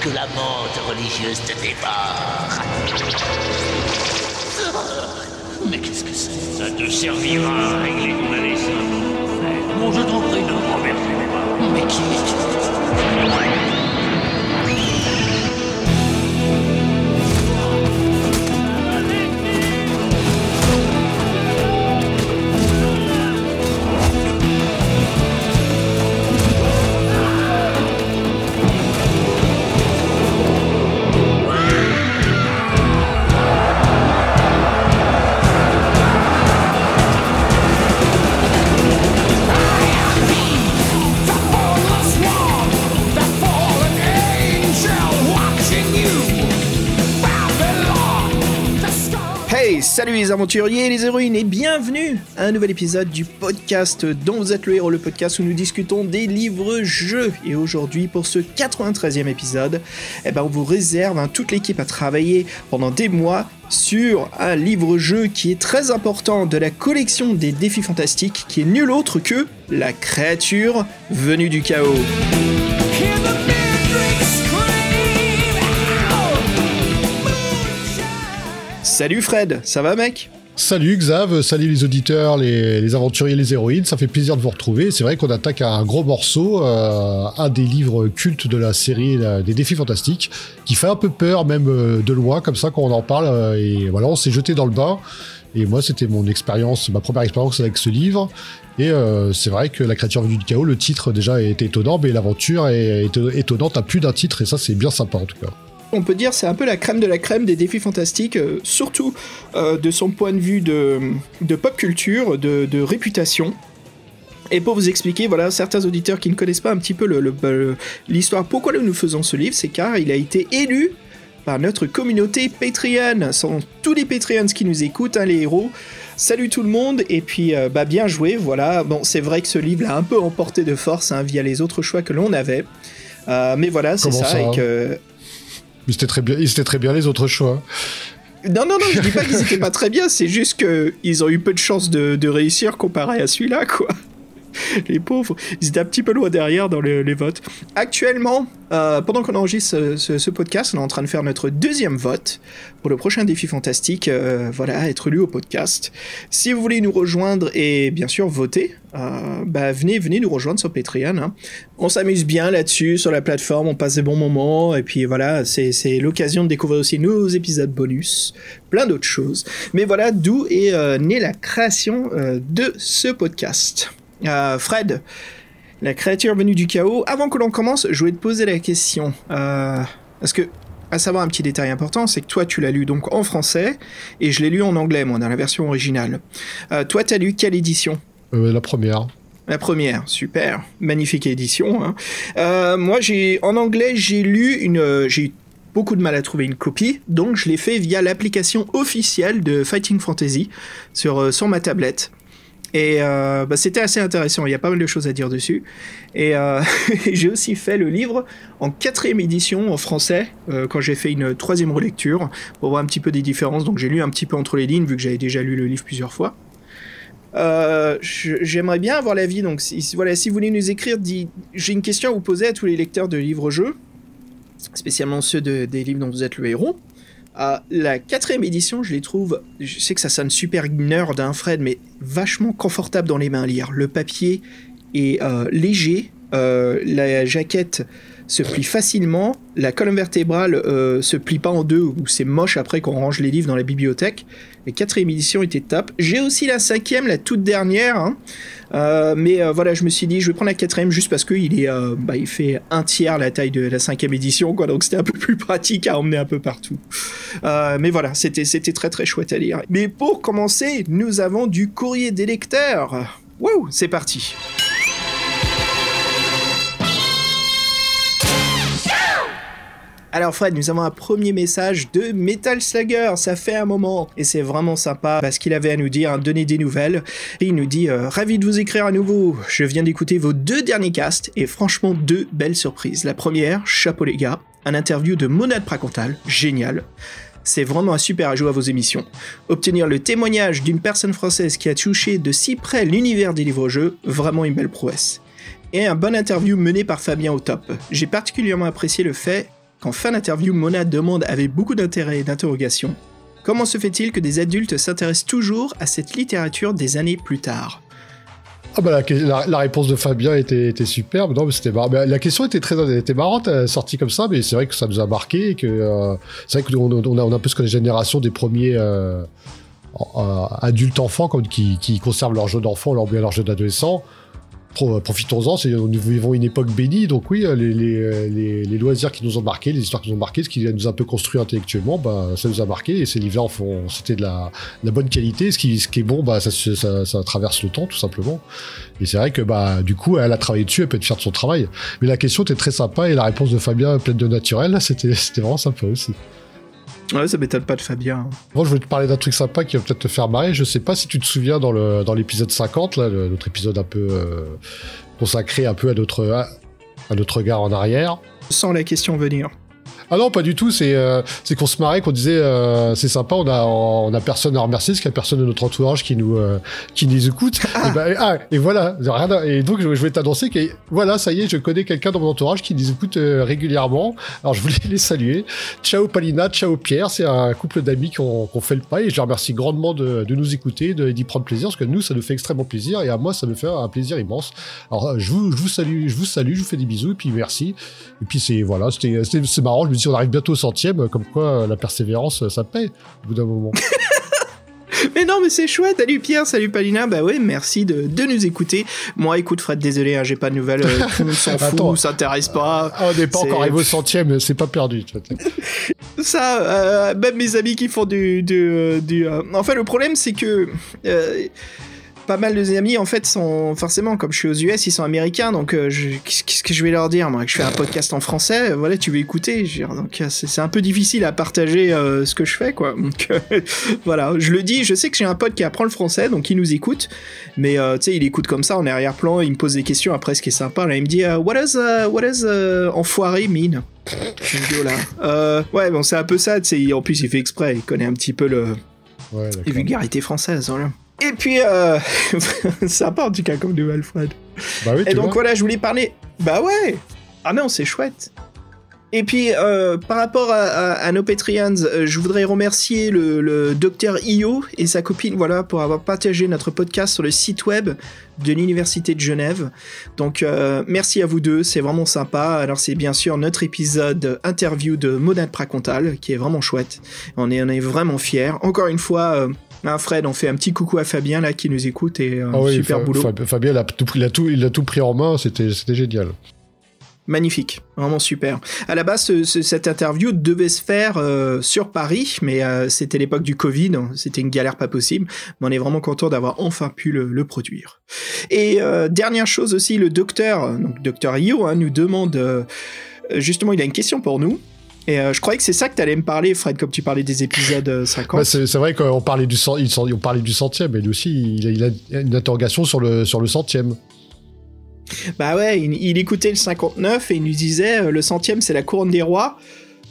que la menthe religieuse te dévore. Mais qu'est-ce que c'est Ça te servira à régler ton adolescence. Bon, je t'en prie, ne me renversez pas. Mais qui est Salut les aventuriers et les héroïnes et bienvenue à un nouvel épisode du podcast dont vous êtes le héros, le podcast où nous discutons des livres-jeux. Et aujourd'hui, pour ce 93e épisode, eh ben, on vous réserve, hein, toute l'équipe a travaillé pendant des mois sur un livre-jeu qui est très important de la collection des défis fantastiques, qui est nul autre que la créature venue du chaos. Salut Fred, ça va mec? Salut Xav, salut les auditeurs, les, aventuriers, les héroïnes, ça fait plaisir de vous retrouver. C'est vrai qu'on attaque un gros morceau, euh, un des livres cultes de la série des défis fantastiques, qui fait un peu peur même euh, de loin comme ça quand on en parle. Euh, et voilà, on s'est jeté dans le bain. Et moi, c'était mon expérience, ma première expérience avec ce livre. Et c'est vrai que La créature venue du chaos, le titre déjà est étonnant, mais l'aventure est étonnante à plus d'un titre, et ça, c'est bien sympa en tout cas on peut dire c'est un peu la crème de la crème des défis fantastiques, euh, surtout euh, de son point de vue de, pop culture, de, réputation. Et pour vous expliquer, voilà, certains auditeurs qui ne connaissent pas un petit peu l'histoire, pourquoi nous faisons ce livre, c'est car il a été élu par notre communauté Patreon. Ce sont tous les Patreons qui nous écoutent, hein, les héros. Salut tout le monde, et puis euh, bah, bien joué, voilà. Bon, c'est vrai que ce livre l'a un peu emporté de force hein, via les autres choix que l'on avait. mais voilà, c'est ça, et que bien, c'était très bien les autres choix. Non, non, non, je dis pas qu'ils étaient pas très bien, c'est juste qu'ils ont eu peu de chances de, de réussir comparé à celui-là, quoi. les pauvres, ils étaient un petit peu loin derrière dans les, votes. Actuellement, euh, pendant qu'on enregistre ce, podcast, on est en train de faire notre deuxième vote pour le prochain défi fantastique, euh, voilà, être lu au podcast. Si vous voulez nous rejoindre et bien sûr voter, euh, bah, venez, venez nous rejoindre sur Patreon. Hein. On s'amuse bien là-dessus, sur la plateforme, on passe des bons moments, et puis voilà, c'est l'occasion de découvrir aussi nos épisodes bonus, plein d'autres choses. Mais voilà, d'où est née la création de ce podcast. Euh, Fred, la créature venue du chaos. Avant que l'on commence, je voulais te poser la question. Euh, parce que, à savoir un petit détail important, c'est que toi, tu l'as lu donc en français, et je l'ai lu en anglais, moi, dans la version originale. Euh, toi, tu as lu quelle édition? La première. La première, super, magnifique édition. Hein. moi, j'ai en anglais, j'ai lu une, j'ai eu beaucoup de mal à trouver une copie, donc je l'ai fait via l'application officielle de Fighting Fantasy sur, sur ma tablette. Et euh, bah, c'était assez intéressant, il y a pas mal de choses à dire dessus. Et euh, j'ai aussi fait le livre en quatrième édition en français, euh, quand j'ai fait une troisième relecture, pour voir un petit peu des différences. Donc j'ai lu un petit peu entre les lignes, vu que j'avais déjà lu le livre plusieurs fois. J'aimerais bien avoir l'avis, donc si, voilà, si vous voulez nous écrire, j'ai une question à vous poser à tous les lecteurs de livres-jeux, spécialement ceux des livres dont vous êtes le héros la quatrième édition, je les trouve, je sais que ça sonne super nerd, hein, Fred, mais vachement confortable dans les mains à lire. Le papier est euh, léger, euh, la jaquette se plie facilement, la colonne vertébrale euh, se plie pas en deux, ou c'est moche après qu'on range les livres dans la bibliothèque. La quatrième édition était top. J'ai aussi la cinquième, la toute dernière, hein. euh, mais euh, voilà, je me suis dit, je vais prendre la quatrième juste parce qu'il est, bah, il fait un tiers la taille de la cinquième édition, quoi, donc c'était un peu plus pratique à emmener un peu partout. mais voilà, c'était, c'était très très chouette à lire. Mais pour commencer, nous avons du courrier des lecteurs. Wouh, c'est parti. Alors Fred, nous avons un premier message de Metal Slugger, ça fait un moment et c'est vraiment sympa parce qu'il avait à nous dire, donner des nouvelles. Il nous dit euh, ravi de vous écrire à nouveau. Je viens d'écouter vos deux derniers casts et franchement deux belles surprises. La première, chapeau les gars, un interview de Monade Pracontal, génial. C'est vraiment un super ajout à vos émissions. Obtenir le témoignage d'une personne française qui a touché de si près l'univers des livres-jeux, vraiment une belle prouesse. Et un bon interview mené par Fabien au top. J'ai particulièrement apprécié le fait Quand fin d'interview, Mona demande avec beaucoup d'intérêt et d'interrogation Comment se fait-il que des adultes s'intéressent toujours à cette littérature des années plus tard? Ah bah la, réponse de Fabien était, superbe. C'était la question était très était marrante, elle sortie comme ça, mais c'est vrai que ça nous a marqué. que euh, c'est vrai qu'on on a, un peu ce que la génération des premiers euh, adultes enfants, qui conservent leur jeu d'enfant, leur bien leur jeu d'adolescent. Profitons-en, nous vivons une époque bénie, donc oui, euh, euh, les, loisirs qui nous ont marqué, les histoires qui nous ont marqué, ce qui nous a un peu construit intellectuellement, bah, ça nous a marqué, et ces livres-là, c'était de la, bonne qualité, ce qui, ce qui est bon, bah, ça, ça, traverse le temps, tout simplement. Et c'est vrai que, bah, du coup, elle a travaillé dessus, elle peut être fière de son travail. Mais la question était très sympa, et la réponse de Fabien, pleine de naturel, c'était vraiment sympa aussi. Ouais, ça m'étonne pas de Fabien. Moi, je voulais te parler d'un truc sympa qui va peut-être te faire marrer. Je sais pas si tu te souviens dans le dans l'épisode 50, là, notre épisode un peu euh, consacré un peu à notre à notre regard en arrière. Sans la question venir. Ah non, pas du tout. C'est euh, c'est qu'on se marrait, qu'on disait euh, c'est sympa. On a on a personne à remercier, parce qu'il y a personne de notre entourage qui nous euh, qui nous écoute. Et, bah, ah, et voilà. Et donc je voulais t'annoncer que voilà, ça y est, je connais quelqu'un dans mon entourage qui nous écoute régulièrement. Alors je voulais les saluer. Ciao Palina, ciao Pierre. C'est un couple d'amis qui ont, fait le pas et je les remercie grandement de, de nous écouter, d'y prendre plaisir, parce que nous ça nous fait extrêmement plaisir et à moi ça me fait un plaisir immense. Alors je vous je vous salue, je vous salue, je vous fais des bisous et puis merci. Et puis c'est voilà, c'était c'est marrant. Je me si on arrive bientôt au centième, comme quoi la persévérance, ça paye au bout d'un moment. mais non, mais c'est chouette. Salut Pierre, salut Palina. Bah ouais, merci de, de nous écouter. Moi, écoute, Fred, désolé, hein, j'ai pas de nouvelles. Euh, tout le monde s'en fout, s'intéresse pas. Ah, on n'est pas encore arrivé au centième, c'est pas perdu. Ça, euh, même mes amis qui font du. du, euh, du Enfin, le problème, c'est que pas mal de amis en fait sont forcément comme je suis aux US ils sont américains donc euh, qu'est-ce que je vais leur dire moi que je fais un podcast en français voilà tu veux écouter donc euh, c'est un peu difficile à partager euh, ce que je fais quoi donc voilà. Je le dis je sais que j'ai un pote qui apprend le français donc il nous écoute mais tu sais il écoute comme ça en arrière-plan il me pose des questions après ce qui est sympa là il me dit what does what does enfoiré mean? Là ouais bon c'est un peu ça tu sais en plus il fait exprès il connaît un petit peu le les vulgarités françaises voilà et puis, euh, sympa en tout cas comme de Alfred. Bah oui, Et donc voilà, je voulais parler. Bah ouais Ah non, c'est chouette et puis, euh, par rapport à, nos Patreons, euh, je voudrais remercier le, docteur Io et sa copine, voilà, pour avoir partagé notre podcast sur le site web de l'Université de Genève. Donc, euh, merci à vous deux, c'est vraiment sympa. Alors, c'est bien sûr notre épisode interview de Modèle Pracontal, qui est vraiment chouette. On est, on est vraiment fiers. Encore une fois, ah, Fred, on fait un petit coucou à Fabien là qui nous écoute et un ah super boulot. Fabien, il a, tout, il, a tout, il a tout pris en main, c'était génial. Magnifique, vraiment super. À la base, cette interview devait se faire euh, sur Paris, mais euh, c'était l'époque du Covid, c'était une galère pas possible. Mais on est vraiment content d'avoir enfin pu le, produire. Et euh, dernière chose aussi, le docteur, donc docteur Io, hein, nous demande justement, il a une question pour nous. Et je croyais que c'est ça que tu allais me parler, Fred, comme tu parlais des épisodes 50. Bah, c'est vrai qu'on parlait du on parlait du centième, mais lui aussi, il a, une interrogation sur le sur le centième. Bah ouais, il, écoutait le 59 et il nous disait euh, le centième c'est la couronne des rois.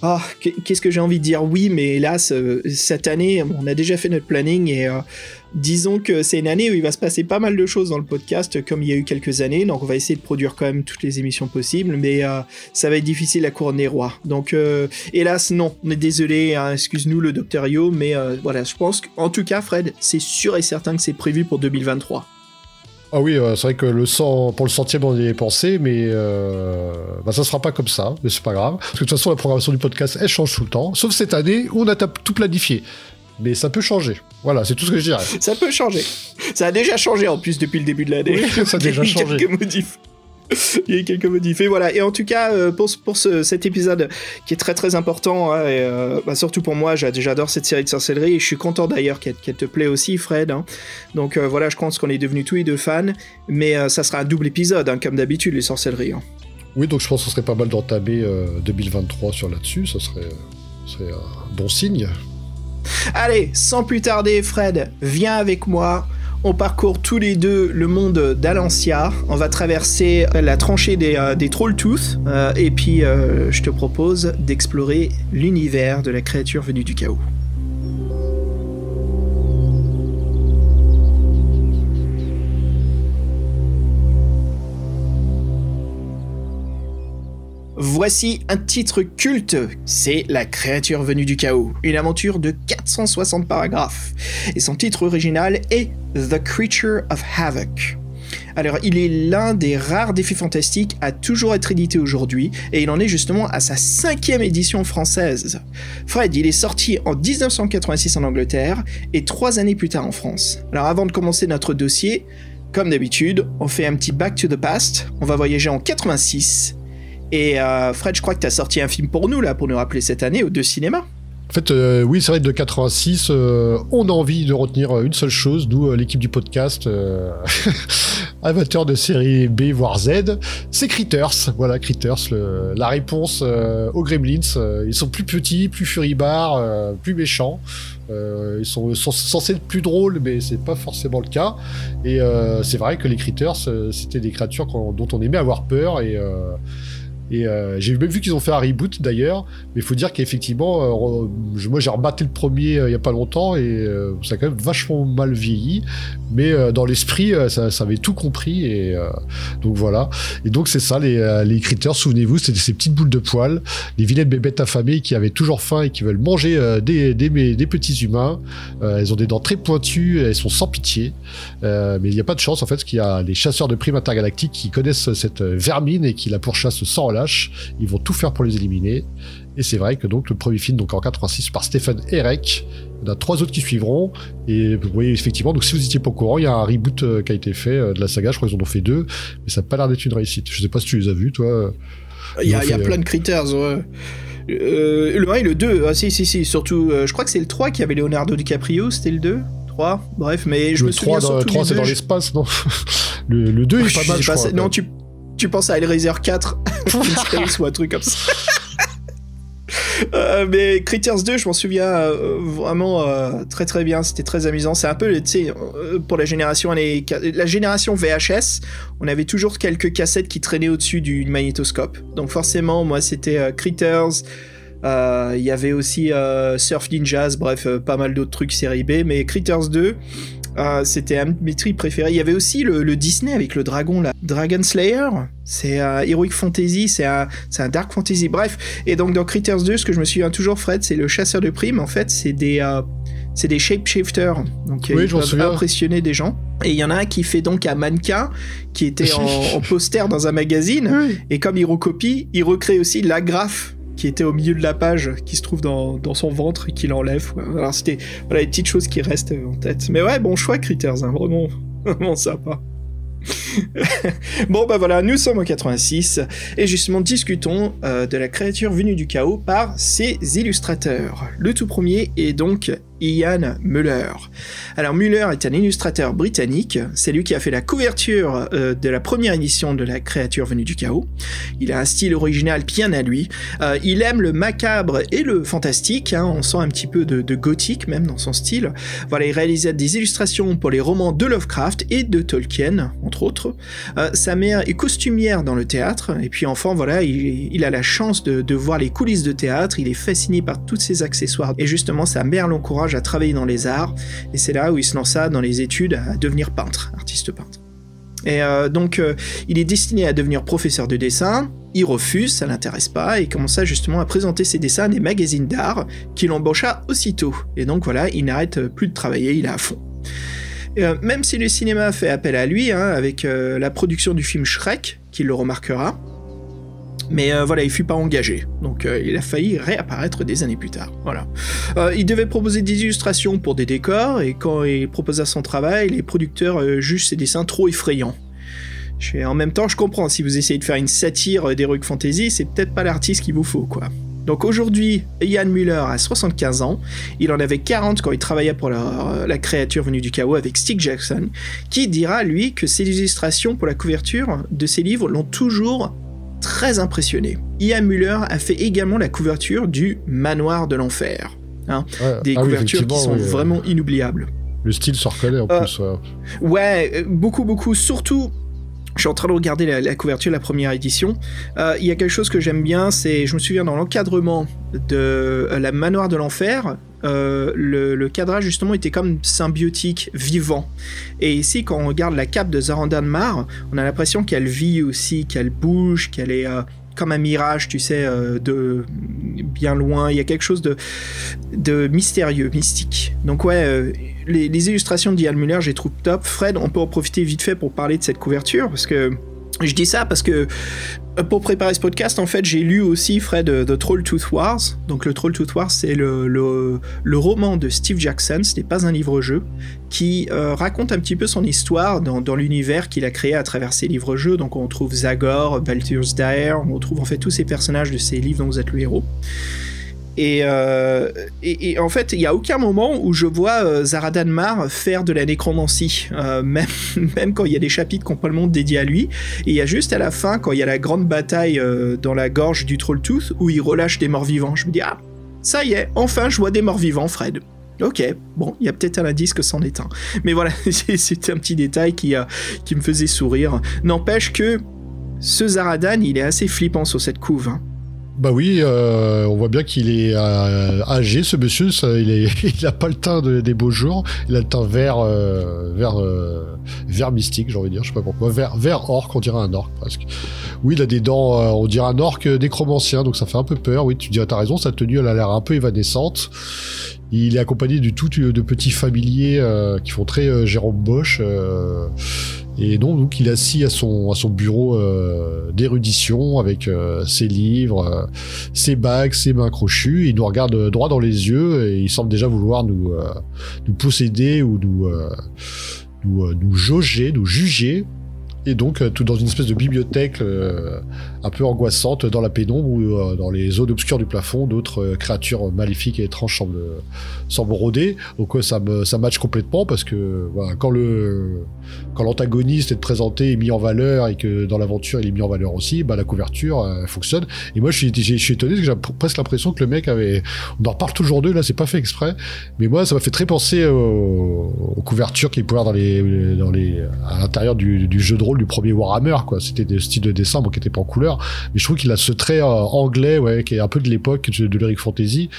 Ah, qu'est-ce que j'ai envie de dire? Oui, mais hélas, euh, cette année, on a déjà fait notre planning et euh, disons que c'est une année où il va se passer pas mal de choses dans le podcast, comme il y a eu quelques années. Donc, on va essayer de produire quand même toutes les émissions possibles, mais ça va être difficile la couronne des rois. Donc, hélas, non, on est désolé, hein, excuse-nous le docteur Yo, mais voilà, je pense qu'en tout cas, Fred, c'est sûr et certain que c'est prévu pour 2023. Ah oui, euh, c'est vrai que le pour le centième, on y est pensé, mais euh, bah, ça sera pas comme ça, mais c'est pas grave. Parce que de toute façon, la programmation du podcast, elle change tout le temps, sauf cette année où on a tout planifié. Mais ça peut changer. Voilà, c'est tout ce que je dirais. Ça peut changer. Ça a déjà changé en plus depuis le début de l'année. Oui, ça a déjà changé. quelques modifs. il y a quelques modifs. Et voilà. Et en tout cas, euh, pour, pour cet épisode qui est très très important, hein, et, euh, bah, surtout pour moi, j'adore cette série de sorcellerie et je suis content d'ailleurs qu'elle te plaît aussi, Fred. Hein. Donc euh, voilà, je pense qu'on est devenus tous les deux fans, mais ça sera un double épisode, hein, comme d'habitude, les sorcelleries. Oui, donc je pense que ce serait pas mal d'entamer 2023 sur là-dessus, ça serait, serait un bon signe. Allez, sans plus tarder, Fred, viens avec moi. On parcourt tous les deux le monde d'Alancia. On va traverser la tranchée des, euh, des Trolltooth. Euh, et puis, euh, je te propose d'explorer l'univers de la créature venue du chaos. Voici un titre culte, c'est La créature venue du chaos, une aventure de 460 paragraphes. Et son titre original est The Creature of Havoc. Alors, il est l'un des rares défis fantastiques à toujours être édité aujourd'hui, et il en est justement à sa cinquième édition française. Fred, il est sorti en 1986 en Angleterre, et trois années plus tard en France. Alors, avant de commencer notre dossier, comme d'habitude, on fait un petit back to the past, on va voyager en 86, et euh, Fred, je crois que tu as sorti un film pour nous, là, pour nous rappeler cette année, aux deux cinémas. En fait, euh, oui, c'est vrai, de 86, euh, on a envie de retenir une seule chose, nous, l'équipe du podcast, amateur de série B voire Z, c'est Critters. Voilà, Critters, la réponse aux Gremlins. ils sont plus petits, plus furibards, plus méchants. ils sont, censés être plus drôles, mais c'est pas forcément le cas. Et c'est vrai que les Critters, c'était des créatures dont on aimait avoir peur et et euh, j'ai même vu qu'ils ont fait un reboot d'ailleurs, mais il faut dire qu'effectivement, euh, moi j'ai rebatté le premier euh, il y a pas longtemps et ça a quand même vachement mal vieilli, mais dans l'esprit ça, avait tout compris et donc voilà. Et donc c'est ça les, les souvenez-vous, c'était ces petites boules de poils, les vilaines bébêtes affamées qui avaient toujours faim et qui veulent manger des, des, petits humains. elles ont des dents très pointues, elles sont sans pitié, mais il n'y a pas de chance en fait, parce qu'il y a les chasseurs de primes intergalactiques qui connaissent cette vermine et qui la pourchassent sans ils vont tout faire pour les éliminer. Et c'est vrai que donc le premier film, donc en 86 par Stephen Erek, il y en a trois autres qui suivront. Et vous voyez effectivement, donc si vous étiez pas au courant, il y a un reboot euh, qui a été fait euh, de la saga. Je crois qu'ils en ont fait deux, mais ça n'a pas l'air d'être une réussite. Je sais pas si tu les as vus, toi. Il y a, plein euh, de critères. le 1 et le 2, ah si, si, si, surtout, je crois que c'est le 3 qui avait Leonardo DiCaprio, c'était le 2 3 Bref, mais je me souviens 3, Le 3 c'est dans l'espace, non le, le, 2 est pas mal, je crois. Non, tu, tu penses à Hellraiser 4 ou un truc comme ça. Euh, mais Critters 2, je m'en souviens euh, vraiment euh, très très bien. C'était très amusant. C'est un peu, tu sais, pour la génération la génération VHS, on avait toujours quelques cassettes qui traînaient au-dessus du magnétoscope. Donc forcément, moi, c'était Critters. Il y avait aussi Surf Ninjas, bref, pas mal d'autres trucs série B. Mais Critters 2, ah, c'était un de mes trucs préférés. Il y avait aussi le, Disney avec le dragon là, Dragon Slayer. C'est un Heroic Fantasy, c'est un, un, Dark Fantasy. Bref, et donc dans Critters 2, ce que je me souviens toujours, Fred, c'est le chasseur de primes. En fait, c'est des euh, c'est des shapeshifters. Donc ils peuvent impressionner des gens. Et il y en a un qui fait donc un mannequin qui était en, poster dans un magazine. Et comme il recopie, il recrée aussi l'agrafe qui était au milieu de la page, qui se trouve dans, son ventre et qui l'enlève. Alors c'était voilà, les petites choses qui restent en tête. Mais ouais, bon choix, Critters, hein, vraiment, vraiment sympa. bon bah voilà, nous sommes en 86 et justement discutons euh, de la créature venue du chaos par ses illustrateurs. Le tout premier est donc Ian Muller. Alors Muller est un illustrateur britannique, c'est lui qui a fait la couverture euh, de la première édition de La créature venue du chaos. Il a un style original bien à lui. Euh, il aime le macabre et le fantastique, hein. on sent un petit peu de, gothique même dans son style. Voilà, il réalise des illustrations pour les romans de Lovecraft et de Tolkien, entre autres. Euh, sa mère est costumière dans le théâtre, et puis enfin voilà, il, a la chance de, de voir les coulisses de théâtre, il est fasciné par tous ces accessoires, et justement sa mère l'encourage à travailler dans les arts, et c'est là où il se lança dans les études à devenir peintre, artiste peintre. Et euh, donc, euh, il est destiné à devenir professeur de dessin. Il refuse, ça l'intéresse pas, et commença justement à présenter ses dessins à des magazines d'art, qui l'embaucha aussitôt. Et donc voilà, il n'arrête plus de travailler, il est à fond. Euh, même si le cinéma fait appel à lui, hein, avec la production du film Shrek, qui le remarquera, mais euh, voilà, il fut pas engagé, donc euh, il a failli réapparaître des années plus tard. Voilà. Euh, il devait proposer des illustrations pour des décors, et quand il proposa son travail, les producteurs jugent ses dessins trop effrayants. en même temps, je comprends, si vous essayez de faire une satire d'Heroic Fantasy, c'est peut-être pas l'artiste qu'il vous faut, quoi. Donc aujourd'hui, Ian Muller a 75 ans, il en avait 40 quand il travaillait pour la, la, créature venue du chaos avec Stick Jackson, qui dira lui que ses illustrations pour la couverture de ses livres l'ont toujours très impressionné. Ian Muller a fait également la couverture du Manoir de l'Enfer. Hein. des ah couvertures qui sont vraiment inoubliables. Le style se reconnaît en euh, plus. Ouais, euh, beaucoup, beaucoup. Surtout, je suis en train de regarder la, couverture de la première édition. Euh, il y a quelque chose que j'aime bien, c'est, je me souviens dans l'encadrement de la Manoir de l'Enfer, euh, le, cadrage justement était comme symbiotique, vivant. Et ici, quand on regarde la cape de Zarandan Mar, on a l'impression qu'elle vit aussi, qu'elle bouge, qu'elle est, euh, comme un mirage, tu sais, euh, de bien loin. Il y a quelque chose de, de mystérieux, mystique. Donc ouais, les, les illustrations d'Ian Muller, je les trouve top. Fred, on peut en profiter vite fait pour parler de cette couverture, parce que je dis ça parce que euh, pour préparer ce podcast, en fait, j'ai lu aussi, Fred, euh, The Troll Tooth Wars. Donc, le Troll Tooth Wars, c'est le, roman de Steve Jackson, ce n'est pas un livre-jeu, qui euh, raconte un petit peu son histoire dans, l'univers qu'il a créé à travers ses livres-jeux. Donc, on trouve Zagor, Balthur's Dire, on retrouve en fait tous ces personnages de ces livres dont vous êtes le héros. Et, euh, et, en fait, il n'y a aucun moment où je vois euh, Zaradan Mar faire de la nécromancie, euh, même, quand il y a des chapitres complètement dédiés à lui. Et il y a juste à la fin, quand il y a la grande bataille euh, dans la gorge du Trolltooth, où il relâche des morts vivants. Je me dis, ah, ça y est, enfin je vois des morts vivants, Fred. Ok, bon, il y a peut-être un indice que c'en est un. Mais voilà, c'était un petit détail qui, qui me faisait sourire. N'empêche que ce Zaradan, il est assez flippant sur cette couve. Hein. Bah oui, euh, on voit bien qu'il est euh, âgé, ce monsieur. Il, est, il a pas le teint de, des beaux jours. Il a le teint vert, euh, vert, vert mystique, j'ai envie de dire. Je sais pas pourquoi. Vert, vert orc, on dirait un orc presque. Oui, il a des dents, on dirait un orc nécromancien, donc ça fait un peu peur. Oui, tu dirais, t'as raison. Sa tenue, elle a l'air un peu évanescente. Il est accompagné du tout de petits familiers qui font très Jérôme Bosch. Et donc, il est assis à son, bureau euh, d'érudition avec euh, ses livres, euh, ses bagues, ses mains crochues. Il nous regarde droit dans les yeux et il semble déjà vouloir nous, nous posséder ou nous, nous, nous jauger, nous juger. Et donc, tout dans une espèce de bibliothèque un peu angoissante dans la pénombre ou dans les zones obscures du plafond, d'autres créatures maléfiques et étranges semblent, semblent rôder. Donc, ça, me, ça match complètement parce que quand le quand l'antagoniste est présenté et mis en valeur et que dans l'aventure il est mis en valeur aussi, bah la couverture euh, fonctionne. Et moi je suis, suis étonné parce que j'ai presque l'impression que le mec avait, on en reparle toujours d'eux là, c'est pas fait exprès, mais moi ça m'a fait très penser aux, couvertures qu'il pouvait avoir dans les, dans les, à l'intérieur du, jeu de rôle du premier Warhammer quoi. C'était des styles de dessin bon, qui étaient pas en couleur, mais je trouve qu'il a ce trait euh, anglais ouais, qui est un peu de l'époque de, de l'Eric Fantasy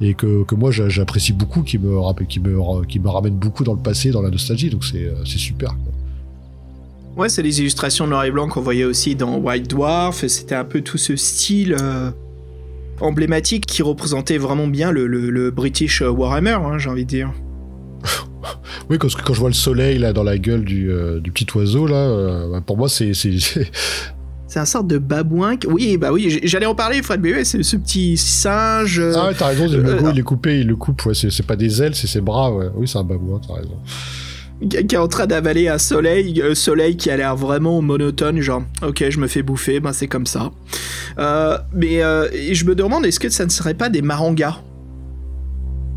et que, que moi j'apprécie beaucoup, qui me, qui, me, qui me ramène beaucoup dans le passé, dans la nostalgie, donc c'est super. Quoi. Ouais, c'est les illustrations noir et blanc qu'on voyait aussi dans White Dwarf, c'était un peu tout ce style euh, emblématique qui représentait vraiment bien le, le, le British Warhammer, hein, j'ai envie de dire. Oui, parce que quand je vois le soleil là dans la gueule du, euh, du petit oiseau là, euh, pour moi c'est c'est un sorte de babouin. Oui, bah oui, j'allais en parler, Fred BE, c'est ce petit singe. Ah ouais, t'as raison, le logo, euh, il est coupé, il le coupe, ouais, c'est pas des ailes, c'est ses bras, ouais. Oui, c'est un babouin, t'as raison. Qui est en train d'avaler un soleil, euh, soleil qui a l'air vraiment monotone, genre, ok, je me fais bouffer, ben c'est comme ça. Euh, mais euh, je me demande, est-ce que ça ne serait pas des marangas?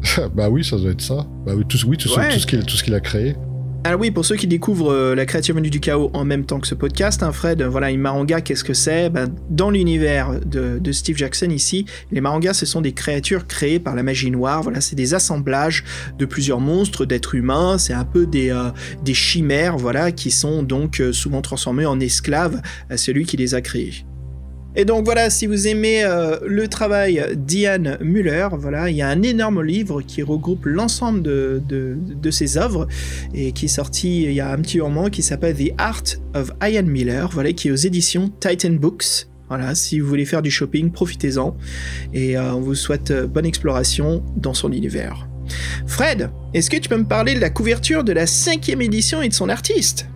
Bah oui, ça doit être ça. Bah oui, tout, oui, tout, ouais. tout ce qu'il a créé. Alors oui, pour ceux qui découvrent euh, la créature venue du chaos en même temps que ce podcast, hein, Fred, voilà, une maranga, qu'est-ce que c'est? Ben, Dans l'univers de, de, Steve Jackson ici, les marangas, ce sont des créatures créées par la magie noire. Voilà, c'est des assemblages de plusieurs monstres, d'êtres humains. C'est un peu des, euh, des chimères, voilà, qui sont donc euh, souvent transformés en esclaves à celui qui les a créés. Et donc voilà, si vous aimez euh, le travail d'Ian Muller, voilà, il y a un énorme livre qui regroupe l'ensemble de, de, ses œuvres et qui est sorti il y a un petit moment qui s'appelle The Art of Ian Miller, voilà, qui est aux éditions Titan Books. Voilà, si vous voulez faire du shopping, profitez-en et euh, on vous souhaite euh, bonne exploration dans son univers. Fred, est-ce que tu peux me parler de la couverture de la cinquième édition et de son artiste?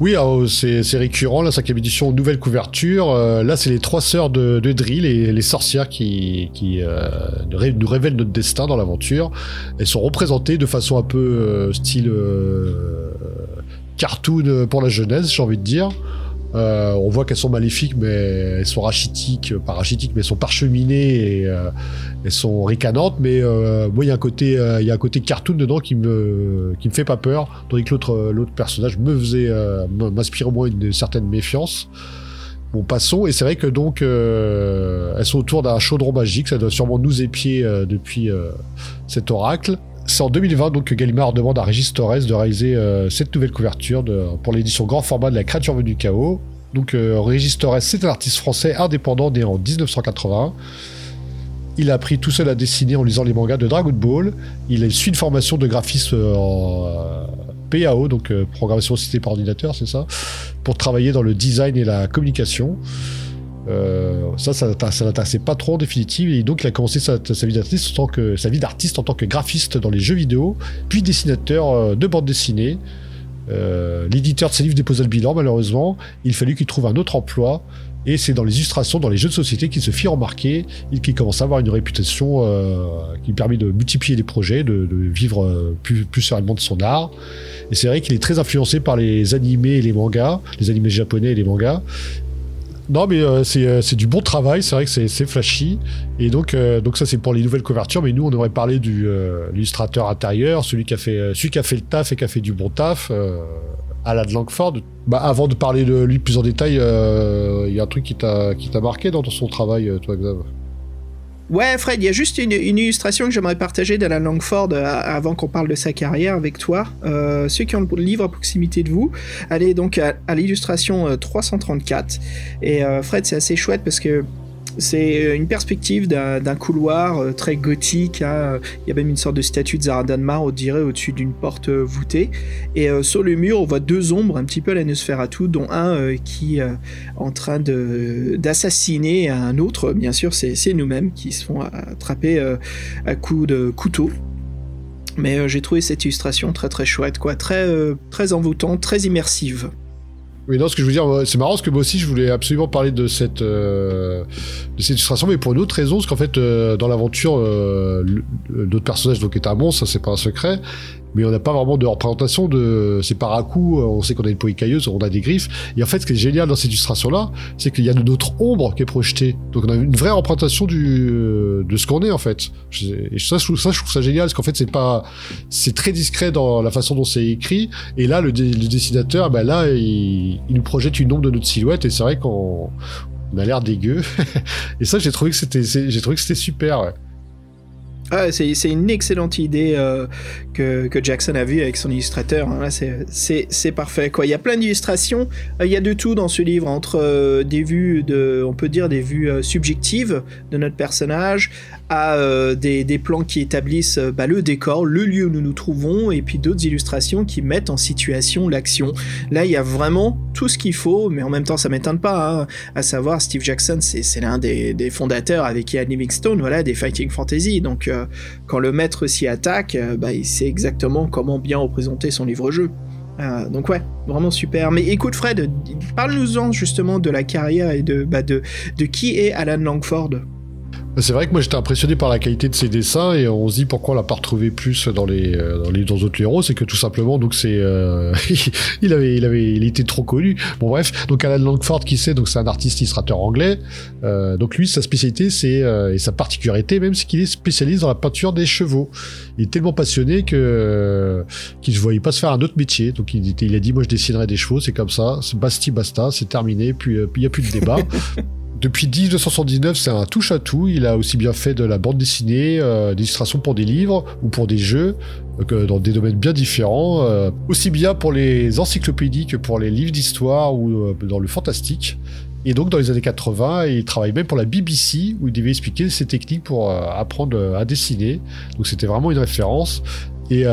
Oui, c'est récurrent, la cinquième édition, nouvelle couverture. Euh, là, c'est les trois sœurs de, de les, sorcières qui, euh, nous révèlent notre destin dans l'aventure. Elles sont représentées de façon un peu euh, style cartoon pour la jeunesse, j'ai envie de dire. Euh, on voit qu'elles sont maléfiques, mais elles sont rachitiques, pas rachitiques, mais elles sont parcheminées et euh, elles sont ricanantes. Mais euh, moi, il y a un côté, euh, il côté cartoon dedans qui me, me fait pas peur, tandis que l'autre, personnage me m'inspire au moins une, une, certaine méfiance. Bon, passons. Et c'est vrai que donc, elles sont autour d'un chaudron magique. Ça doit sûrement nous épier depuis cet oracle. C'est en 2020 donc que Gallimard demande à Régis Torres de réaliser euh, cette nouvelle couverture pour l'édition grand format de La créature venue du chaos. Donc euh, Régis Torres, c'est un artiste français indépendant né en 1981. Il a appris tout seul à dessiner en lisant les mangas de Dragon Ball. Il suit une formation de graphisme en euh, PAO, donc programmation assistée par ordinateur, c'est ça, pour travailler dans le design et la communication. Euh, ça, ça, l'intéressait pas trop en définitive, et donc il a commencé sa, vie d'artiste en tant que graphiste dans les jeux vidéo, puis dessinateur euh, de bande dessinée. Euh, L'éditeur de ses livres déposa le bilan malheureusement. Il fallut qu'il trouve un autre emploi. Et c'est dans les illustrations, dans les jeux de société qu'il se fit remarquer et qu'il commença à avoir une réputation qui lui permet de multiplier les projets, de, vivre plus sereinement de son art. Et c'est vrai qu'il est très influencé par les animés et les mangas, les animés japonais et les mangas. Non, mais euh, c'est euh, c'est du bon travail, c'est vrai que c'est flashy. Et donc, euh, donc ça, c'est pour les nouvelles couvertures. Mais nous, on aurait parlé du l'illustrateur intérieur, celui qui, a fait, celui qui a fait le taf et qui a fait du bon taf, Alan Langford. Bah, avant de parler de lui plus en détail, il y a un truc qui t'a qui t'a marqué dans son travail, toi, Xav? Ouais, Fred, il y a juste une, illustration que j'aimerais partager d'Alan Langford euh, avant qu'on parle de sa carrière avec toi. Euh, ceux qui ont le livre à proximité de vous, allez donc à, à l'illustration euh, 334. Et euh, Fred, c'est assez chouette parce que c'est une perspective d'un couloir euh, très gothique. hein. Il y a même une sorte de statue de Zaradanmar, on dirait, au-dessus d'une porte euh, voûtée. Et euh, sur le mur, on voit deux ombres, un petit peu à la Nosferatu, dont un euh, qui est en train d'assassiner un autre. Bien sûr, c'est nous-mêmes qui se font attraper euh, à coups de couteau. Mais euh, j'ai trouvé cette illustration très très chouette, quoi, très euh, très envoûtante, très immersive. Oui, non, ce que je veux dire, c'est marrant parce que moi aussi, je voulais absolument parler de cette, euh, de cette illustration, mais pour une autre raison, parce qu'en fait, euh, dans l'aventure, euh, notre personnage donc est un monstre, ça c'est pas un secret, mais on n'a pas vraiment de représentation de. C'est par à coup, on sait qu'on a une peau écailleuse, on a des griffes, et en fait, ce qui est génial dans cette illustration-là, c'est qu'il y a notre ombre qui est projetée, donc on a une vraie représentation du, de ce qu'on est en fait. Et ça, je trouve ça, génial, parce qu'en fait, c'est pas, c'est très discret dans la façon dont c'est écrit, et là, le, dessinateur, ben là, il, nous projette une ombre de notre silhouette, et c'est vrai qu'on on a l'air dégueu. et ça, j'ai trouvé que c'était, j'ai trouvé que c'était super. Ah, c'est une excellente idée euh, que, Jackson a vue avec son illustrateur. hein. Là, c'est- parfait. Quoi. Il y a plein d'illustrations. Euh, Il y a de tout dans ce livre, entre euh, des vues, de, on peut dire des vues subjectives de notre personnage, euh, des, plans qui établissent euh, bah, le décor, le lieu où nous nous trouvons, et puis d'autres illustrations qui mettent en situation l'action. Là, il y a vraiment tout ce qu'il faut, mais en même temps, ça m'étonne pas. hein. À savoir, Steve Jackson, c'est l'un des, fondateurs avec Ian Livingstone, voilà, des Fighting Fantasy. Donc, euh, quand le maître s'y attaque, bah, il sait exactement comment bien représenter son livre-jeu. Donc ouais, vraiment super. Mais écoute Fred, parle-nous-en justement de la carrière et de, bah, de, de qui est Alan Langford. C'est vrai que moi j'étais impressionné par la qualité de ses dessins et on se dit pourquoi on l'a pas retrouvé plus dans les euh, dans les dans d'autres héros, c'est que tout simplement donc c'est euh, il avait il avait il était trop connu. Bon bref, donc Alan Langford qui c'est donc c'est un artiste illustrateur anglais. Euh, donc lui sa spécialité c'est euh, et sa particularité même c'est qu'il est spécialiste dans la peinture des chevaux. Il est tellement passionné que euh, qu'il ne voyait pas se faire un autre métier. Donc il il a dit moi je dessinerai des chevaux, c'est comme ça, c'est basti basta, c'est terminé, puis euh, il y a plus de débat. Depuis 1979, c'est un touche à tout. Il a aussi bien fait de la bande dessinée, euh, des illustrations pour des livres ou pour des jeux, euh, dans des domaines bien différents, euh, aussi bien pour les encyclopédies que pour les livres d'histoire ou euh, dans le fantastique. Et donc dans les années 80, il travaille même pour la BBC où il devait expliquer ses techniques pour apprendre à dessiner. Donc c'était vraiment une référence. Et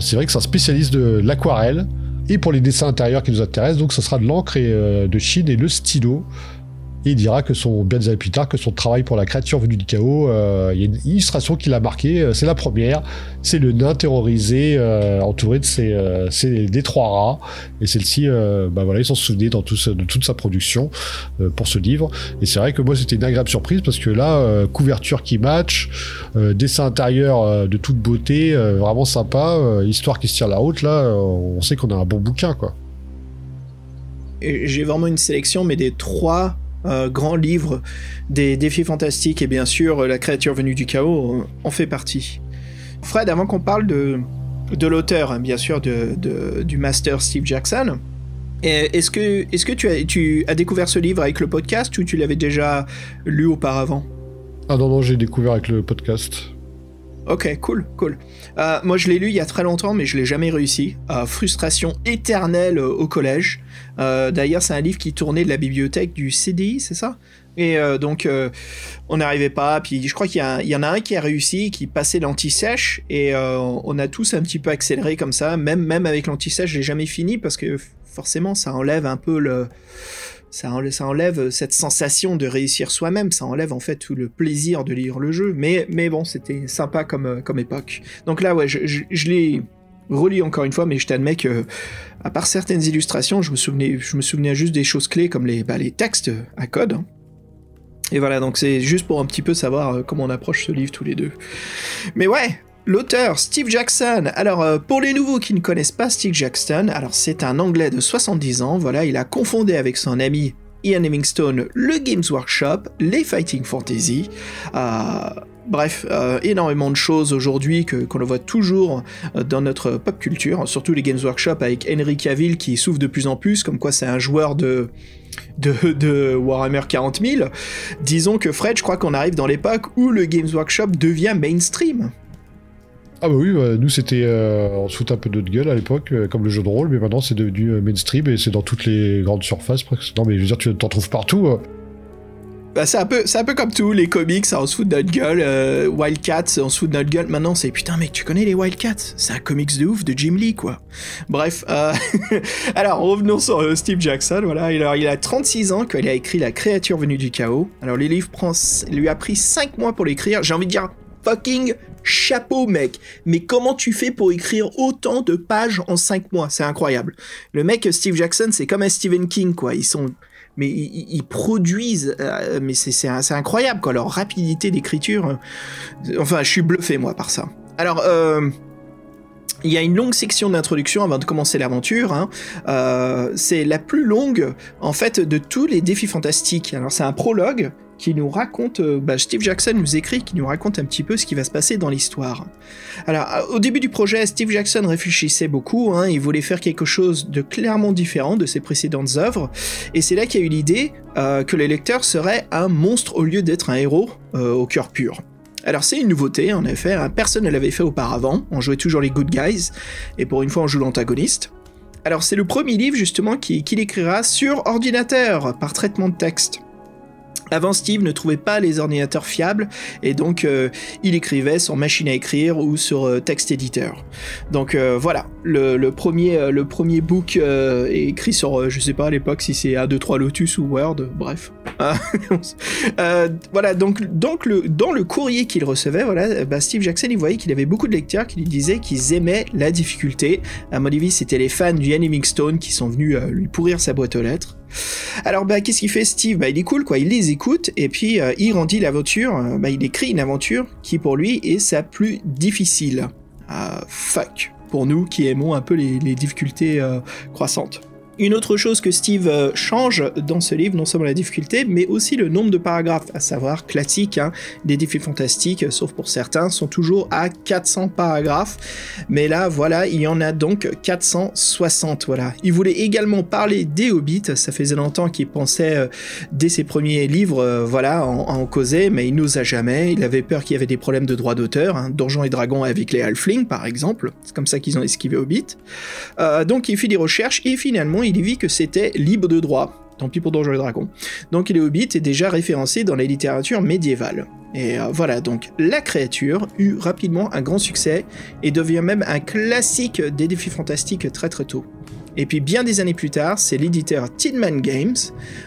c'est vrai que c'est un spécialiste de l'aquarelle. Et pour les dessins intérieurs qui nous intéressent, donc ça sera de l'encre de Chine et le stylo. Il dira que son, bien des années plus tard, que son travail pour la créature venue du chaos, euh, il y a une illustration qui l'a marqué, euh, c'est la première, c'est le nain terrorisé, euh, entouré de ses, des trois rats, et celle-ci, bah voilà, ils s'en souvenaient dans de toute sa production pour ce livre, et c'est vrai que moi c'était une agréable surprise, parce que là, couverture qui match, dessin intérieur de toute beauté, vraiment sympa, histoire qui se tire la route, là, on sait qu'on a un bon bouquin, quoi. J'ai vraiment une sélection, mais des trois euh, grands livres des défis fantastiques et bien sûr euh, la créature venue du chaos euh, en fait partie. Fred, avant qu'on parle de, de l'auteur, hein, bien sûr, de, de- du master Steve Jackson, est-ce que, est que tu, as, tu as découvert ce livre avec le podcast ou tu l'avais déjà lu auparavant? Ah non, non, j'ai découvert avec le podcast. Ok, cool, cool. Euh, moi, je l'ai lu il y a très longtemps, mais je l'ai jamais réussi. Euh, frustration éternelle euh, au collège. D'ailleurs, c'est un livre qui tournait de la bibliothèque du CDI, c'est ça? Et donc, on n'arrivait pas. Puis, je crois qu'il y, en a un qui a réussi, qui passait l'anti-sèche, et on a tous un petit peu accéléré comme ça. Même, même avec l'anti-sèche, j'ai jamais fini parce que forcément, ça enlève un peu le Ça enlève, cette sensation de réussir soi-même, ça enlève en fait tout le plaisir de lire le jeu. Mais, bon, c'était sympa comme, euh, comme époque. Donc là, ouais, je, l'ai relis encore une fois, mais je t'admets que, à part certaines illustrations, je me souvenais, juste des choses clés comme les, bah, textes à code. hein. Et voilà, donc c'est juste pour un petit peu savoir euh, comment on approche ce livre tous les deux. Mais ouais, l'auteur Steve Jackson. Alors euh, pour les nouveaux qui ne connaissent pas Steve Jackson, alors c'est un Anglais de 70 ans. Voilà, il a confondé avec son ami Ian Livingstone le Games Workshop, les Fighting Fantasy. Euh, Bref, euh, énormément de choses aujourd'hui que qu'on le voit toujours dans notre pop culture, surtout les Games Workshop avec Henry Cavill qui souffre de plus en plus, comme quoi c'est un joueur de, de, de Warhammer 40 000. Disons que Fred, je crois qu'on arrive dans l'époque où le Games Workshop devient mainstream. Ah bah oui, bah, nous c'était, euh, on se fout un peu de notre gueule à l'époque, euh, comme le jeu de rôle, mais maintenant c'est devenu euh, mainstream et c'est dans toutes les grandes surfaces presque. Non mais je veux dire, tu t'en trouves partout. Bah, c'est un peu, c'est un peu comme tout, les comics, on se fout de notre gueule, Wildcats, on se fout de notre gueule. Maintenant, c'est putain, mec, tu connais les Wildcats? C'est un comics de ouf de Jim Lee, quoi. Bref, alors revenons sur Steve Jackson. Voilà, alors, il a 36 ans quand il a écrit La créature venue du chaos. Alors, le livre prend, lui a pris 5 mois pour l'écrire. J'ai envie de dire fucking chapeau, mec. Mais comment tu fais pour écrire autant de pages en 5 mois? C'est incroyable. Le mec, Steve Jackson, c'est comme un Stephen King, quoi. Ils sont mais ils, produisent, euh, mais c'est incroyable quoi, leur rapidité d'écriture. Enfin, je suis bluffé moi par ça. Alors, euh, il y a une longue section d'introduction avant de commencer l'aventure. hein. Euh, c'est la plus longue en fait de tous les défis fantastiques. Alors c'est un prologue qui nous raconte, euh, bah, Steve Jackson nous écrit, qui nous raconte un petit peu ce qui va se passer dans l'histoire. Alors, au début du projet, Steve Jackson réfléchissait beaucoup, hein, il voulait faire quelque chose de clairement différent de ses précédentes œuvres, et c'est là qu'il y a eu l'idée euh, que le lecteur serait un monstre au lieu d'être un héros euh, au cœur pur. Alors c'est une nouveauté, en effet, hein, personne ne l'avait fait auparavant, on jouait toujours les good guys, et pour une fois on joue l'antagoniste. Alors c'est le premier livre justement qui- qu'il écrira sur ordinateur, par traitement de texte. Avant, Steve ne trouvait pas les ordinateurs fiables et donc euh, il écrivait sur machine à écrire ou sur euh, texte éditeur. Donc euh, voilà, le, premier, le premier book est écrit sur, je sais pas à l'époque si c'est A23 Lotus ou Word, bref. Voilà, donc, donc le, dans le courrier qu'il recevait, voilà, bah, Steve Jackson, il voyait qu'il avait beaucoup de lecteurs qui lui disaient qu'ils aimaient la difficulté. À mon avis, c'était les fans du Ian Livingstone qui sont venus lui pourrir sa boîte aux lettres. Alors bah qu'est-ce qu'il fait Steve? Bah il est cool quoi, il les écoute et puis euh, il rendit l'aventure, euh, bah il écrit une aventure qui pour lui est sa plus difficile. Ah fuck pour nous qui aimons un peu les, difficultés euh, croissantes. Une autre chose que Steve euh, change dans ce livre, non seulement la difficulté, mais aussi le nombre de paragraphes, à savoir classique, hein, des défis fantastiques, sauf pour certains, sont toujours à 400 paragraphes, mais là, voilà, il y en a donc 460, voilà. Il voulait également parler des Hobbits, ça faisait longtemps qu'il pensait, euh, dès ses premiers livres, euh, voilà, en, causer, mais il n'osa jamais, il avait peur qu'il y avait des problèmes de droits d'auteur, hein, Donjons et Dragons avec les Halflings, par exemple, c'est comme ça qu'ils ont esquivé Hobbit. Donc il fit des recherches, et finalement, il vit que c'était libre de droit. Tant pis pour Donjons et Dragons. Donc les Hobbits est déjà référencé dans la littérature médiévale. Et euh, voilà, donc la créature eut rapidement un grand succès et devient même un classique des défis fantastiques très très tôt. Et puis bien des années plus tard, c'est l'éditeur Tidman Games,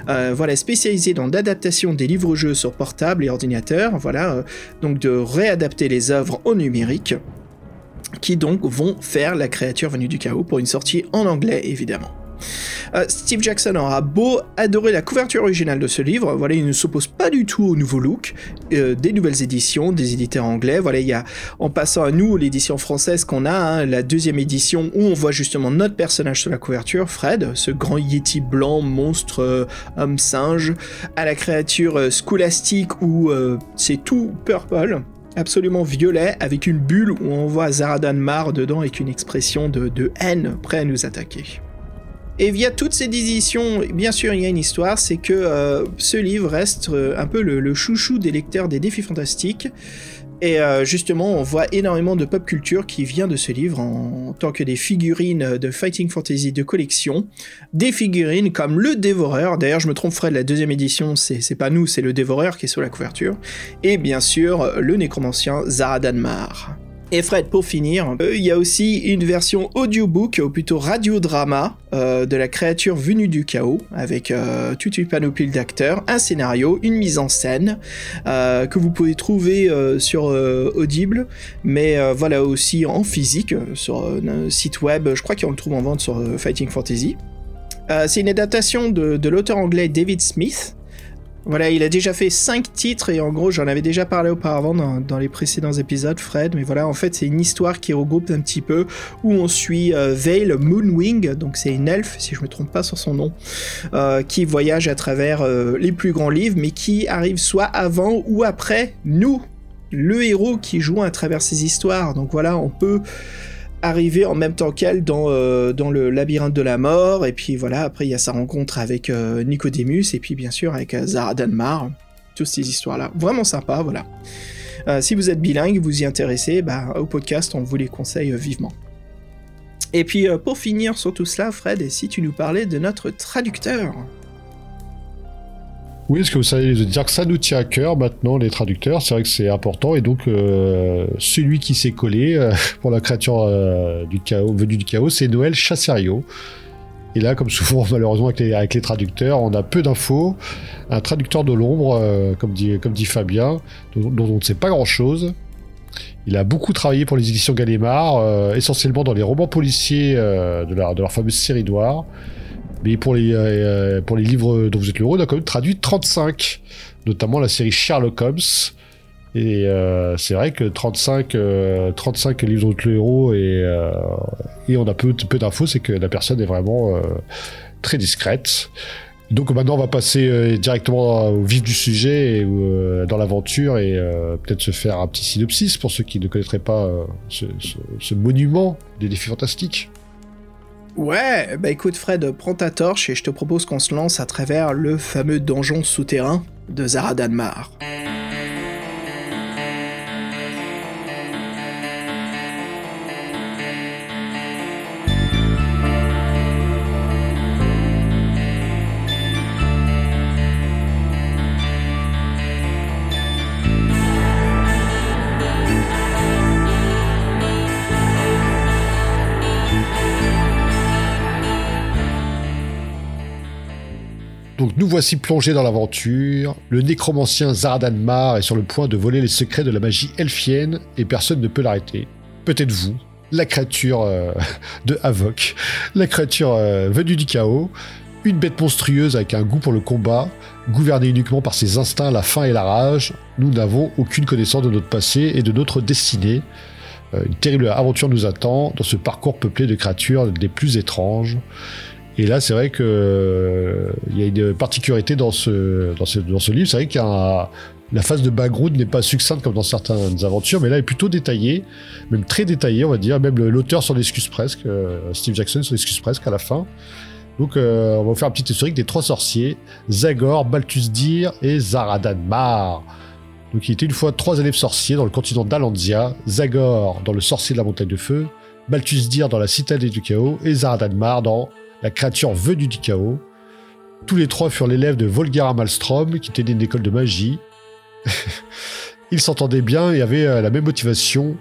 euh, voilà spécialisé dans l'adaptation des livres-jeux sur portable et ordinateur, voilà, euh, donc de réadapter les œuvres au numérique, qui donc vont faire la créature venue du chaos pour une sortie en anglais évidemment. Euh, Steve Jackson aura beau adorer la couverture originale de ce livre, voilà, il ne s'oppose pas du tout au nouveau look, euh, des nouvelles éditions, des éditeurs anglais. Voilà, il y a, en passant à nous, l'édition française qu'on a, hein, la deuxième édition où on voit justement notre personnage sur la couverture, Fred, ce grand yeti blanc, monstre, euh, homme singe, à la créature scolastique où c'est tout purple absolument violet avec une bulle où on voit Zaradan Mar dedans avec une expression de, de haine prêt à nous attaquer. Et via toutes ces éditions, bien sûr, il y a une histoire, c'est que euh, ce livre reste euh, un peu le, chouchou des lecteurs des défis fantastiques. Et euh, justement, on voit énormément de pop culture qui vient de ce livre en, en tant que des figurines de Fighting Fantasy de collection. Des figurines comme le Dévoreur. D'ailleurs, je me trompe, Fred, la deuxième édition, c'est pas nous, c'est le Dévoreur qui est sur la couverture. Et bien sûr, le nécromancien Zaradan Mar. Et Fred, pour finir, euh, il y a aussi une version audiobook, ou plutôt radiodrama, euh, de la créature venue du chaos, avec euh, toute une panoplie d'acteurs, un scénario, une mise en scène, euh, que vous pouvez trouver euh, sur Audible, mais voilà aussi en physique, sur un site web, je crois qu'on le trouve en vente sur Fighting Fantasy. C'est une adaptation de l'auteur anglais David Smith, voilà, il a déjà fait 5 titres et en gros, j'en avais déjà parlé auparavant dans, les précédents épisodes, Fred. Mais voilà, en fait, c'est une histoire qui regroupe un petit peu où on suit euh, Vale Moonwing, donc c'est une elfe, si je me trompe pas sur son nom, euh, qui voyage à travers euh, les plus grands livres, mais qui arrive soit avant ou après nous, le héros qui joue à travers ces histoires. Donc voilà, on peut arriver en même temps qu'elle dans, euh, dans le labyrinthe de la mort, et puis voilà, après il y a sa rencontre avec euh, Nicodemus, et puis bien sûr avec euh, Zara Danmar, toutes ces histoires-là. Vraiment sympa, voilà. Euh, si vous êtes bilingue, vous y intéressez, bah, au podcast, on vous les conseille vivement. Et puis pour finir sur tout cela, Fred, et si tu nous parlais de notre traducteur? Oui, est-ce que vous savez dire que ça nous tient à cœur maintenant, les traducteurs? C'est vrai que c'est important. Et donc, euh, celui qui s'est collé euh, pour la créature euh, du chaos, venue du chaos, c'est Noël Chasserio. Et là, comme souvent, malheureusement, avec les, traducteurs, on a peu d'infos. Un traducteur de l'ombre, comme, dit, Fabien, dont, on ne sait pas grand-chose. Il a beaucoup travaillé pour les éditions Gallimard, essentiellement dans les romans policiers de, leur, de leur fameuse série noire. Mais pour les, euh, pour les livres dont vous êtes le héros, on a quand même traduit 35, notamment la série Sherlock Holmes. Et euh, c'est vrai que 35, euh, 35 livres dont le héros et, euh, et on a peu, peu d'infos, c'est que la personne est vraiment très discrète. Donc maintenant, on va passer directement au vif du sujet, et, dans l'aventure, et peut-être se faire un petit synopsis pour ceux qui ne connaîtraient pas ce monument des défis fantastiques. Ouais, bah écoute Fred, prends ta torche et je te propose qu'on se lance à travers le fameux donjon souterrain de Zara nous voici plongés dans l'aventure. Le nécromancien Zaradanmar est sur le point de voler les secrets de la magie elfienne et personne ne peut l'arrêter. Peut-être vous, la créature euh, de Havok, la créature euh, venue du chaos, une bête monstrueuse avec un goût pour le combat, gouvernée uniquement par ses instincts, la faim et la rage. Nous n'avons aucune connaissance de notre passé et de notre destinée. Euh, une terrible aventure nous attend dans ce parcours peuplé de créatures des plus étranges. Et là, c'est vrai que euh, il y a une particularité dans ce, dans ce, dans ce livre. C'est vrai qu'il y a la phase de background n'est pas succincte comme dans certaines aventures, mais là, elle est plutôt détaillée, même très détaillée, on va dire. Même l'auteur s'en excuse presque, euh, Steve Jackson s'en excuse presque à la fin. Donc, euh, on va vous faire un petit historique des trois sorciers Zagor, Balthusdir et Zaradanmar. Donc, il était une fois trois élèves sorciers dans le continent d'Alandia Zagor dans le sorcier de la montagne de feu, Balthusdir dans la citadelle du chaos et Zaradanmar dans la créature venue du chaos. Tous les trois furent l'élève de Volgara Malmstrom, qui né d'une école de magie. Ils s'entendaient bien et avaient euh, la même motivation,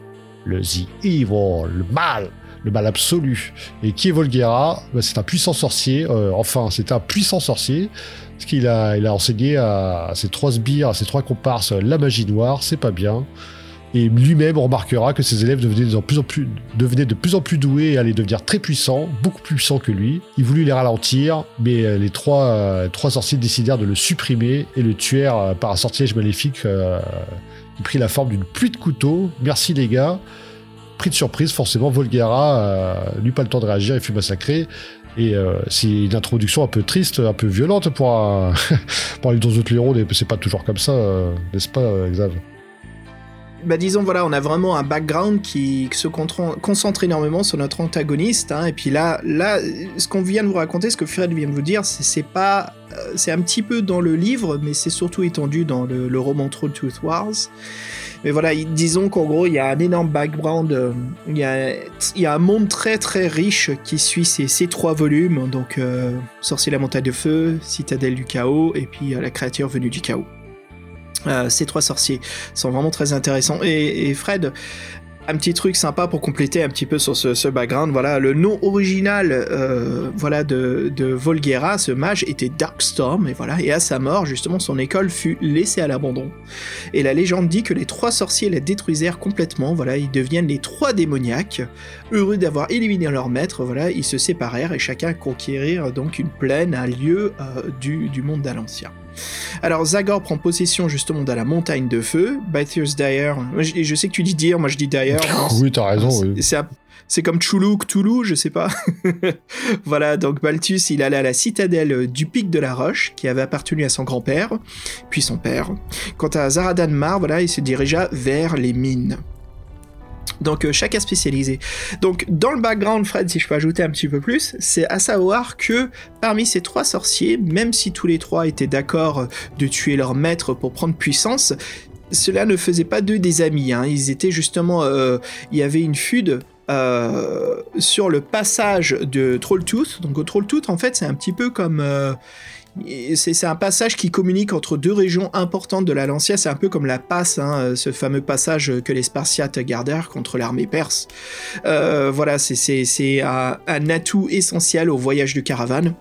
le The Evil, le mal, le mal absolu. Et qui est Volgara? Ben, C'est un puissant sorcier, euh, enfin, c'est un puissant sorcier, parce qu'il a, il a enseigné à, à ses trois sbires, à ses trois comparses, la magie noire, c'est pas bien. Et lui-même remarquera que ses élèves devenaient de, plus en plus, doués et allaient devenir très puissants, beaucoup plus puissants que lui. Il voulut les ralentir, mais euh, les trois, euh, trois sorciers décidèrent de le supprimer et le tuèrent euh, par un sortilège maléfique euh, qui prit la forme d'une pluie de couteaux. Merci les gars. Pris de surprise, forcément, Volgara n'eut pas le temps de réagir et fut massacré. Et c'est une introduction un peu triste, un peu violente pour un, pour les héros. C'est pas toujours comme ça, n'est-ce pas, Xav? Bah disons voilà, on a vraiment un background qui se concentre énormément sur notre antagoniste. hein, et puis là, là, ce qu'on vient de vous raconter, ce que Fred vient de vous dire, c'est pas, euh, c'est un petit peu dans le livre, mais c'est surtout étendu dans le, roman Troll Tooth Wars. Mais voilà, il- disons qu'en gros, il y a un énorme background, euh, il y, a, y a un monde très très riche qui suit ces, ces trois volumes, donc euh, Sorcier la montagne de feu, Citadelle du chaos, et puis euh, la créature venue du chaos. Euh, ces trois sorciers sont vraiment très intéressants. Et, Fred, un petit truc sympa pour compléter un petit peu sur ce, ce background. Voilà, le nom original, euh, voilà, de, de Volguera, ce mage, était Darkstorm, et voilà. Et à sa mort, justement, son école fut laissée à l'abandon. Et la légende dit que les trois sorciers la détruisèrent complètement. Voilà, ils deviennent les trois démoniaques. Heureux d'avoir éliminé leur maître, voilà, ils se séparèrent et chacun conquérir donc une plaine, un lieu euh, du, du monde d'Alancia. Alors Zagor prend possession justement de la montagne de feu. Balthus Dyer, je, je sais que tu dis dire, moi je dis Dyer. oui, t'as raison. C'est- oui. C'est comme Chulu, Cthulhu, je sais pas. voilà, donc Balthus, il allait à la citadelle du Pic de la Roche, qui avait appartenu à son grand-père, puis son père. Quant à Zaradan Mar, voilà, il se dirigea vers les mines. Donc euh, chacun spécialisé. Donc dans le background, Fred, si je peux ajouter un petit peu plus, c'est à savoir que parmi ces trois sorciers, même si tous les trois étaient d'accord de tuer leur maître pour prendre puissance, cela ne faisait pas d'eux des amis. hein. Ils étaient justement, euh, il y avait une fude. euh, sur le passage de Trolltooth. Donc, au Trolltooth, en fait, c'est un petit peu comme. Euh, c'est un passage qui communique entre deux régions importantes de la Lancia. C'est un peu comme la passe, hein, ce fameux passage que les Spartiates gardèrent contre l'armée perse. Euh, voilà, c'est- un, atout essentiel au voyage de caravane.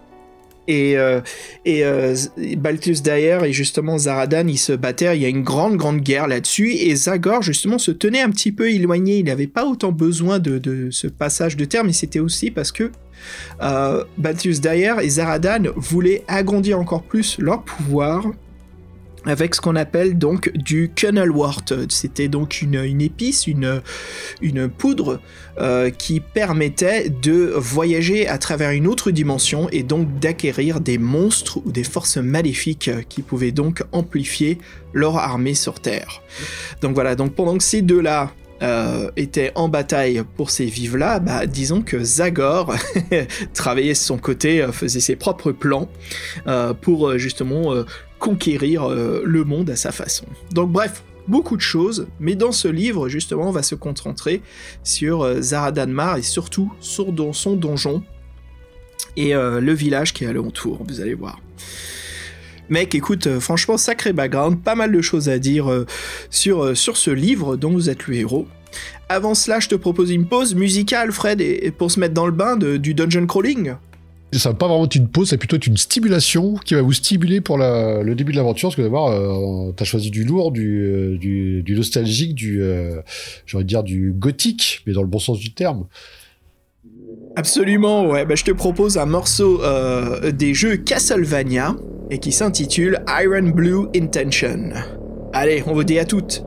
Et, euh, euh, Balthus Dyer et justement Zaradan, ils se battaient. Il y a une grande, grande guerre là-dessus. Et Zagor, justement, se tenait un petit peu éloigné. Il n'avait pas autant besoin de, de ce passage de terre, mais c'était aussi parce que euh, Balthus Dyer et Zaradan voulaient agrandir encore plus leur pouvoir avec ce qu'on appelle donc du Kennelwort. C'était donc une, épice, une, poudre euh, qui permettait de voyager à travers une autre dimension et donc d'acquérir des monstres ou des forces maléfiques qui pouvaient donc amplifier leur armée sur Terre. Donc voilà, donc pendant que ces deux-là euh, étaient en bataille pour ces vives-là, bah, disons que Zagor travaillait de son côté, euh, faisait ses propres plans euh, pour justement conquérir le monde à sa façon. Donc bref, beaucoup de choses, mais dans ce livre, justement, on va se concentrer sur Zaradanmar et surtout sur son donjon et le village qui est alentour, vous allez voir. Mec, écoute, euh, franchement, sacré background, pas mal de choses à dire euh, sur, euh, sur ce livre dont vous êtes le héros. Avant cela, je te propose une pause musicale, Fred, et, pour se mettre dans le bain du dungeon crawling. Ça va pas vraiment être une pause, c'est plutôt une stimulation qui va vous stimuler pour le début de l'aventure. Parce que d'abord, t'as choisi du lourd, du, du, du nostalgique, du, dire du gothique, mais dans le bon sens du terme. Absolument, ouais. Bah, je te propose un morceau euh, des jeux Castlevania et qui s'intitule Iron Blue Intention. Allez, on vous dit à toutes.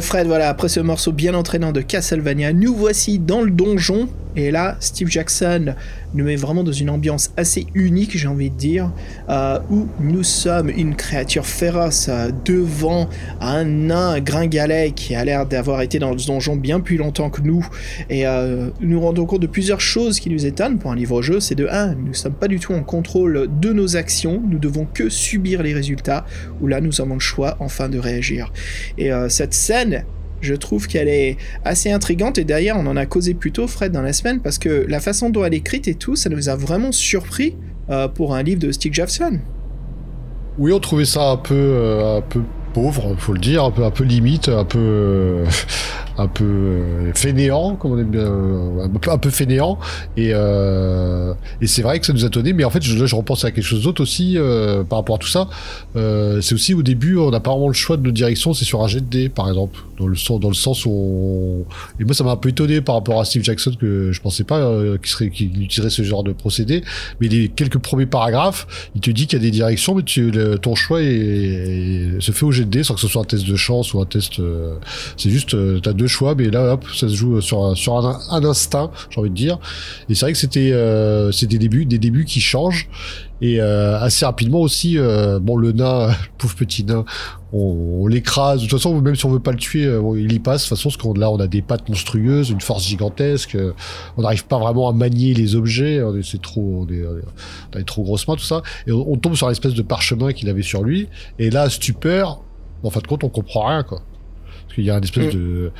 Fred, voilà, après ce morceau bien entraînant de Castlevania, nous voici dans le donjon. Et là, Steve Jackson nous met vraiment dans une ambiance assez unique, j'ai envie de dire, euh, où nous sommes une créature féroce euh, devant un nain gringalet qui a l'air d'avoir été dans ce donjon bien plus longtemps que nous. Et euh, nous rendons compte de plusieurs choses qui nous étonnent pour un livre-jeu. C'est de 1, nous ne sommes pas du tout en contrôle de nos actions, nous devons que subir les résultats, où là nous avons le choix enfin de réagir. Et cette scène je trouve qu'elle est assez intrigante et d'ailleurs on en a causé plus tôt Fred dans la semaine parce que la façon dont elle est écrite et tout, ça nous a vraiment surpris euh, pour un livre de Steve Jackson. Oui, on trouvait ça un peu, euh, un faut le dire, un peu, un peu limite, un peu, euh, un peu euh, fainéant, comme on aime bien, euh, un peu, fainéant. Et, euh, et c'est vrai que ça nous a étonné, mais en fait, je, là, je repense à quelque chose d'autre aussi euh, par rapport à tout ça. Euh, c'est aussi au début, on n'a pas vraiment le choix de notre direction, c'est sur un jet de dés, par exemple, dans le, sens, dans le sens où on... Et moi, ça m'a un peu étonné par rapport à Steve Jackson, que je pensais pas euh, qu'il serait, qu'il utiliserait ce genre de procédé. Mais les quelques premiers paragraphes, il te dit qu'il y a des directions, mais tu, le, ton choix est, est, se fait au jet de dés, sans que ce soit un test de chance ou un test. C'est juste, t'as deux choix, mais là, hop, ça se joue sur, un, instinct, j'ai envie de dire. Et c'est vrai que c'était euh, des débuts, des débuts qui changent. Et euh, assez rapidement aussi, euh, bon, le nain, le pauvre petit nain, on, on l'écrase. De toute façon, même si on veut pas le tuer, il y passe. De toute façon, parce qu'on là, on a des pattes monstrueuses, une force gigantesque. on n'arrive pas vraiment à manier les objets. on est- C'est trop, on est, trop grosses mains, tout ça. Et on, on tombe sur l'espèce de parchemin qu'il avait sur lui. Et là, stupeur. En fin de compte, on comprend rien, quoi. Qu'il y a une espèce Mm. de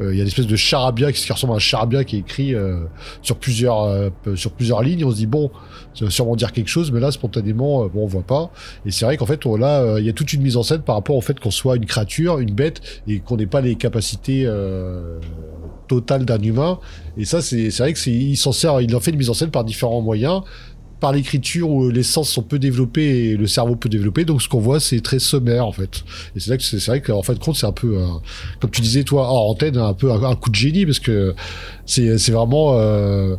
euh, il y a une espèce de charabia qui, qui ressemble à un charabia qui est écrit euh, sur plusieurs euh, sur plusieurs lignes. On se dit bon, ça va sûrement dire quelque chose, mais là spontanément, bon, on voit pas. Et c'est vrai qu'en fait, on, là, il y a toute une mise en scène par rapport au fait qu'on soit une créature, une bête, et qu'on n'ait pas les capacités euh, totales d'un humain. Et ça, c'est c'est vrai que c'est il s'en sert, il en fait une mise en scène par différents moyens. Par l'écriture où les sens sont peu développés et le cerveau peu développé, donc ce qu'on voit c'est très sommaire en fait. Et c'est là que c'est vrai qu'en fin de compte c'est un peu, euh, comme tu disais toi hors antenne, un peu un, coup de génie parce que c'est vraiment euh,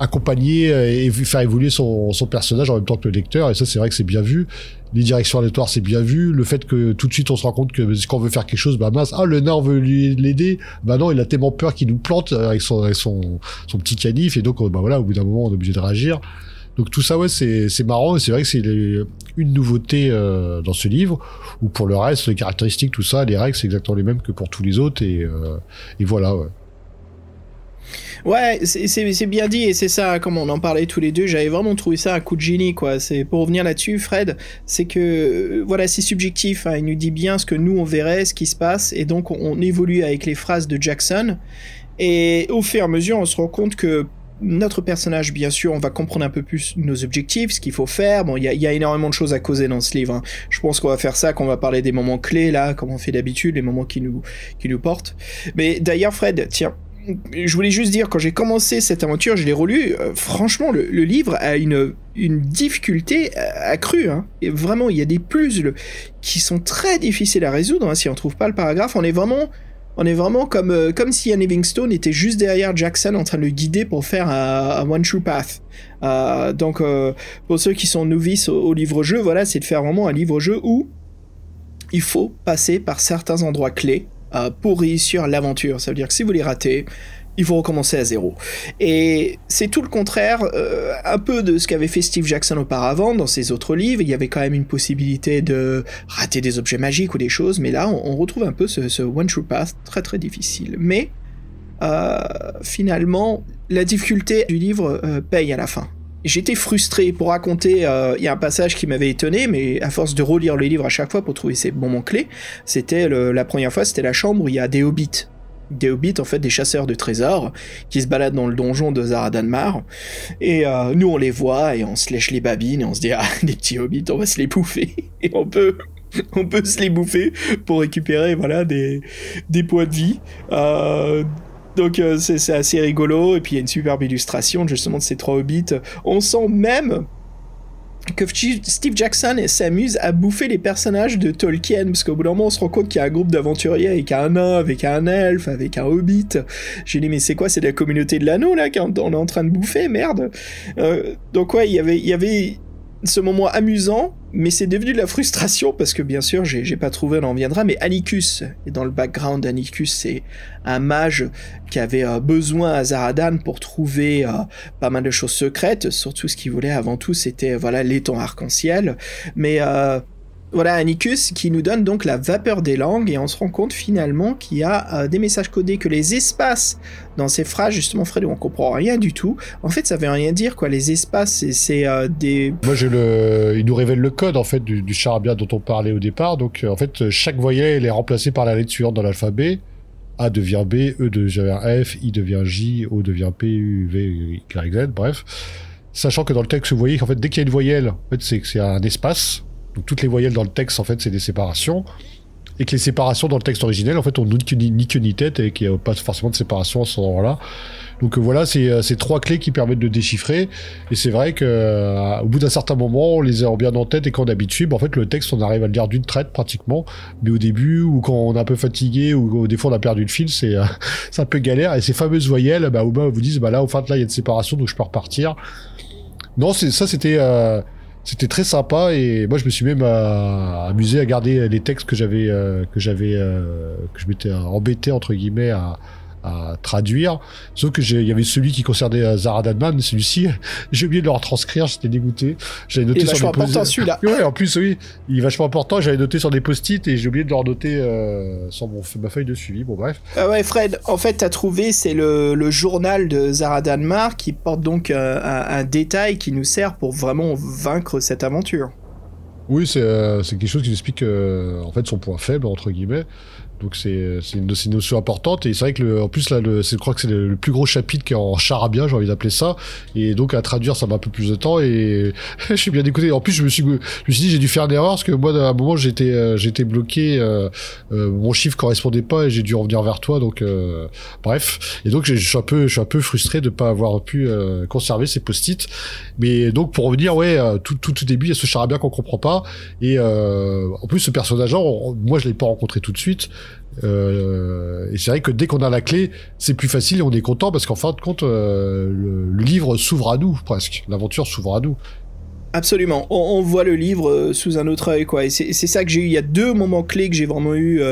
accompagner et faire évoluer son, son personnage en même temps que le lecteur. Et ça c'est vrai que c'est bien vu. Les directions aléatoires c'est bien vu. Le fait que tout de suite on se rend compte que quand on veut faire quelque chose bah mince ah le nain veut l'aider. Bah non il a tellement peur qu'il nous plante avec son avec son, son petit canif. Et donc bah voilà au bout d'un moment on est obligé de réagir donc tout ça ouais c'est marrant et c'est vrai que c'est une nouveauté euh, dans ce livre ou pour le reste les caractéristiques tout ça les règles c'est exactement les mêmes que pour tous les autres et euh, et voilà ouais Ouais, c'est- bien dit et c'est ça, comme on en parlait tous les deux, j'avais vraiment trouvé ça un coup de génie, quoi. C'est pour revenir là-dessus, Fred, c'est que euh, voilà, c'est subjectif. hein, il nous dit bien ce que nous on verrait, ce qui se passe, et donc on, on évolue avec les phrases de Jackson. Et au fur et à mesure, on se rend compte que notre personnage, bien sûr, on va comprendre un peu plus nos objectifs, ce qu'il faut faire. Bon, il y y a énormément de choses à causer dans ce livre. hein. Je pense qu'on va faire ça, qu'on va parler des moments clés là, comme on fait d'habitude, les moments qui nous qui nous portent. Mais d'ailleurs, Fred, tiens, je voulais juste dire, quand j'ai commencé cette aventure, je l'ai relu, euh, franchement, le, le livre a une, une difficulté euh, accrue. Hein. Et vraiment, il y a des puzzles qui sont très difficiles à résoudre. hein, si on trouve pas le paragraphe, on est vraiment, on est vraiment comme, euh, comme si Ian Livingstone était juste derrière Jackson en train de le guider pour faire un, One True Path. Euh, donc, euh, pour ceux qui sont novices au, au livre-jeu, voilà, c'est de faire vraiment un livre-jeu où il faut passer par certains endroits clés pour réussir l'aventure. Ça veut dire que si vous les ratez, il faut recommencer à zéro. Et c'est tout le contraire, euh, un peu de ce qu'avait fait Steve Jackson auparavant dans ses autres livres. Il y avait quand même une possibilité de rater des objets magiques ou des choses, mais là, on, retrouve un peu ce, One True Path très très difficile. Mais euh, finalement, la difficulté du livre euh, paye à la fin. J'étais frustré pour raconter. Il y a un passage qui m'avait étonné, mais à force de relire le livre à chaque fois pour trouver ces moments clés, c'était la première fois, c'était la chambre où il y a des hobbits. Des hobbits, en fait, des chasseurs de trésors qui se baladent dans le donjon de Zaradanmar. Et euh, nous, on les voit et on se lèche les babines et on se dit Ah, les petits hobbits, on va se les bouffer. Et on peut. On peut se les bouffer pour récupérer voilà des, des points de vie. Euh, donc euh, c'est assez rigolo et puis il y a une superbe illustration justement de ces trois hobbits. On sent même que Steve Jackson s'amuse à bouffer les personnages de Tolkien parce qu'au bout d'un moment on se rend compte qu'il y a un groupe d'aventuriers avec un nain, avec un elfe, avec un hobbit. J'ai dit mais c'est quoi c'est la communauté de l'anneau là qu'on on est en train de bouffer? Merde. Euh, donc ouais il y avait il y avait ce moment amusant, mais c'est devenu de la frustration parce que bien sûr, j'ai pas trouvé, on en viendra, mais Anicus est dans le background. Anicus, c'est un mage qui avait euh, besoin à Zaradan pour trouver euh, pas mal de choses secrètes. Surtout, ce qu'il voulait avant tout, c'était voilà l'étang arc-en-ciel. Mais euh, voilà, Anicus qui nous donne donc la vapeur des langues et on se rend compte finalement qu'il y a euh, des messages codés, que les espaces dans ces phrases, justement, Fred, on comprend rien du tout. En fait, ça veut rien dire, quoi. Les espaces, c'est euh, des. Moi, j'ai le. Il nous révèle le code, en fait, du, charabia dont on parlait au départ. Donc, euh, en fait, chaque voyelle est remplacée par la lettre suivante dans l'alphabet. A devient B, E devient F, I devient J, O devient P, U, V, Y, Z, bref. Sachant que dans le texte, vous voyez qu'en fait, dès qu'il y a une voyelle, en fait, c'est un espace. Donc toutes les voyelles dans le texte, en fait, c'est des séparations. Et que les séparations dans le texte originel, en fait, ni que ni, queue ni tête et qu'il n'y a pas forcément de séparation à ce moment-là. Donc euh, voilà, c'est euh, ces trois clés qui permettent de déchiffrer. Et c'est vrai que euh, au bout d'un certain moment, on les a bien en tête et quand on habitue, bah, en fait, le texte, on arrive à le lire d'une traite pratiquement. Mais au début, ou quand on est un peu fatigué, ou, ou des fois on a perdu le fil, c'est c'est un peu galère. Et ces fameuses voyelles, bah, au bas, vous disent, bah là, au fait, là, il y a une séparation, donc je peux repartir. Non, ça, c'était c'était très sympa et moi je me suis même euh, amusé à garder les textes que j'avais euh, que j'avais euh, que je m'étais embêté entre guillemets à, à traduire. Sauf que il y avait celui qui concernait euh, Zara Danman, celui-ci, j'ai oublié de le retranscrire, j'étais dégoûté. J'avais noté il est sur vachement important celui-là. Ouais, en plus oui, il est vachement important. J'avais noté sur des post-it et j'ai oublié de le renoter euh, sur mon, ma feuille de suivi. Bon bref. Ah ouais, Fred. En fait, t'as trouvé, c'est le, le, journal de Zara Danmar qui porte donc euh, un, un, détail qui nous sert pour vraiment vaincre cette aventure. Oui, c'est euh, quelque chose qui explique euh, en fait son point faible entre guillemets. Donc c'est une, une, notion importante. Et c'est vrai que le, en plus là le, je crois que c'est le, plus gros chapitre qui est en charabia j'ai envie d'appeler ça. Et donc à traduire ça m'a un peu plus de temps. Et je suis bien écouté. En plus je me suis je me suis dit j'ai dû faire une erreur parce que moi à un moment j'étais euh, j'étais bloqué euh, euh, mon chiffre correspondait pas et j'ai dû revenir vers toi. Donc euh, bref. Et donc je suis un peu je suis un peu frustré de pas avoir pu euh, conserver ces post-it. Mais donc pour revenir ouais tout tout, tout début il y a ce charabia qu'on comprend pas. Et en plus ce personnage là moi je l'ai pas rencontré tout de suite euh, et c'est vrai que dès qu'on a la clé, c'est plus facile et on est content parce qu'en fin de compte, euh, le, livre s'ouvre à nous presque. L'aventure s'ouvre à nous. Absolument. On, voit le livre euh, sous un autre œil, quoi. Et c'est ça que j'ai eu. Il y a deux moments clés que j'ai vraiment eu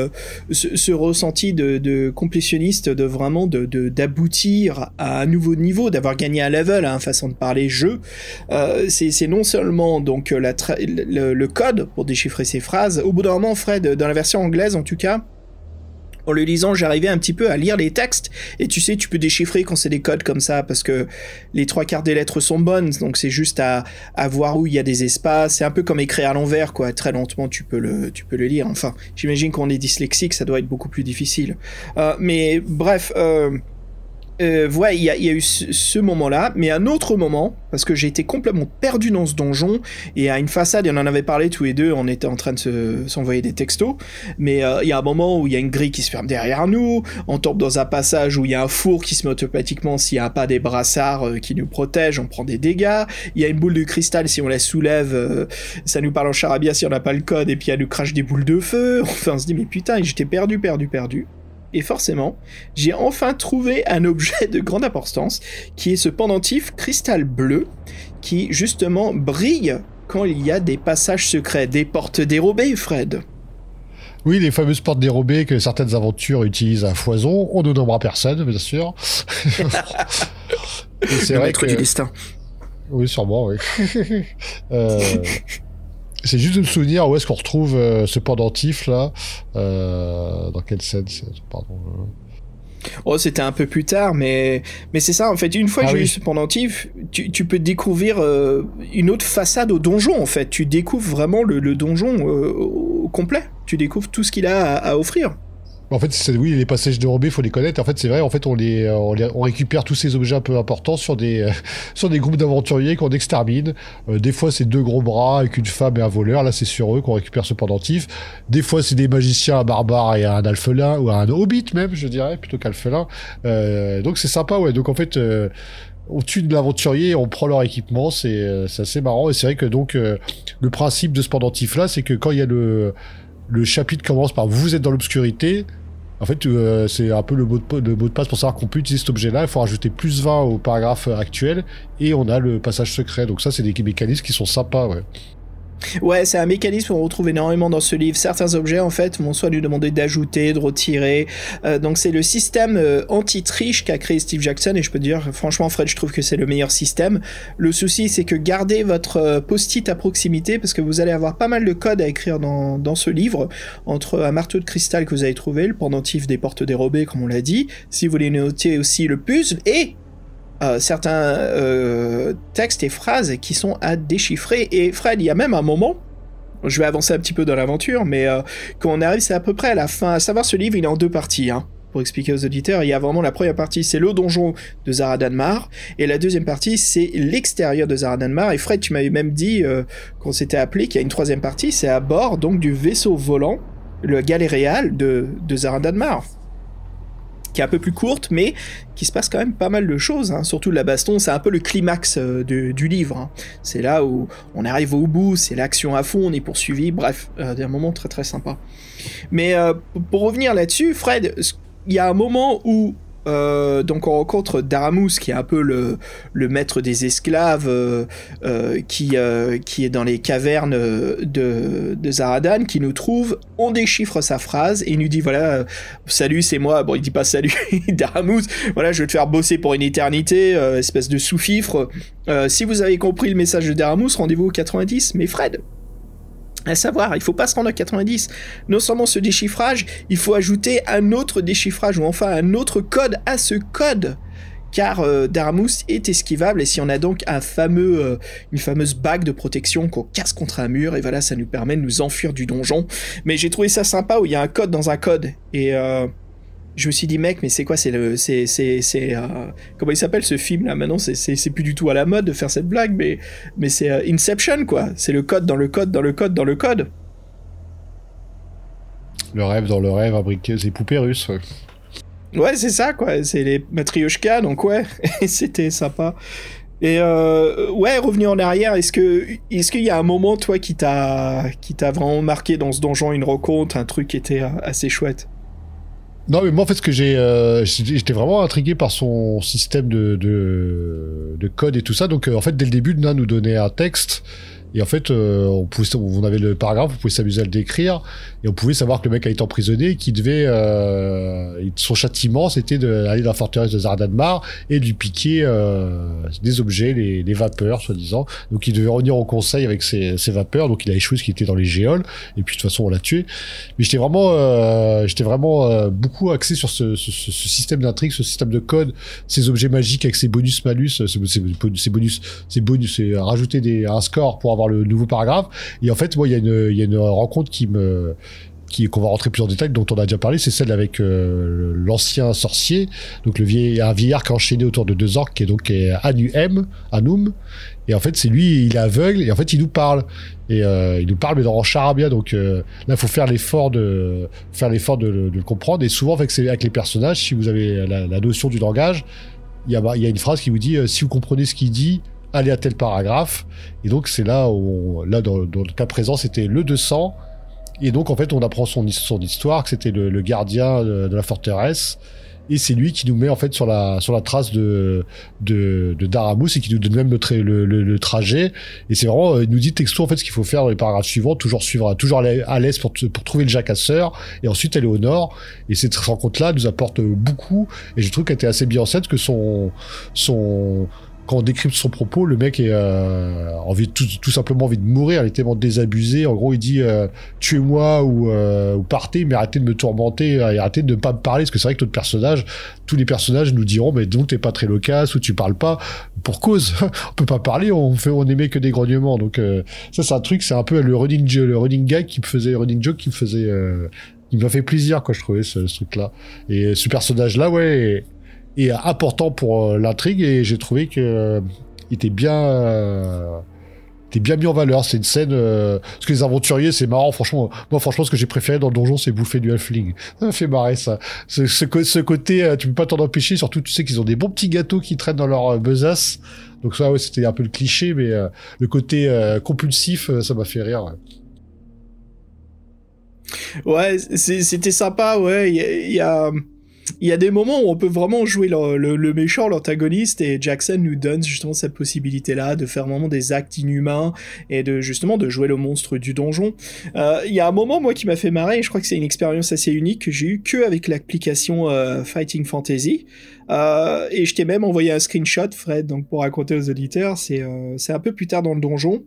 ce, ressenti de, de, complétionniste, de vraiment d'aboutir de, à un nouveau niveau, d'avoir gagné un level, hein, façon de parler jeu. C'est non seulement donc le, le code pour déchiffrer ces phrases. Au bout d'un moment, Fred, dans la version anglaise en tout cas en le lisant, j'arrivais un petit peu à lire les textes. Et tu sais, tu peux déchiffrer quand c'est des codes comme ça, parce que les trois quarts des lettres sont bonnes. Donc c'est juste à, à voir où il y a des espaces. C'est un peu comme écrire à l'envers, quoi. Très lentement, tu peux le, tu peux le lire. Enfin, j'imagine qu'on est dyslexique, ça doit être beaucoup plus difficile. Euh, mais bref. Euh, euh, ouais, il y, a eu ce, ce moment-là, mais un autre moment, parce que j'ai été complètement perdu dans ce donjon, et à une façade, et on en avait parlé tous les deux, on était en train de s'envoyer des textos, mais euh, il y a un moment où il y a une grille qui se ferme derrière nous, on tombe dans un passage où il y a un four qui se met automatiquement s'il n'y a pas des brassards euh, qui nous protègent, on prend des dégâts, il y a une boule de cristal, si on la soulève, euh, ça nous parle en charabia si on n'a pas le code, et puis elle nous crache des boules de feu, enfin on se dit mais putain, j'étais perdu, perdu, perdu et forcément, j'ai enfin trouvé un objet de grande importance, qui est ce pendentif cristal bleu, qui justement brille quand il y a des passages secrets, des portes dérobées, Fred. Oui, les fameuses portes dérobées que certaines aventures utilisent à foison. On ne nommera personne, bien sûr. c'est vrai que... du destin. Oui, sûrement, oui. euh... C'est juste de me souvenir où est-ce qu'on retrouve euh, ce pendentif là. Euh, dans quelle scène Pardon. Oh, c'était un peu plus tard, mais, mais c'est ça, en fait. Une fois ah que j'ai oui. eu ce pendentif, tu, tu peux découvrir euh, une autre façade au donjon, en fait. Tu découvres vraiment le, le donjon euh, au complet. Tu découvres tout ce qu'il a à, à offrir. En fait, oui, les passages dérobés, faut les connaître. En fait, c'est vrai. En fait, on les, on les, on récupère tous ces objets un peu importants sur des, euh, sur des groupes d'aventuriers qu'on extermine. Euh, des fois, c'est deux gros bras avec une femme et un voleur. Là, c'est sur eux qu'on récupère ce pendentif. Des fois, c'est des magiciens, un barbare et un alphelin ou un hobbit même, je dirais, plutôt qu'alphelin. Euh, donc, c'est sympa, ouais. Donc, en fait. Euh, on tue de l'aventurier, on prend leur équipement, c'est euh, assez marrant. Et c'est vrai que donc euh, le principe de ce pendentif là, c'est que quand il y a le le chapitre commence par vous êtes dans l'obscurité, En fait, euh, c'est un peu le mot, de, passe pour savoir qu'on peut utiliser cet objet-là. Il faut rajouter plus 20 au paragraphe actuel et on a le passage secret. Donc ça, c'est des mécanismes qui sont sympas, ouais. Ouais, c'est un mécanisme qu'on retrouve énormément dans ce livre. Certains objets, en fait, vont soit lui demander d'ajouter, de retirer. Euh, donc c'est le système euh, anti-triche qu'a créé Steve Jackson, et je peux te dire, franchement, Fred, je trouve que c'est le meilleur système. Le souci, c'est que gardez votre euh, post-it à proximité, parce que vous allez avoir pas mal de code à écrire dans, dans ce livre, entre un marteau de cristal que vous avez trouvé, le pendentif des portes dérobées, comme on l'a dit, si vous voulez noter aussi le puzzle, et euh, certains euh, textes et phrases qui sont à déchiffrer. Et Fred, il y a même un moment, je vais avancer un petit peu dans l'aventure, mais euh, quand on arrive, c'est à peu près à la fin. À savoir, ce livre, il est en deux parties. Hein, pour expliquer aux auditeurs, il y a vraiment la première partie, c'est le donjon de Zaradanmar, et la deuxième partie, c'est l'extérieur de Zaradanmar. Et Fred, tu m'avais même dit, qu'on s'était appelé, qu'il y a une troisième partie, c'est à bord donc du vaisseau volant, le Galéréal de, de Zaradanmar qui est un peu plus courte, mais qui se passe quand même pas mal de choses. Hein. Surtout la baston, c'est un peu le climax euh, du livre. Hein. C'est là où on arrive au bout, c'est l'action à fond, on est poursuivi. Bref, euh, un moment très très sympa. Mais euh, pour revenir là-dessus, Fred, il y a un moment où euh, donc on rencontre Daramous qui est un peu le, maître des esclaves euh, euh, qui, qui est dans les cavernes de, de Zaradan qui nous trouve, on déchiffre sa phrase et il nous dit voilà salut c'est moi, bon il dit pas salut Daramous, voilà je vais te faire bosser pour une éternité, espèce de sous-fifre, si vous avez compris le message de Daramous rendez-vous au 90, mais Fred à savoir, il faut pas se rendre à 90. Non seulement ce déchiffrage, il faut ajouter un autre déchiffrage ou enfin un autre code à ce code. Car euh, est esquivable et si on a donc un fameux, euh, une fameuse bague de protection qu'on casse contre un mur et voilà, ça nous permet de nous enfuir du donjon. Mais j'ai trouvé ça sympa où il y a un code dans un code et euh, je me suis dit mec mais c'est quoi c'est le c'est c'est c'est euh, comment il s'appelle ce film là? Maintenant c'est c'est plus du tout à la mode de faire cette blague mais mais c'est euh, Inception quoi. C'est le code dans le code dans le code dans le code. Le rêve dans le rêve imbriqué c'est poupées russes ouais, c'est ça quoi. C'est les matrioshka donc ouais. C'était sympa. Et euh, ouais, revenir en arrière, est-ce que est-ce qu'il y a un moment toi qui t'a qui t'a vraiment marqué dans ce donjon, une rencontre, un truc qui était assez chouette? Non, mais moi, en fait, ce que j'ai, euh, j'étais vraiment intrigué par son système de, de, de, code et tout ça. Donc, euh, en fait, dès le début, Nana nous donnait un texte et en fait, euh, on, pouvait, on avait le paragraphe, on pouvait s'amuser à le décrire, et on pouvait savoir que le mec a été emprisonné, qu'il devait, euh, son châtiment, c'était d'aller dans la forteresse de Zardanmar et de lui piquer euh, des objets, les, les vapeurs, soi-disant. Donc il devait revenir au conseil avec ses, ses vapeurs, donc il a échoué ce qui était dans les géoles, et puis de toute façon on l'a tué. Mais j'étais vraiment, euh, j'étais vraiment euh, beaucoup axé sur ce, ce, ce système d'intrigue, ce système de code, ces objets magiques avec ces bonus malus, ces, bonus, ces bonus, c'est rajouter des, un score pour avoir le nouveau paragraphe. Et en fait, moi, il y, a une, y a une rencontre qui me qu'on va rentrer plus en détail, dont on a déjà parlé, c'est celle avec euh, l'ancien sorcier, donc le vieil, un vieillard qui a enchaîné autour de deux orques, qui est donc Anuem, Anum, et en fait c'est lui, il est aveugle, et en fait il nous parle, et euh, il nous parle mais dans charabia, donc euh, là faut faire l'effort de faire l'effort de, le comprendre, et souvent avec, avec les personnages, si vous avez la, notion du langage, il y a, y a une phrase qui vous dit si vous comprenez ce qu'il dit, aller à tel paragraphe. Et donc c'est là où, là dans, le cas présent, c'était le 200. Et donc en fait, on apprend son, son histoire, que c'était le, gardien de, la forteresse. Et c'est lui qui nous met en fait sur la sur la trace de de, de et qui nous donne même le, trajet. Et c'est vraiment, il nous dit texto en fait ce qu'il faut faire dans les paragraphes suivants, toujours suivre, toujours aller à l'est pour, pour trouver le jacasseur et ensuite aller au nord. Et cette rencontre-là nous apporte beaucoup. Et je trouve qu'elle était assez bien en scène que son son quand on décrypte son propos, le mec est euh, envie tout, simplement envie de mourir, il est tellement désabusé. En gros, il dit euh, tuez-moi ou, euh, ou, partez, mais arrêtez de me tourmenter, arrêtez de ne pas me parler, parce que c'est vrai que notre personnage, tous les personnages nous diront mais donc t'es pas très loquace ou tu parles pas pour cause. on peut pas parler, on fait, on émet que des grognements. Donc euh, ça, c'est un truc, c'est un peu le running le running gag qui me faisait, le running joke qui me faisait, euh, qui m'a fait plaisir quoi, je trouvais ce, ce truc-là. Et ce personnage-là, ouais et important pour euh, l'intrigue et j'ai trouvé que euh, était bien euh, était bien mis en valeur. C'est une scène parce que les aventuriers c'est marrant franchement. Moi franchement ce que j'ai préféré dans le donjon c'est bouffer du halfling. Ça me fait marrer ça. Ce, ce, côté tu peux pas t'en empêcher surtout tu sais qu'ils ont des bons petits gâteaux qui traînent dans leur besace. Donc ça ouais c'était un peu le cliché mais le côté compulsif ça m'a fait rire. Ouais, c'est- c'était sympa, ouais. Il y y a... Il y a des moments où on peut vraiment jouer le, méchant, l'antagoniste, et Jackson nous donne justement cette possibilité-là de faire vraiment des actes inhumains et de justement de jouer le monstre du donjon. Euh, Il y a un moment, moi, qui m'a fait marrer, et je crois que c'est une expérience assez unique que j'ai eu que avec l'application euh, Fighting Fantasy. Euh, et je t'ai même envoyé un screenshot, Fred, donc pour raconter aux auditeurs, c'est un peu plus tard dans le donjon.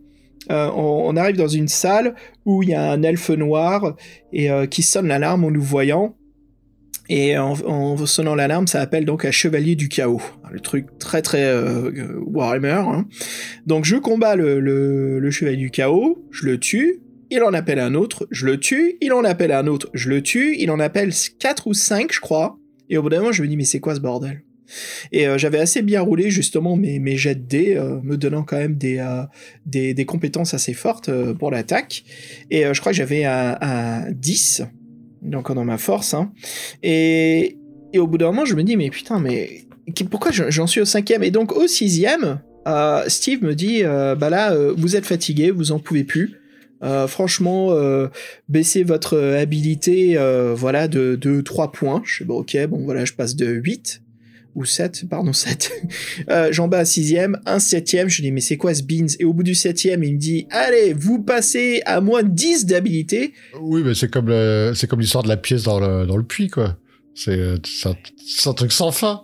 On, arrive dans une salle où il y a un elfe noir et qui sonne l'alarme en nous voyant. Et en, sonnant l'alarme, ça appelle donc un chevalier du chaos. Le truc très très euh, Warhammer. hein. Donc je combats le, chevalier du chaos, je le tue, il en appelle un autre, je le tue, il en appelle un autre, je le tue, il en appelle 4 ou 5 je crois. Et au bout d'un moment je me dis mais c'est quoi ce bordel? Et euh, j'avais assez bien roulé justement mes, jets de dés, euh, me donnant quand même des, euh, compétences assez fortes euh, pour l'attaque. Et euh, je crois que j'avais un, un 10, donc dans ma force. hein. Et, et au bout d'un moment, je me dis, mais putain, mais pourquoi je- j'en suis au cinquième? Et donc au sixième, euh, Steve me dit, euh, bah là, euh, vous êtes fatigué, vous en pouvez plus. Franchement, baissez votre habilité voilà, de, de 3 points. Je sais, bon, ok, bon, voilà, je passe de 8 ou 7, pardon, 7. Euh, J'en bats un sixième, un septième, je dis mais c'est quoi ce beans? Et au bout du septième, il me dit allez, vous passez à moins 10 d'habilité. Oui, mais c'est comme le- c'est comme l'histoire de la pièce dans le, dans le puits, quoi. C'est c'est un, c'est un truc sans fin.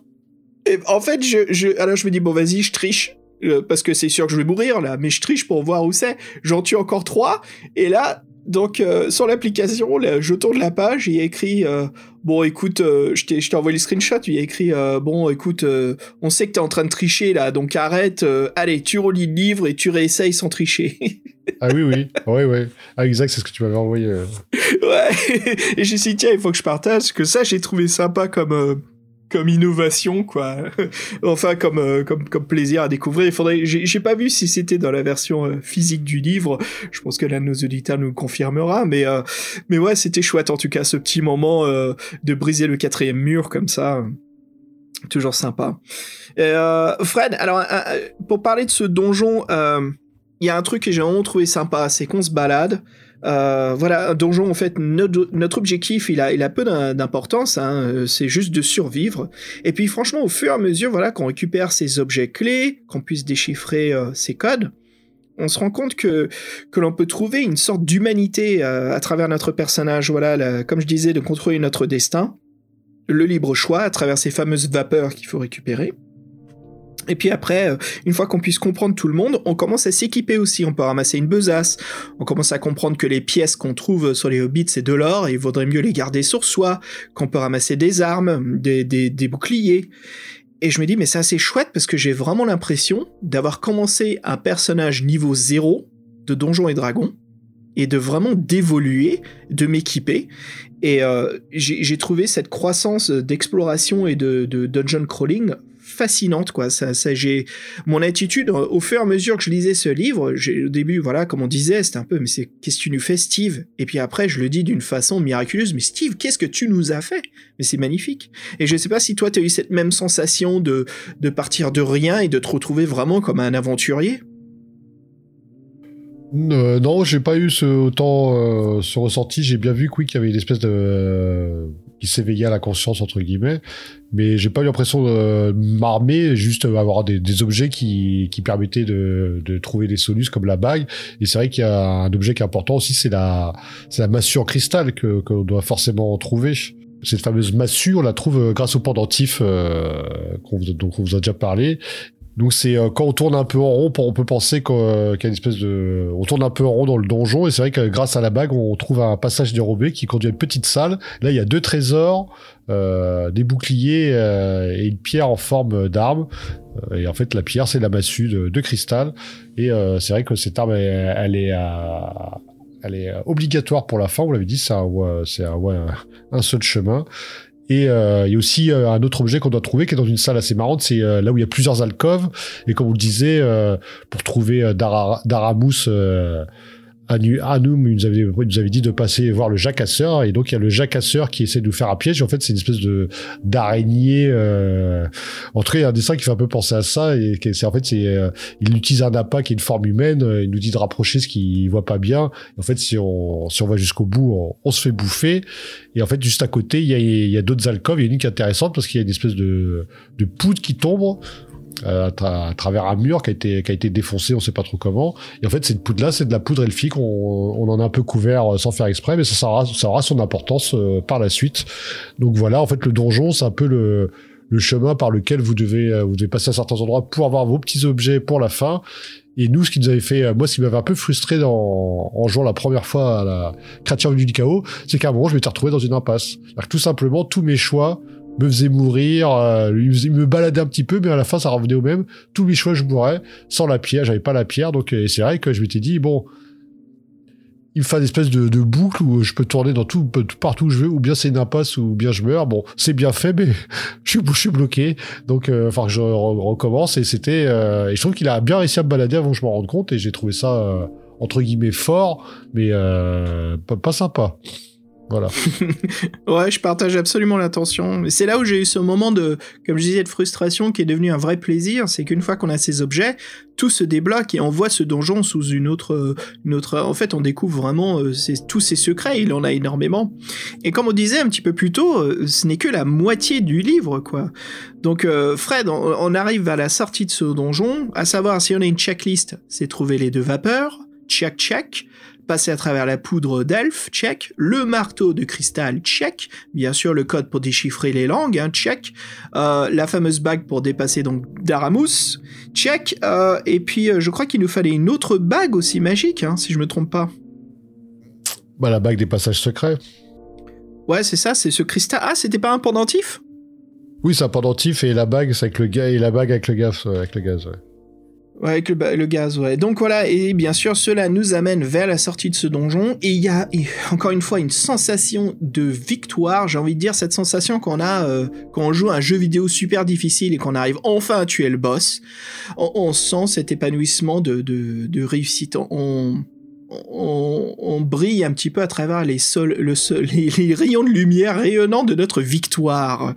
Et en fait, je, je, alors je me dis bon vas-y, je triche. euh, parce que c'est sûr que je vais mourir là, mais je triche pour voir où c'est. J'en tue encore trois, et là, donc euh, sur l'application, là, je tourne la page, il y a écrit euh, bon écoute, euh, je t'ai je t'ai envoyé le screenshot, il y a écrit bon écoute, on sait que t'es en train de tricher là, donc arrête, allez tu relis le livre et tu réessayes sans tricher. Ah oui, oui. oui, oui. Ah, exact, c'est ce que tu m'avais envoyé. Ouais. Et j'ai dit, tiens, il faut que je partage, parce que ça, j'ai trouvé sympa comme, comme innovation, quoi. enfin, comme, euh, comme, comme plaisir à découvrir. Il faudrait, j'ai pas vu si c'était dans la version euh, physique du livre. Je pense que l'un de nos auditeurs nous confirmera, mais, euh, mais ouais, c'était chouette, en tout cas, ce petit moment de briser le quatrième mur comme ça. Toujours sympa. Fred, alors, pour parler de ce donjon, il y a un truc que j'ai vraiment trouvé sympa, c'est qu'on se balade. Euh, voilà, un donjon, en fait, notre, objectif, il a, peu d'im- d'importance, hein, euh, c'est juste de survivre. Et puis, franchement, au fur et à mesure, voilà, qu'on récupère ces objets clés, qu'on puisse déchiffrer euh, ces codes, on se rend compte que, que l'on peut trouver une sorte d'humanité à travers notre personnage, voilà, comme je disais, de contrôler notre destin, le libre choix à travers ces fameuses vapeurs qu'il faut récupérer. Et puis après, euh, une fois qu'on puisse comprendre tout le monde, on commence à s'équiper aussi. On peut ramasser une besace. On commence à comprendre que les pièces qu'on trouve sur les hobbits, c'est de l'or et il vaudrait mieux les garder sur soi. Qu'on peut ramasser des armes, des, boucliers. Et je me dis, mais c'est assez chouette parce que j'ai vraiment l'impression d'avoir commencé un personnage niveau 0 de Donjons et Dragons et de vraiment d'évoluer, de m'équiper. Et euh, j'ai j'ai trouvé cette croissance d'exploration et de, de dungeon crawling fascinante quoi ça, ça j'ai mon attitude euh, au fur et à mesure que je lisais ce livre au début voilà comme on disait c'était un peu mais c'est qu'est-ce que tu nous fais Steve? Et puis après je le dis d'une façon miraculeuse mais Steve qu'est-ce que tu nous as fait? Mais c'est magnifique et je sais pas si toi tu as eu cette même sensation de de partir de rien et de te retrouver vraiment comme un aventurier? Euh, non, j'ai pas eu ce, autant euh, ce ressenti. J'ai bien vu qu'il y avait une espèce de. Euh, qui s'éveillait à la conscience, entre guillemets. Mais j'ai pas eu l'impression de m'armer, juste avoir des, objets qui, qui permettaient de, de trouver des solutions comme la bague. Et c'est vrai qu'il y a un objet qui est important aussi, c'est la, c'est la massue en cristal que qu'on doit forcément trouver. Cette fameuse massue, on la trouve euh, grâce au pendentif euh, vous- dont on vous a déjà parlé. Donc c'est euh, quand on tourne un peu en rond, on peut penser euh, qu'il y a une espèce de, on tourne un peu en rond dans le donjon et c'est vrai que grâce à la bague, on trouve un passage dérobé qui conduit à une petite salle. Là, il y a deux trésors, euh, des boucliers euh, et une pierre en forme d'arme. Euh, Et en fait, la pierre, c'est la massue de, cristal. Et euh, c'est vrai que cette arme, elle, est, elle est obligatoire pour la fin. Vous l'avez dit, c'est un seul chemin. Et euh, il y a aussi euh, un autre objet qu'on doit trouver qui est dans une salle assez marrante, c'est euh, là où il y a plusieurs alcôves. Et comme vous le disiez, pour trouver Dara- Daramous, Anoum il nous, avait, nous avait dit de passer voir le jacasseur et donc il y a le jacasseur qui essaie de nous faire un piège en fait c'est une espèce de d'araignée euh, en tout il y a un dessin qui fait un peu penser à ça et c'est en fait c'est euh, il utilise un appât qui est une forme humaine euh, il nous dit de rapprocher ce qu'il voit pas bien en fait si on si on va jusqu'au bout on, se fait bouffer et en fait juste à côté il y a, il y a d'autres alcôves il y a une qui est intéressante parce qu'il y a une espèce de de poudre qui tombe euh, à, travers un mur qui a été qui a été défoncé, on sait pas trop comment. Et en fait, cette poudre là, c'est de la poudre elfique. On, on en a un peu couvert euh, sans faire exprès, mais ça, aura, ça aura son importance euh, par la suite. Donc voilà, en fait, le donjon, c'est un peu le le chemin par lequel vous devez vous devez passer à certains endroits pour avoir vos petits objets pour la fin. Et nous, ce qui nous avait fait, moi, ce qui m'avait un peu frustré dans, en jouant la première fois à la créature du chaos, c'est qu'à un moment, je m'étais retrouvé dans une impasse. Tout simplement, tous mes choix me faisait mourir, euh, il me baladait un petit peu, mais à la fin ça revenait au même. Tous les choix je mourrais sans la pierre, j'avais pas la pierre, donc euh, c'est vrai que je m'étais dit bon, il me fait une espèce de, boucle où je peux tourner dans tout, partout où je veux, ou bien c'est une impasse, ou bien je meurs. Bon, c'est bien fait, mais je, suis, bloqué. Donc, euh, enfin, je recommence et c'était. et je trouve qu'il a bien réussi à me balader avant que je m'en rende compte et j'ai trouvé ça entre guillemets fort, mais pas sympa. Voilà. ouais, je partage absolument l'intention. Mais c'est là où j'ai eu ce moment de, comme je disais, de frustration qui est devenu un vrai plaisir. C'est qu'une fois qu'on a ces objets, tout se débloque et on voit ce donjon sous une autre, une autre. En fait, on découvre vraiment euh, tous ses secrets. Il en a énormément. Et comme on disait un petit peu plus tôt, euh, ce n'est que la moitié du livre, quoi. Donc, euh, Fred, on, on, arrive à la sortie de ce donjon, à savoir si on a une checklist, c'est trouver les deux vapeurs. Check, check passer à travers la poudre d'elfe, check, le marteau de cristal, check, bien sûr le code pour déchiffrer les langues, hein, check, euh, la fameuse bague pour dépasser donc Daramus, check, euh, et puis euh, je crois qu'il nous fallait une autre bague aussi magique, hein, si je me trompe pas. Bah la bague des passages secrets. Ouais, c'est ça, c'est ce cristal. Ah, c'était pas un pendentif? Oui, c'est un pendentif et la bague, c'est avec le gars et la bague avec le gaz, avec le gaz. Ouais. Ouais, avec le, gaz, ouais. Donc voilà, et bien sûr, cela nous amène vers la sortie de ce donjon, et il y a, encore une fois, une sensation de victoire, j'ai envie de dire, cette sensation qu'on a euh, quand on joue un jeu vidéo super difficile et qu'on arrive enfin à tuer le boss. On, sent cet épanouissement de, de, de réussite. On, on, brille un petit peu à travers les, sols, le les, rayons de lumière rayonnants de notre victoire.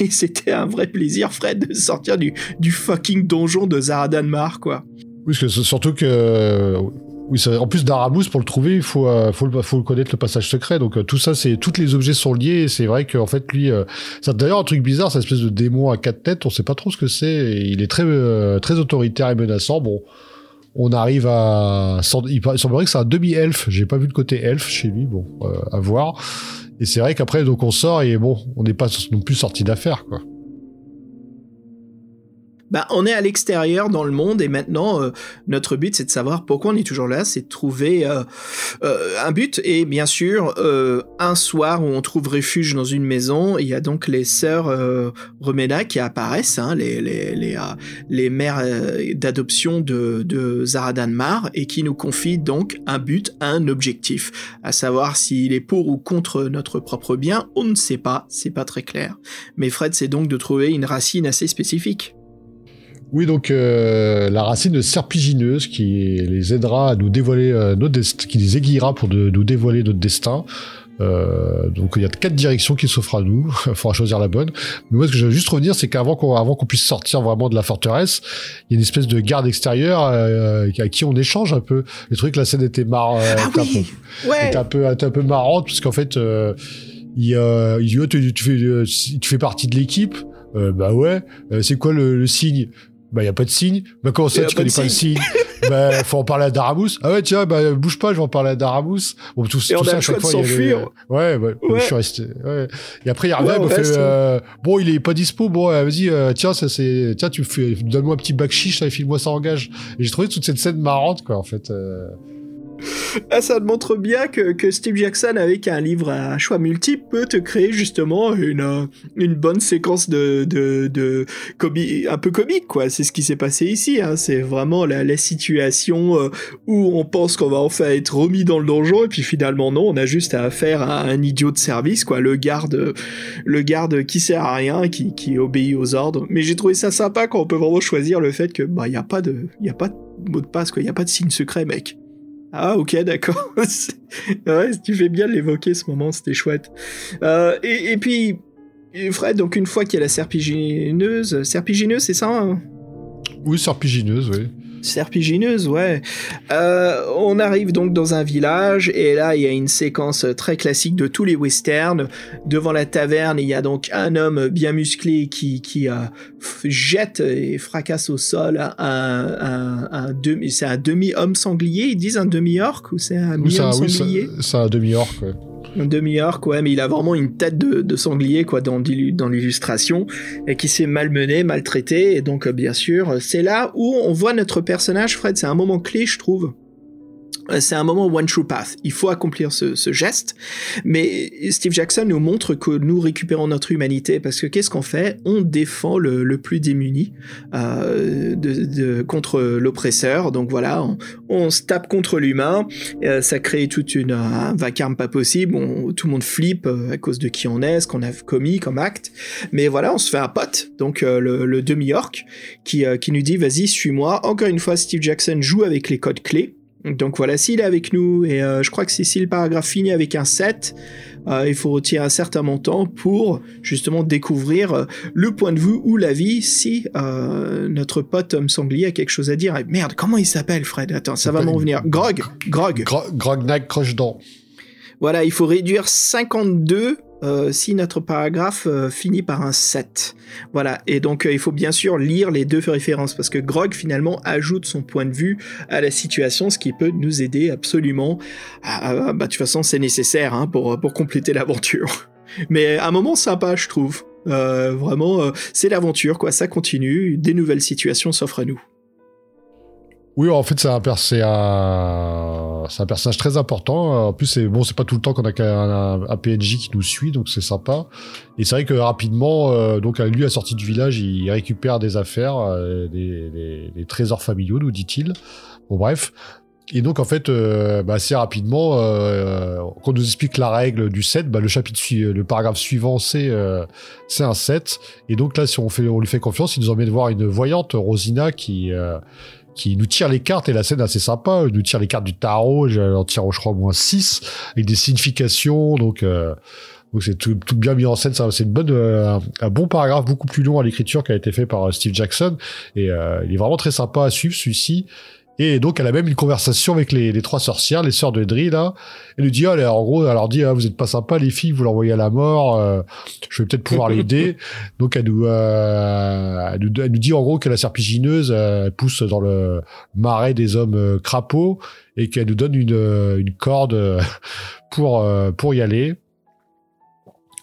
Et c'était un vrai plaisir, Fred, de sortir du, fucking donjon de Zaradanmar, quoi. Oui, parce que surtout que... Oui, en plus d'Aramus, pour le trouver, il faut, euh, connaître le passage secret. Donc euh, tout ça, c'est tous les objets sont liés. C'est vrai qu'en fait, lui, euh, c'est d'ailleurs un truc bizarre, cette espèce de démon à quatre têtes. On sait pas trop ce que c'est. Il est très très autoritaire et menaçant. Bon, on arrive à. Il semblerait que c'est un demi-elfe. J'ai pas vu le côté elfe chez lui. Bon, euh, à voir. Et c'est vrai qu'après, donc on sort et bon, on n'est pas non plus sorti d'affaire, quoi bah, on est à l'extérieur dans le monde et maintenant euh, notre but c'est de savoir pourquoi on est toujours là, c'est de trouver euh, euh, un but et bien sûr un soir où on trouve refuge dans une maison, il y a donc les sœurs Remeda qui apparaissent, hein, les, les, les, les mères d'adoption de, de Zaradanmar et qui nous confient donc un but, un objectif, à savoir s'il est pour ou contre notre propre bien, on ne sait pas, c'est pas très clair. Mais Fred c'est donc de trouver une racine assez spécifique. Oui, donc euh, la racine serpigineuse qui les aidera à nous dévoiler euh, notre destin, qui les aiguillera pour nous dévoiler notre destin. Euh, donc il y a quatre directions qui s'offrent à nous, il faudra choisir la bonne. Mais moi ce que je veux juste revenir, c'est qu'avant qu'on avant qu'on puisse sortir vraiment de la forteresse, il y a une espèce de garde extérieure euh, à qui on échange un peu. Les trucs, la scène était marrant, ah un, peu, un peu, un peu marrante parce qu'en fait il, il dit oh, tu, fais tu fais partie de l'équipe. bah ouais, c'est quoi le signe? Bah, il n'y a pas de signe. Bah, comment ça, tu connais pas le signe Bah, faut en parler à Darabous. Ah ouais, tiens, bah, bouge pas, je vais en parler à Darabous. Bon, tout, et tout on ça, a à chaque fois, il y a Ouais, ouais, je suis resté. Ouais. Et après, il revient, il me fait, euh... bon, il est pas dispo, bon, euh, vas-y, euh, tiens, ça, c'est, tiens, tu fais, donne-moi un petit bac chiche, ça, file-moi ça en gage. Et j'ai trouvé toute cette scène marrante, quoi, en fait. Euh... Ah, ça montre bien que, Steve Jackson, avec un livre à choix multiples, peut te créer justement une, euh, une bonne séquence de, de, de un peu comique, quoi. C'est ce qui s'est passé ici. Hein. C'est vraiment la, la situation euh, où on pense qu'on va enfin être remis dans le donjon, et puis finalement, non, on a juste à faire à un idiot de service, quoi. Le garde, le garde qui sert à rien, qui, qui obéit aux ordres. Mais j'ai trouvé ça sympa quand on peut vraiment choisir le fait que, bah, il n'y a pas de, il a pas de mot de passe, quoi. Il n'y a pas de signe secret, mec. Ah ok d'accord. ouais, tu fais bien l'évoquer ce moment, c'était chouette. Euh, et, et, puis Fred, donc une fois qu'il y a la serpigineuse, serpigineuse c'est ça hein? Oui, serpigineuse, oui. Serpigineuse, ouais. Euh, on arrive donc dans un village et là il y a une séquence très classique de tous les westerns. Devant la taverne, il y a donc un homme bien musclé qui, qui euh, jette et fracasse au sol un, un, un demi, c'est un demi-homme sanglier. Ils disent un demi-orc ou c'est un demi-homme sanglier? C'est un demi-orc, ouais une demi-heure, quoi, mais il a vraiment une tête de, sanglier, quoi, dans, dans l'illustration, et qui s'est malmené, maltraité, et donc, euh, bien sûr, c'est là où on voit notre personnage, Fred, c'est un moment clé, je trouve, c'est un moment one true path. Il faut accomplir ce, geste, mais Steve Jackson nous montre que nous récupérons notre humanité parce que qu'est-ce qu'on fait? On défend le, plus démuni euh, contre l'oppresseur. Donc voilà, on, se tape contre l'humain. Euh, ça crée toute une un vacarme pas possible. tout le monde flippe à cause de qui on est, ce qu'on a commis comme acte. Mais voilà, on se fait un pote. Donc le, demi-orc qui qui nous dit vas-y suis-moi. Encore une fois, Steve Jackson joue avec les codes clés. Donc voilà, s'il est avec nous, et euh, je crois que si le paragraphe finit avec un 7, euh, il faut retirer un certain montant pour justement découvrir euh, le point de vue ou l'avis si notre pote homme sanglier a quelque chose à dire. merde, comment il s'appelle Fred? Attends, ça va m'en venir. Grog? Grog? Grog Nag Voilà, il faut réduire 52 euh, si notre paragraphe euh, finit par un 7. Voilà, et donc euh, il faut bien sûr lire les deux références parce que Grog finalement ajoute son point de vue à la situation, ce qui peut nous aider absolument. bah, de toute façon, c'est nécessaire hein, pour, pour compléter l'aventure. Mais un moment sympa, je trouve. vraiment, c'est l'aventure, quoi. Ça continue, des nouvelles situations s'offrent à nous. Oui, en fait, c'est un, un, un, personnage très important. En plus, c'est bon, c'est pas tout le temps qu'on a un, un, PNJ qui nous suit, donc c'est sympa. Et c'est vrai que rapidement, euh, donc lui, à la sortie du village, il récupère des affaires, euh, des, des, trésors familiaux, nous dit-il. Bon, bref. Et donc, en fait, euh, bah, assez rapidement, euh, quand on nous explique la règle du 7, bah, le chapitre le paragraphe suivant, c'est c'est un 7. Et donc là, si on, fait, on lui fait confiance, il nous emmène voir une voyante, Rosina, qui qui nous tire les cartes et la scène est assez sympa. Elle nous tire les cartes du tarot, j'en tire je crois au moins 6 avec des significations donc euh, donc c'est tout, bien mis en scène, c'est une bonne, euh, un bon paragraphe beaucoup plus long à l'écriture qui a été fait par euh, Steve Jackson et il est vraiment très sympa à suivre celui-ci. Et donc, elle a même une conversation avec les, les trois sorcières, les sœurs de Dri, là. Elle lui dit, ah, en gros, elle leur dit, ah, vous êtes pas sympa, les filles, vous l'envoyez à la mort, euh, je vais peut-être pouvoir l'aider. donc, elle nous, euh, elle nous, elle, nous, dit, en gros, que la serpigineuse, euh, pousse dans le marais des hommes euh, crapauds et qu'elle nous donne une, une corde pour, pour y aller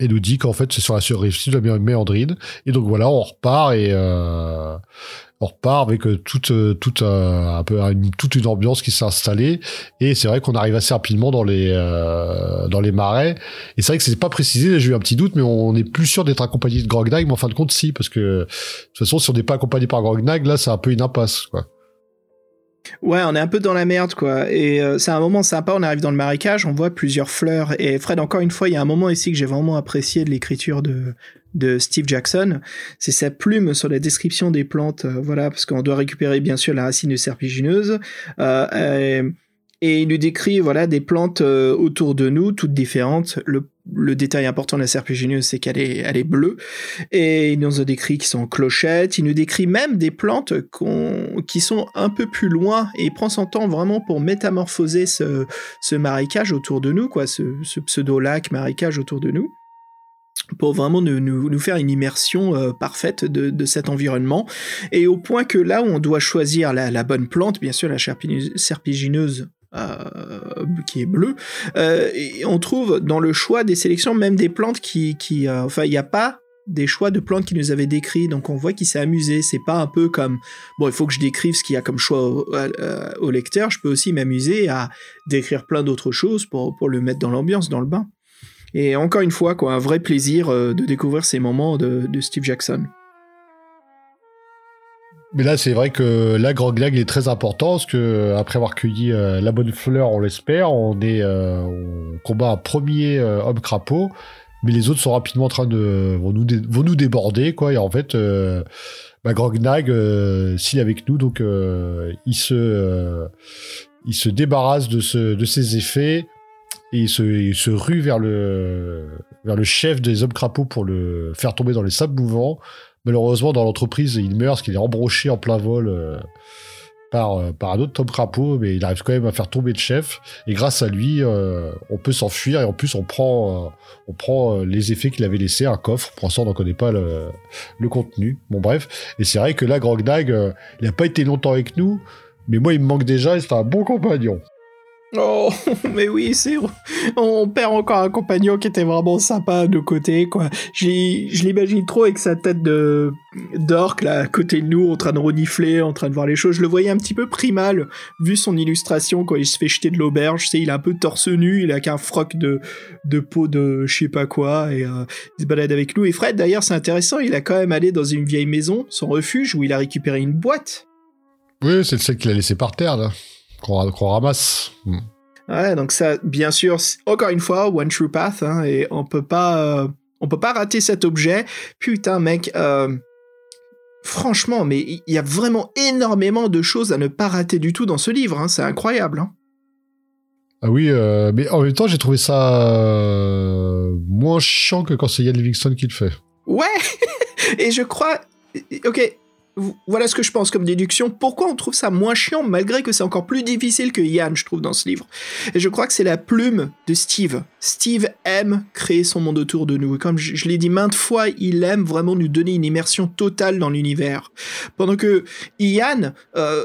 et nous dit qu'en fait c'est sur la réussite de la méandrine et donc voilà on repart et euh, on repart avec euh, toute euh, toute euh, un une, toute une ambiance qui s'est installée. Et c'est vrai qu'on arrive assez rapidement dans les les marais. Et c'est vrai que c'est pas précisé j'ai eu un petit doute mais on est plus sûr d'être accompagné de Grognag mais en fin de compte si parce que de toute façon si on n'est pas accompagné par Grognag là c'est un peu une impasse quoi Ouais, on est un peu dans la merde, quoi. Et c'est un moment sympa, on arrive dans le marécage, on voit plusieurs fleurs. Et Fred, encore une fois, il y a un moment ici que j'ai vraiment apprécié de l'écriture de, de Steve Jackson, c'est sa plume sur la description des plantes, euh, voilà, parce qu'on doit récupérer bien sûr la racine serpigineuse, euh, et, il nous décrit voilà des plantes euh, autour de nous, toutes différentes. Détail important de la serpigineuse, c'est qu'elle est, bleue, et il nous a décrit qui sont clochettes. Il nous décrit même des plantes qui sont un peu plus loin, et il prend son temps vraiment pour métamorphoser ce, marécage autour de nous, quoi, ce, ce pseudo lac marécage autour de nous pour vraiment nous, nous, faire une immersion euh, parfaite de, cet environnement. Et au point que là où on doit choisir la, la bonne plante, bien sûr la serpigineuse qui est bleue, euh, on trouve dans le choix des sélections même des plantes qui... euh, enfin, il n'y a pas des choix de plantes qu'il nous avait décrits, donc on voit qu'il s'est amusé. C'est pas un peu comme bon, il faut que je décrive ce qu'il y a comme choix au, lecteur. Je peux aussi m'amuser à décrire plein d'autres choses pour, pour le mettre dans l'ambiance, dans le bain. Et encore une fois, quoi, un vrai plaisir euh, de découvrir ces moments de, Steve Jackson. Mais là, c'est vrai que la Grog Lag est très important parce que après avoir cueilli euh, la bonne fleur, on l'espère, on est, euh, on combat un premier homme crapaud, mais les autres sont rapidement en train de vont nous, déborder, quoi. Et en fait, bah, Grognag, s'il est avec nous, donc il se il se débarrasse de, ce, de ses effets et il se, il se rue vers le, vers le chef des hommes crapauds pour le faire tomber dans les sables mouvants. Malheureusement, dans l'entreprise, il meurt parce qu'il est embroché en plein vol euh, par, euh, par un autre homme crapaud, mais il arrive quand même à faire tomber le chef. Et grâce à lui, euh, on peut s'enfuir et en plus, on prend, on prend les effets qu'il avait laissés, un coffre. Pour l'instant, on n'en connaît pas le, le contenu. Bon, bref. Et c'est vrai que là, Grogdag, il n'a pas été longtemps avec nous, mais moi, il me manque déjà et c'est un bon compagnon. Oh, mais oui, c'est. On perd encore un compagnon qui était vraiment sympa de côté, quoi. Je l'imagine trop avec sa tête de d'orc, là, à côté de nous, en train de renifler, en train de voir les choses. Je le voyais un petit peu primal, vu son illustration, quand il se fait jeter de l'auberge. Tu sais, il a un peu torse nu, il a qu'un froc de, de peau de je sais pas quoi, et euh, il se balade avec nous. Et Fred, d'ailleurs, c'est intéressant, il a quand même allé dans une vieille maison, son refuge, où il a récupéré une boîte. Oui, c'est celle qu'il a laissé par terre, là. Qu'on ra- qu'on ramasse. Hmm. Ouais, donc ça, bien sûr, encore une fois, One True Path, hein, et on peut pas, euh, on peut pas rater cet objet. Putain, mec, euh, franchement, mais il y a vraiment énormément de choses à ne pas rater du tout dans ce livre. hein, c'est incroyable. hein. Ah oui, euh, mais en même temps, j'ai trouvé ça moins chiant que quand c'est Ian Livingstone qui le fait. Ouais, et je crois, ok. Voilà ce que je pense comme déduction. Pourquoi on trouve ça moins chiant malgré que c'est encore plus difficile que Yann, je trouve, dans ce livre? Et je crois que c'est la plume de Steve. Steve aime créer son monde autour de nous. Et comme je, l'ai dit maintes fois, il aime vraiment nous donner une immersion totale dans l'univers. Pendant que Ian, euh,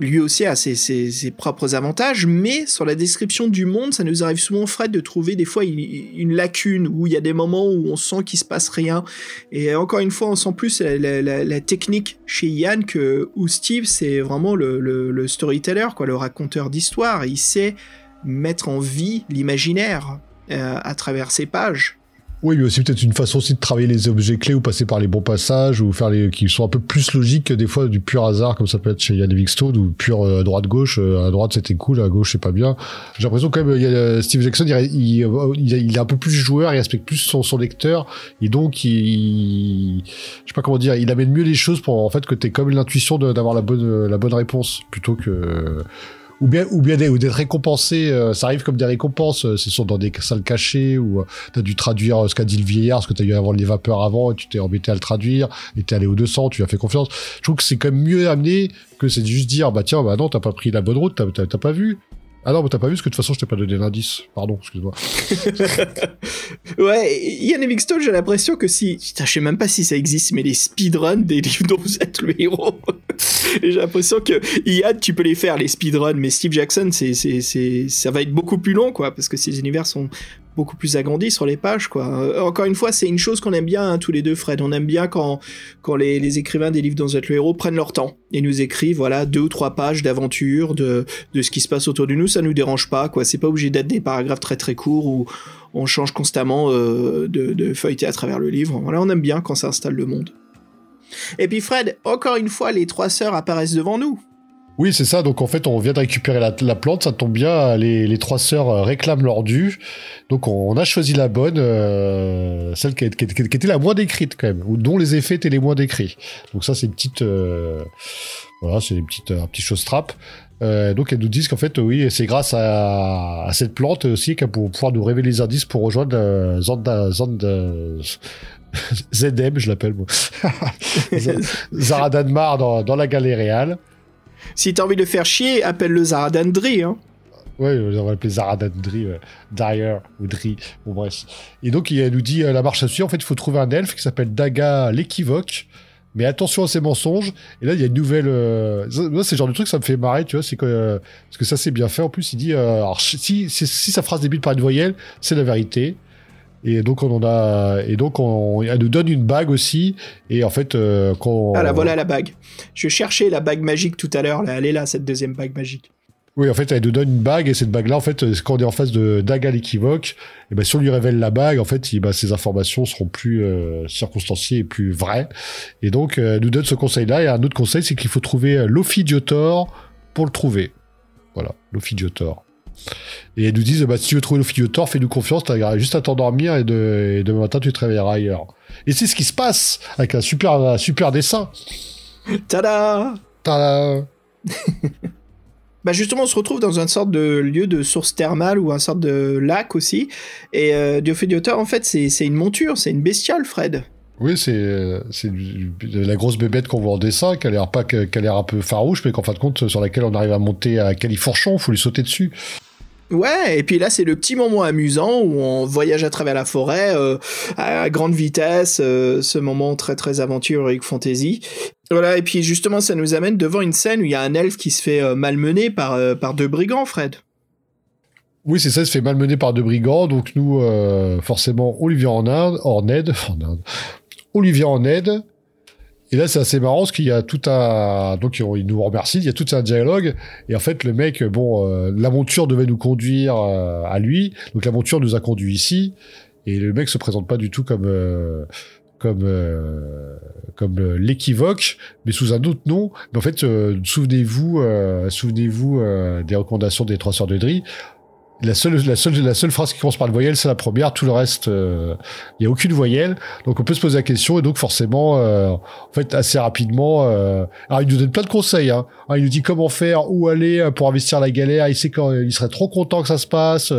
lui aussi a ses, propres avantages, mais sur la description du monde, ça nous arrive souvent, Fred, de trouver des fois une, une lacune, où il y a des moments où on sent qu'il se passe rien. Et encore une fois, on sent plus la technique chez Ian que où Steve, c'est vraiment le, le- le storyteller, quoi, le raconteur d'histoire. Il sait mettre en vie l'imaginaire euh, à travers ses pages. Oui, mais aussi peut-être une façon aussi de travailler les objets clés ou passer par les bons passages ou faire les qui sont un peu plus logiques que des fois du pur hasard comme ça peut être chez Ian Livingstone ou pur euh, droite gauche. Euh, à droite c'était cool à gauche c'est pas bien. J'ai l'impression quand même euh, Steve Jackson il, est un peu plus joueur il respecte plus son, son lecteur et donc il, je sais pas comment dire il amène mieux les choses pour en fait que t'aies comme l'intuition d'avoir la bonne la bonne réponse plutôt que ou bien ou bien des- ou d'être récompensé euh, ça arrive comme des récompenses euh, c'est sûr dans des salles cachées ou euh, t'as dû traduire euh, ce qu'a dit le vieillard, ce que t'as eu avant les vapeurs avant, et tu t'es embêté à le traduire, et t'es allé au 200, tu as fait confiance. Je trouve que c'est quand même mieux amené que c'est juste dire, bah tiens, bah non, t'as pas pris la bonne route, t'as t'as pas vu. Ah non, mais t'as pas vu, parce que de toute façon, je t'ai pas donné l'indice. Pardon, excuse-moi. Ouais, Ian Livingstone, j'ai l'impression que si. Putain, je sais même pas si ça existe, mais les speedruns des livres dont vous êtes le héros. J'ai l'impression que Ian, tu peux les faire, les speedruns, mais Steve Jackson, c'est, c'est, ça va être beaucoup plus long, quoi, parce que ces univers sont beaucoup plus agrandis sur les pages, quoi. Euh, encore une fois, c'est une chose qu'on aime bien, hein, tous les deux, Fred. On aime bien quand, quand les, écrivains des livres êtes le héros prennent leur temps et nous écrivent, voilà, deux ou trois pages d'aventure, de, de ce qui se passe autour de nous. Ça nous dérange pas, quoi. C'est pas obligé d'être des paragraphes très très courts ou on change constamment euh, de, de feuilleter à travers le livre. Voilà, on aime bien quand ça installe le monde. Et puis Fred, encore une fois, les trois sœurs apparaissent devant nous. Oui, c'est ça. Donc en fait, on vient de récupérer la, la plante, ça tombe bien. Les, les trois sœurs euh, réclament leur dû. Donc on, a choisi la bonne, euh, celle qui, qui- qui- était la moins décrite quand même, ou dont les effets étaient les moins décrits. Donc ça, c'est une petite, euh, voilà, c'est une petite, un petit chose trap. Euh, donc elles nous disent qu'en fait, oui, c'est grâce à, à cette plante aussi qu'elles vont pouvoir nous révéler les indices pour rejoindre euh, Zanda, Zanda, ZM, je l'appelle moi. Zaradanmar dans, dans la galerie réale. Si t'as envie de faire chier, appelle le Zaradandri. Hein. Ouais, on va l'appeler Zaradan Dri, ouais. Dyer ou Dri, bon bref. Et donc il nous dit euh, la marche à suivre, en fait il faut trouver un elfe qui s'appelle Daga l'équivoque, mais attention à ses mensonges. Et là il y a une nouvelle... Euh... ça- c'est le genre de truc ça me fait marrer, tu vois, c'est que... euh, Parce que ça c'est bien fait, en plus il dit, euh, si, si, si sa phrase débute par une voyelle, c'est la vérité. Et donc on en a... Et donc on... elle nous donne une bague aussi, et en fait euh, quand... Ah là, voilà la bague. Je cherchais la bague magique tout à l'heure. Là, elle est là, cette deuxième bague magique. Oui, en fait, elle nous donne une bague et cette bague-là, en fait, quand on est en face de Daga l'équivoque, et ben si on lui révèle la bague, en fait, il, ben, ces informations seront plus euh, circonstanciées et plus vraies. Et donc, euh, elle nous donne ce conseil-là. Et un autre conseil, c'est qu'il faut trouver l'ophidiotor pour le trouver. Voilà, l'ophidiotor. Et elles nous disent, bah, si tu veux trouver l'ophidiotor, fais-nous confiance, t'as juste à t'endormir et, de, et demain matin, tu te réveilleras ailleurs. Et c'est ce qui se passe avec un super, un super dessin. Tada Tada Bah justement, on se retrouve dans une sorte de lieu de source thermale ou un sorte de lac aussi. Et euh, Diophédioteur, en fait, c'est une monture, c'est une bestiole, Fred. Oui, c'est c'est la grosse bébête qu'on voit en dessin, qui a l'air pas qui a l'air un peu farouche, mais qu'en fin de compte sur laquelle on arrive à monter à Califourchon, faut lui sauter dessus. Ouais, et puis là c'est le petit moment amusant où on voyage à travers la forêt euh, à grande vitesse, euh, ce moment très très aventurier fantasy. Voilà, et puis justement ça nous amène devant une scène où il y a un elfe qui se fait euh, malmener par, par deux brigands, Fred. Oui, c'est ça, il se fait malmener par deux brigands, donc nous, forcément, Olivier en aide, en en aide, et là, c'est assez marrant parce qu'il y a tout un. Donc, il nous remercie, il y a tout un dialogue. Et en fait, le mec, bon, euh, la monture devait nous conduire euh, à lui. Donc, la monture nous a conduit ici. Et le mec se présente pas du tout comme. Euh, comme comme l'équivoque, mais sous un autre nom. Mais en fait, souvenez-vous, souvenez-vous des recommandations des trois sœurs de Dri la seule, la seule, la seule phrase qui commence par le voyelle, c'est la première. Tout le reste, il euh, n'y a aucune voyelle. Donc on peut se poser la question et donc forcément, euh, en fait, assez rapidement. Euh, alors il nous donne plein de conseils. Hein. il nous dit comment faire, où aller pour investir la galère. Il sait quand il serait trop content que ça se passe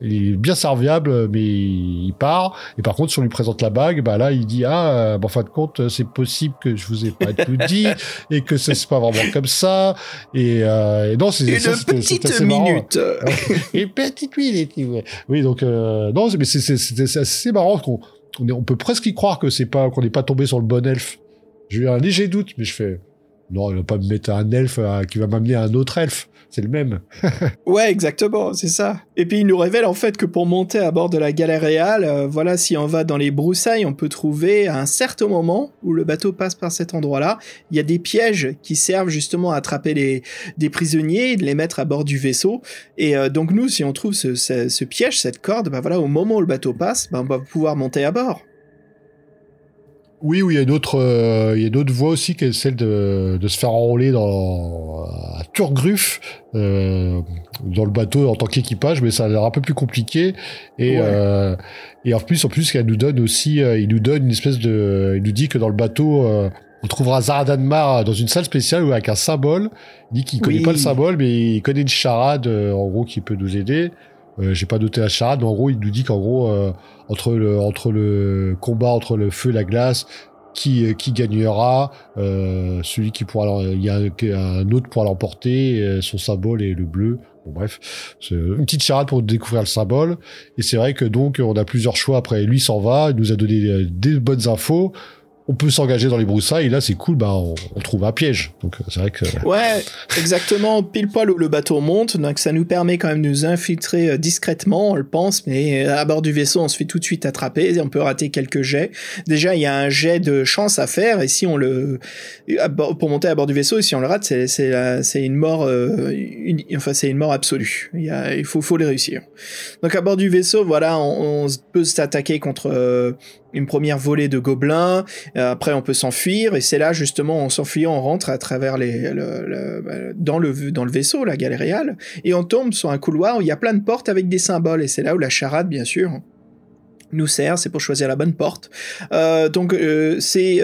il est bien serviable, mais il part. Et par contre, si on lui présente la bague, bah là, il dit ah, bah, en fin de compte, c'est possible que je vous ai pas tout dit et que c'est pas vraiment comme ça. Et, euh, et non, c'est une petite minute. une petite minute. Oui, donc euh, non, mais c'est assez marrant qu'on on, on peut presque y croire que c'est pas qu'on n'est pas tombé sur le bon elfe. J'ai eu un léger doute, mais je fais non, il va pas me mettre un elfe euh, qui va m'amener à un autre elfe c'est le même. ouais, exactement, c'est ça. Et puis il nous révèle en fait que pour monter à bord de la galère réale, euh, voilà, si on va dans les broussailles, on peut trouver à un certain moment où le bateau passe par cet endroit-là, il y a des pièges qui servent justement à attraper les, des prisonniers et de les mettre à bord du vaisseau. Et euh, donc nous, si on trouve ce, piège, cette corde, bah voilà, au moment où le bateau passe, bah, on va pouvoir monter à bord. Oui, oui, il y a d'autres, euh, il y a d'autres voies aussi que celle de, de se faire enrôler dans à Turgruf euh, dans le bateau en tant qu'équipage, mais ça a l'air un peu plus compliqué. Et euh, et en plus, en plus, elle nous donne aussi, euh, il nous donne une espèce de, il nous dit que dans le bateau, euh, on trouvera Zaradanmar dans une salle spéciale avec un symbole. Il dit qu'il connaît pas le symbole, mais il connaît une charade en gros qui peut nous aider. Euh, j'ai pas noté la charade, mais en gros, il nous dit qu'en gros, euh, entre le entre le combat entre le feu et la glace, qui euh, qui gagnera, celui qui pourra, il y a un autre pour l'emporter, son symbole est le bleu. Bon bref, une petite charade pour découvrir le symbole. Et c'est vrai que donc on a plusieurs choix. Après, lui s'en va, il nous a donné des bonnes infos on peut s'engager dans les broussailles. Et là, c'est cool, bah, on, trouve un piège. Donc, euh, c'est vrai que. Ouais, exactement. Pile poil où le bateau monte. Donc, ça nous permet quand même de nous infiltrer euh, discrètement, on le pense. Mais euh, à bord du vaisseau, on se fait tout de suite attraper. On peut rater quelques jets. Déjà, il y a un jet de chance à faire. Et si on le. Pour monter à bord du vaisseau, et si on le rate, c'est, c'est, une mort. Enfin, c'est une mort absolue. Il, faut, faut les réussir. Donc, à bord du vaisseau, voilà, on peut s'attaquer contre une première volée de gobelins. Euh, après, on peut s'enfuir et c'est là justement, en s'enfuyant, on rentre à travers les bah, dans le dans le vaisseau, la galériale, et on tombe sur un couloir où il y a plein de portes avec des symboles. Et c'est là où la charade, bien sûr, nous sert, c'est pour choisir la bonne porte. Euh, donc euh, c'est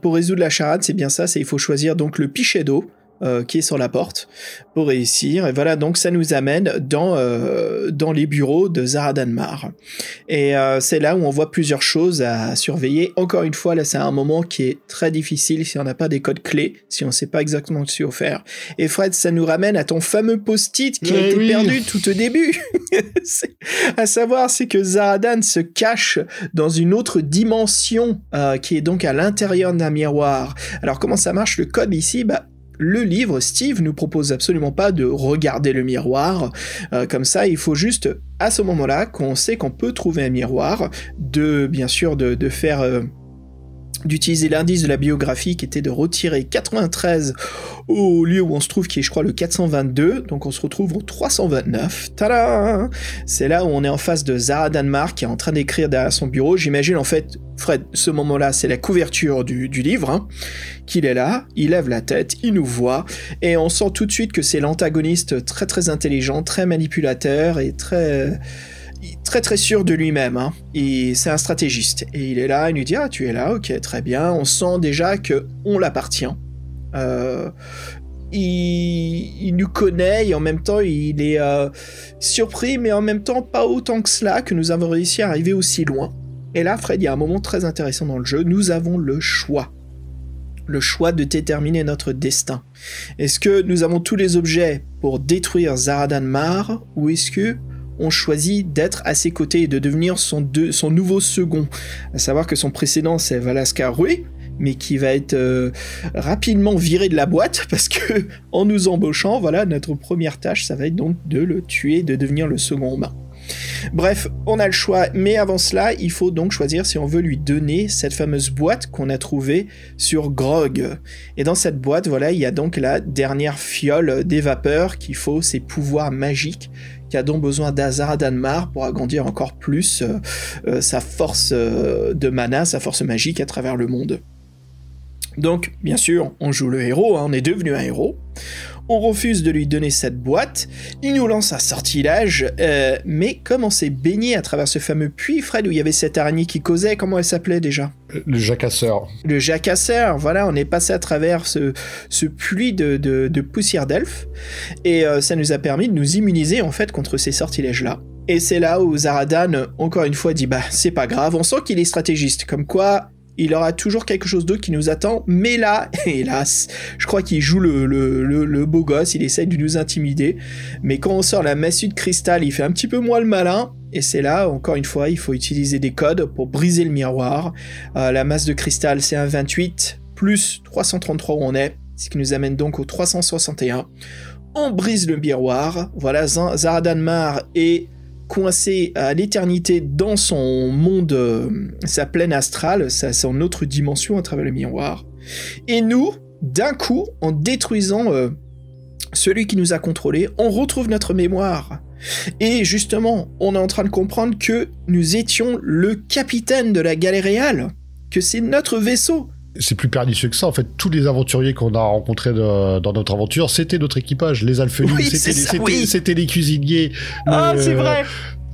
pour résoudre la charade, c'est bien ça, c'est il faut choisir donc le pichet d'eau. Euh, qui est sur la porte pour réussir. Et voilà, donc ça nous amène dans, euh, dans les bureaux de Zaradanmar. Et euh, c'est là où on voit plusieurs choses à surveiller. Encore une fois, là, c'est un moment qui est très difficile si on n'a pas des codes clés, si on ne sait pas exactement ce qu'il faut faire. Et Fred, ça nous ramène à ton fameux post-it qui a été perdu tout au début. à savoir, c'est que Zaradan se cache dans une autre dimension qui est donc à l'intérieur d'un miroir. Alors comment ça marche le code ici? Bah, le livre, Steve nous propose absolument pas de regarder le miroir euh, comme ça. Il faut juste, à ce moment-là, qu'on sait qu'on peut trouver un miroir, de bien sûr de, faire euh, d'utiliser l'indice de la biographie qui était de retirer 93 au lieu où on se trouve qui est je crois le 422 donc on se retrouve au 329 tada! C'est là où on est en face de Zara Danmark qui est en train d'écrire derrière son bureau. J'imagine en fait Fred ce moment là c'est la couverture du, livre hein, qu'il est là. Il lève la tête il nous voit et on sent tout de suite que c'est l'antagoniste très très intelligent très manipulateur et très très très sûr de lui-même. Hein. Et c'est un stratégiste. Et il est là, il nous dit ah tu es là, ok très bien. On sent déjà que on l'appartient. Euh, il, nous connaît et en même temps il est euh, surpris, mais en même temps pas autant que cela que nous avons réussi à arriver aussi loin. Et là, Fred, il y a un moment très intéressant dans le jeu. Nous avons le choix. Le choix de déterminer notre destin. Est-ce que nous avons tous les objets pour détruire Zaradan Mar ou est-ce que on choisit d'être à ses côtés et de devenir son, nouveau second À savoir que son précédent c'est Valaska Rui, mais qui va être euh, rapidement viré de la boîte parce que en nous embauchant, voilà, notre première tâche, ça va être donc de le tuer, de devenir le second humain. Bref, on a le choix, mais avant cela, il faut donc choisir si on veut lui donner cette fameuse boîte qu'on a trouvée sur Grog. Et dans cette boîte, voilà, il y a donc la dernière fiole des vapeurs qui faut ses pouvoirs magiques, a donc besoin d'Azar Danmar pour agrandir encore plus euh, euh, sa force euh, de mana, sa force magique à travers le monde. Donc, bien sûr, on joue le héros, hein, on est devenu un héros. On refuse de lui donner cette boîte. Il nous lance un sortilège. euh, mais comme on s'est baigné à travers ce fameux puits, Fred, où il y avait cette araignée qui causait, comment elle s'appelait déjà? Le jacasseur. Le jacasseur, voilà, on est passé à travers ce, ce puits de, de- de poussière d'elfe. Et euh, ça nous a permis de nous immuniser, en fait, contre ces sortilèges-là. Et c'est là où Zaradan, encore une fois, dit Bah, c'est pas grave, on sent qu'il est stratégiste. Comme quoi, il aura toujours quelque chose d'autre qui nous attend. Mais là, hélas, je crois qu'il joue le, le, le- beau gosse, il essaye de nous intimider. Mais quand on sort la massue de cristal, il fait un petit peu moins le malin. Et c'est là, encore une fois, il faut utiliser des codes pour briser le miroir. Euh, la masse de cristal, c'est un 28 plus 333 où on est, ce qui nous amène donc au 361. On brise le miroir. Voilà, Zaradanmar est coincé à l'éternité dans son monde, euh, sa plaine astrale, sa, son autre dimension à travers le miroir. Et nous, d'un coup, en détruisant euh, celui qui nous a contrôlés, on retrouve notre mémoire. Et justement, on est en train de comprendre que nous étions le capitaine de la Galéréale, que c'est notre vaisseau. C'est plus pernicieux que ça. En fait, tous les aventuriers qu'on a rencontrés de- dans notre aventure, c'était notre équipage. Les alphelines, Oui, c'était les- oui. cuisiniers. Ah, c'est vrai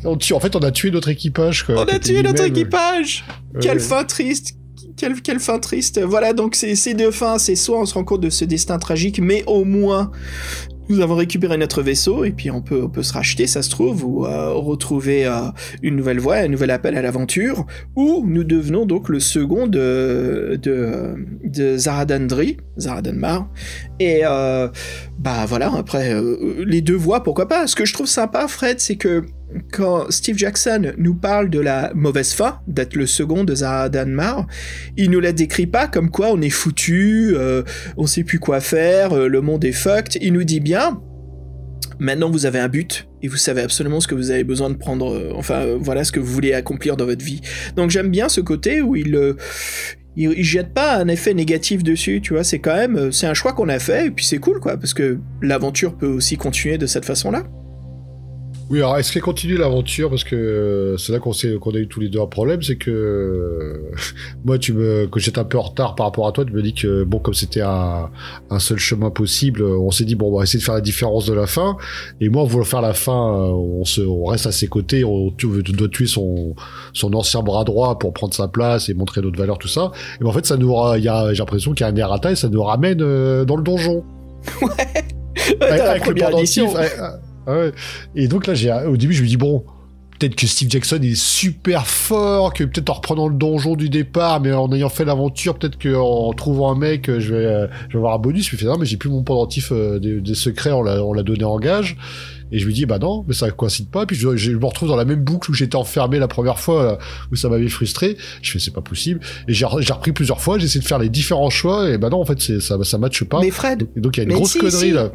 on tue- En fait, on a tué notre équipage. quoi. On a tué notre équipage. Quelle fin triste quelle, quelle fin triste. Voilà, donc c'est ces deux fins, c'est soit on se rend compte de ce destin tragique, mais au moins nous avons récupéré notre vaisseau et puis on peut, se racheter, ça se trouve, ou euh, retrouver euh, une nouvelle voie, un nouvel appel à l'aventure, ou nous devenons donc le second de, de, de Zaradandri, Zaradanmar, et euh, bah voilà, après les deux voies, pourquoi pas. Ce que je trouve sympa, Fred, c'est que quand Steve Jackson nous parle de la mauvaise fin, d'être le second de Zaradanmar, il nous la décrit pas comme quoi on est foutu, euh, on sait plus quoi faire, euh, le monde est fucked. Il nous dit bien, maintenant vous avez un but et vous savez absolument ce que vous avez besoin de prendre, euh, enfin euh, voilà ce que vous voulez accomplir dans votre vie. Donc j'aime bien ce côté où il il, il jette pas un effet négatif dessus, tu vois, c'est quand même, c'est un choix qu'on a fait, et puis c'est cool, quoi, parce que l'aventure peut aussi continuer de cette façon-là. Oui, alors est-ce qu'elle continue l'aventure? Parce que euh, c'est là qu'on qu'on a eu tous les deux un problème, c'est que euh, moi, tu me, que j'étais un peu en retard par rapport à toi, tu me dis que bon, comme c'était un, un seul chemin possible, euh, on s'est dit bon, on va essayer de faire la différence de la fin. Et moi, vouloir faire la fin, on se, on reste à ses côtés, on doit tuer son, son ancien bras droit pour prendre sa place et montrer notre valeur, tout ça. Et ben, en fait, ça nous, il y a, j'ai l'impression qu'il y a un errata et ça nous ramène dans le donjon. Dans la avec le pendentif. Ouais, ouais. Et donc là, j'ai, au début, je me dis bon, peut-être que Steve Jackson est super fort, que peut-être en reprenant le donjon du départ, mais en ayant fait l'aventure, peut-être qu'en trouvant un mec, euh, je vais, euh, je vais avoir un bonus. Je me fais non, mais j'ai plus mon pendentif euh, des, des secrets, on l'a, on l'a donné en gage. Et je lui dis bah non, mais ça coïncide pas. Puis je, je me retrouve dans la même boucle où j'étais enfermé la première fois, là, où ça m'avait frustré. Je fais c'est pas possible. Et j'ai, j'ai repris plusieurs fois, j'ai essayé de faire les différents choix, et bah non, en fait, c'est, ça, ça matche pas. Mais Fred, Et donc il y a une Mais grosse si, connerie si. là.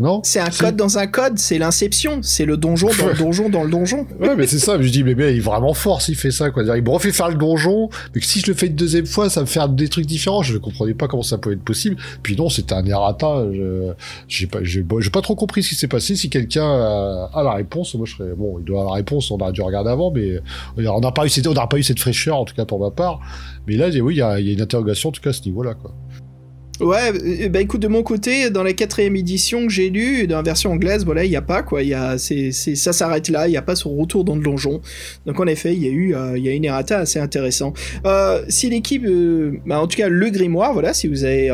Non c'est un code dans un code, c'est l'inception, c'est le donjon dans le donjon dans le donjon. Ouais, mais c'est ça. Je dis, mais, mais il est vraiment fort s'il fait ça, quoi. Il me refait faire le donjon, mais que si je le fais une deuxième fois, ça me fait des trucs différents. Je ne comprenais pas comment ça pouvait être possible. Puis non, c'était un errata. Je, j'ai pas, j'ai, pas trop compris ce qui s'est passé. Si quelqu'un a, a la réponse, moi je serais, bon, il doit avoir la réponse, on a dû regarder avant, mais on n'a pas eu cette, on n'a pas eu cette fraîcheur, en tout cas pour ma part. Mais là, oui, il y a, y a une interrogation, en tout cas, à ce niveau-là, quoi. Ouais, euh, bah écoute, de mon côté, dans la quatrième édition que j'ai lue, dans la version anglaise, voilà, il n'y a pas, quoi. Y a, c'est, c'est, ça s'arrête là, il n'y a pas son retour dans le donjon. Donc en effet, il y a eu euh, y a une errata assez intéressant. Euh, si l'équipe, euh, bah, en tout cas le grimoire, voilà, si vous avez...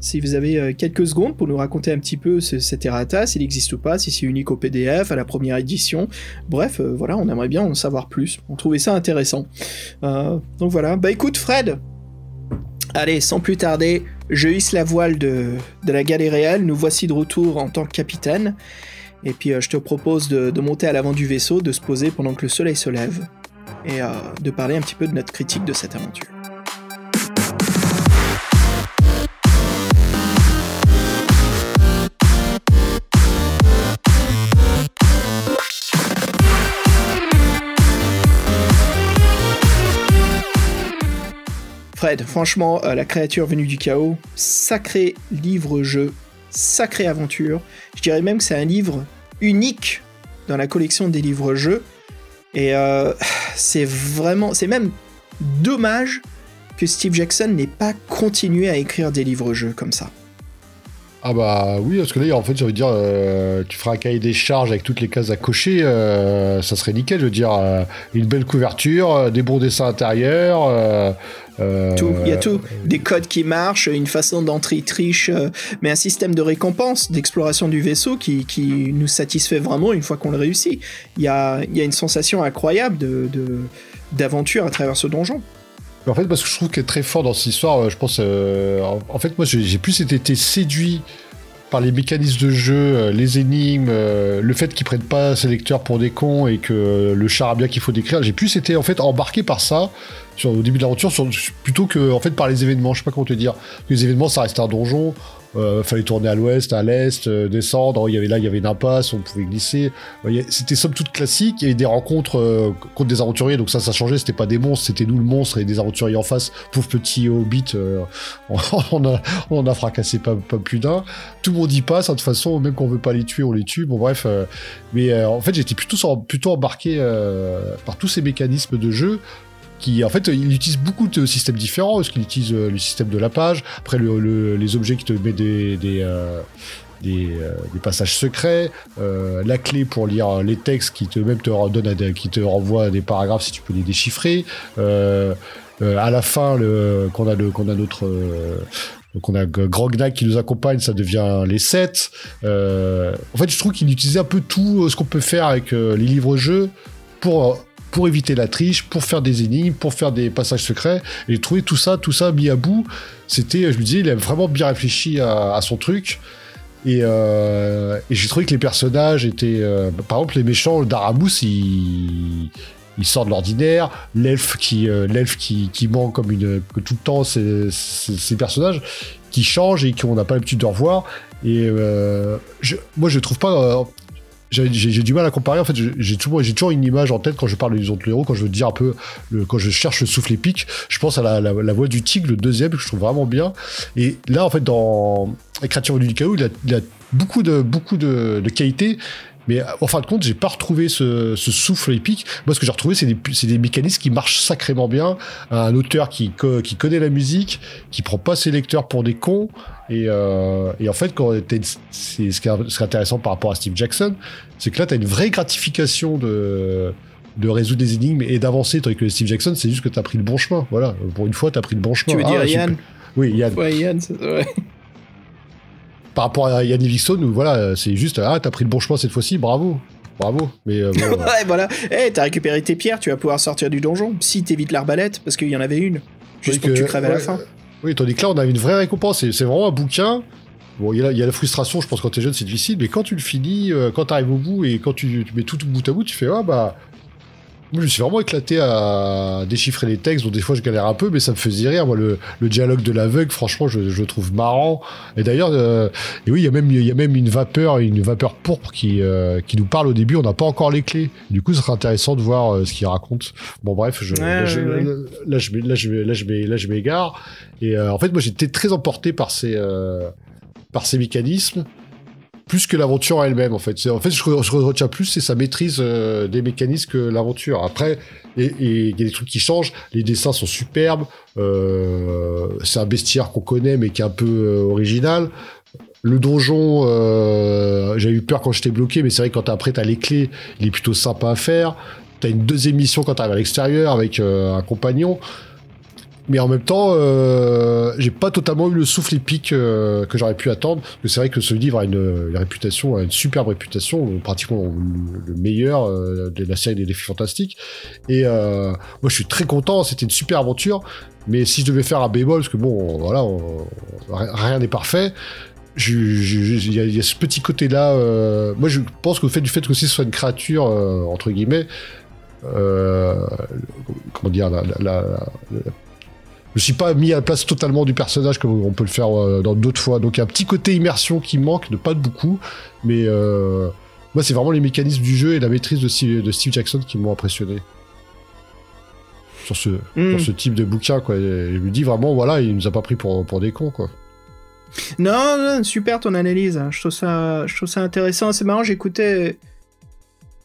si vous avez quelques secondes pour nous raconter un petit peu ce- errata, s'il existe ou pas, si c'est unique au PDF, à la première édition. Bref, voilà, on aimerait bien en savoir plus. On trouvait ça intéressant. Donc voilà. Bah écoute, Fred, allez, sans plus tarder, je hisse la voile de, la galère réelle. Nous voici de retour en tant que capitaine. Et puis euh, je te propose de, de monter à l'avant du vaisseau, de se poser pendant que le soleil se lève, et euh, de parler un petit peu de notre critique de cette aventure. Franchement, euh, la créature venue du chaos, sacré livre-jeu, sacrée aventure. Je dirais même que c'est un livre unique dans la collection des livres-jeux. Et euh, c'est vraiment, c'est même dommage que Steve Jackson n'ait pas continué à écrire des livres-jeux comme ça. Ah bah oui, parce que là, en fait, j'ai envie de dire, euh, tu feras un cahier des charges avec toutes les cases à cocher, euh, ça serait nickel, je veux dire, euh, une belle couverture, euh, des bons dessins intérieurs. Tout, il y a tout. Des codes qui marchent, une façon d'entrée triche, mais un système de récompense, d'exploration du vaisseau qui, qui nous satisfait vraiment une fois qu'on le réussit. Il y a, y a une sensation incroyable de- d'aventure à travers ce donjon. En fait, parce que je trouve qu'elle est très fort dans cette histoire, euh, je pense. euh, en, fait, moi, j'ai plus été, séduit par les mécanismes de jeu, euh, les énigmes, le fait qu'ils prennent pas ces lecteurs pour des cons et que le charabia qu'il faut décrire. J'ai plus été en fait embarqué par ça au début de l'aventure, plutôt que en fait par les événements. Je sais pas comment te dire. Les événements, ça restait un donjon. Euh, fallait tourner à l'ouest, à l'est, euh, descendre. Il y avait là, il y avait une impasse, on pouvait glisser. C'était somme toute classique. Il y avait des rencontres euh, contre des aventuriers, donc ça, ça changeait. C'était pas des monstres, c'était nous le monstre et des aventuriers en face. Pauvre petit hobbit, on, a, on a fracassé pas, plus d'un. Tout le monde y passe. hein, De toute façon, même qu'on veut pas les tuer, on les tue. Bon bref, mais en fait, j'étais plutôt plutôt embarqué par tous ces mécanismes de jeu en fait il utilise beaucoup de systèmes différents parce qu'il utilise euh, le système de la page après le- le- les objets qui te mettent des euh, euh, passages secrets la clé pour lire les textes qui te même te redonne à des- qui te renvoie des paragraphes si tu peux les déchiffrer à la fin le qu'on a le qu'on notre donc on a G- Grognak qui nous accompagne, ça devient les 7. Euh, en fait, je trouve qu'il utilisait un peu tout ce qu'on peut faire avec les livres-jeux pour pour éviter la triche, pour faire des énigmes, pour faire des passages secrets. Et trouvé tout ça, tout ça mis à bout. C'était, je me disais, il a vraiment bien réfléchi à, son truc. Et, euh, et j'ai trouvé que les personnages étaient, euh, par exemple, les méchants, Daramous, il, il sort de l'ordinaire. L'elfe qui, euh, l'elfe qui, qui ment comme une, que tout le temps, ces personnages qui changent et qu'on n'a pas l'habitude de revoir. Et je, moi, je trouve pas. J'ai du mal à comparer. En fait, j'ai toujours, une image en tête quand je parle des autres héros, quand je veux dire un peu, quand je cherche le souffle épique. Je pense à la, voix du tigre, le deuxième, que je trouve vraiment bien. Et là, en fait, dans créature du chaos, il a, a beaucoup de, beaucoup de, de qualités. Mais en fin de compte, j'ai pas retrouvé ce, ce souffle épique. Moi, ce que j'ai retrouvé, c'est des, des mécanismes qui marchent sacrément bien. Un auteur qui, qui connaît la musique, qui prend pas ses lecteurs pour des cons. Et, euh, et en fait, quand c'est ce qui est intéressant par rapport à Steve Jackson, c'est que là, tu as une vraie gratification de, de résoudre des énigmes et d'avancer. Tandis que Steve Jackson, c'est juste que tu as pris le bon chemin. Voilà, pour une fois, tu as pris le bon chemin. Tu veux Ah, dire. Yann Oui, Yann. Ouais, Yann, c'est ouais. Par rapport à Yann Livingstone, où, voilà, c'est juste, ah, t'as pris le bon chemin cette fois-ci, bravo. Bravo. Mais euh, bon, Ouais, voilà. Eh, t'as récupéré tes pierres, tu vas pouvoir sortir du donjon. Si t'évites l'arbalète, parce qu'il y en avait une. Juste pour que, tu crèves à la fin. Oui, tandis que là, on a une vraie récompense. C'est vraiment un bouquin. Bon, il y, a la- il y a la frustration, je pense, quand t'es jeune, c'est difficile, mais quand tu le finis, euh, quand t'arrives au bout et quand tu, tu mets tout, tout bout à bout, tu fais, ah bah. Moi, je me suis vraiment éclaté à déchiffrer les textes, donc des fois je galère un peu, mais ça me faisait rire. Moi, le, le dialogue de l'aveugle, franchement, je, je le trouve marrant. Et d'ailleurs, euh, et oui, il y a même, il y a même une vapeur, une vapeur pourpre qui, euh, qui nous parle au début. On n'a pas encore les clés. Du coup, ce sera intéressant de voir euh, ce qu'il raconte. Bon, bref, je, Ouais, là, je, ouais, là, je, là, je, là, je, m'é- là, je m'égare. Et euh, en fait, moi, j'étais très emporté par ces, euh, par ces mécanismes, plus que l'aventure elle-même. En fait, en fait, je, je retiens plus c'est sa maîtrise euh, des mécanismes que l'aventure. Après, il y a des trucs qui changent. Les dessins sont superbes. Euh, c'est un bestiaire qu'on connaît, mais qui est un peu euh, original. Le donjon, euh, j'ai eu peur quand j'étais bloqué, mais c'est vrai que quand après t'as les clés, il est plutôt sympa à faire. T'as une deuxième mission quand t'arrives à l'extérieur avec un compagnon. Mais en même temps, euh, j'ai pas totalement eu le souffle épique euh, que j'aurais pu attendre. Parce que c'est vrai que ce livre a une, réputation, a une superbe réputation, pratiquement le, le meilleur euh, de la série des défis fantastiques. Et moi, je suis très content. C'était une super aventure. Mais si je devais faire un bémol, parce que bon, voilà, rien n'est parfait. Il y, a- ce petit côté-là. moi, je pense qu'au fait du fait que ce soit une créature entre guillemets, comment dire, la, me suis pas mis à la place totalement du personnage comme on peut le faire euh, dans d'autres fois. Donc il y a un petit côté immersion qui manque, de pas de beaucoup, mais euh, moi c'est vraiment les mécanismes du jeu et la maîtrise de Steve, de Steve Jackson qui m'ont impressionné sur ce, Hmm. sur ce type de bouquin. Quoi. Je me dis vraiment, voilà, il nous a pas pris pour, pour des cons. Quoi. Non, non, super ton analyse. hein. Je trouve ça, je trouve ça intéressant. C'est marrant, j'écoutais.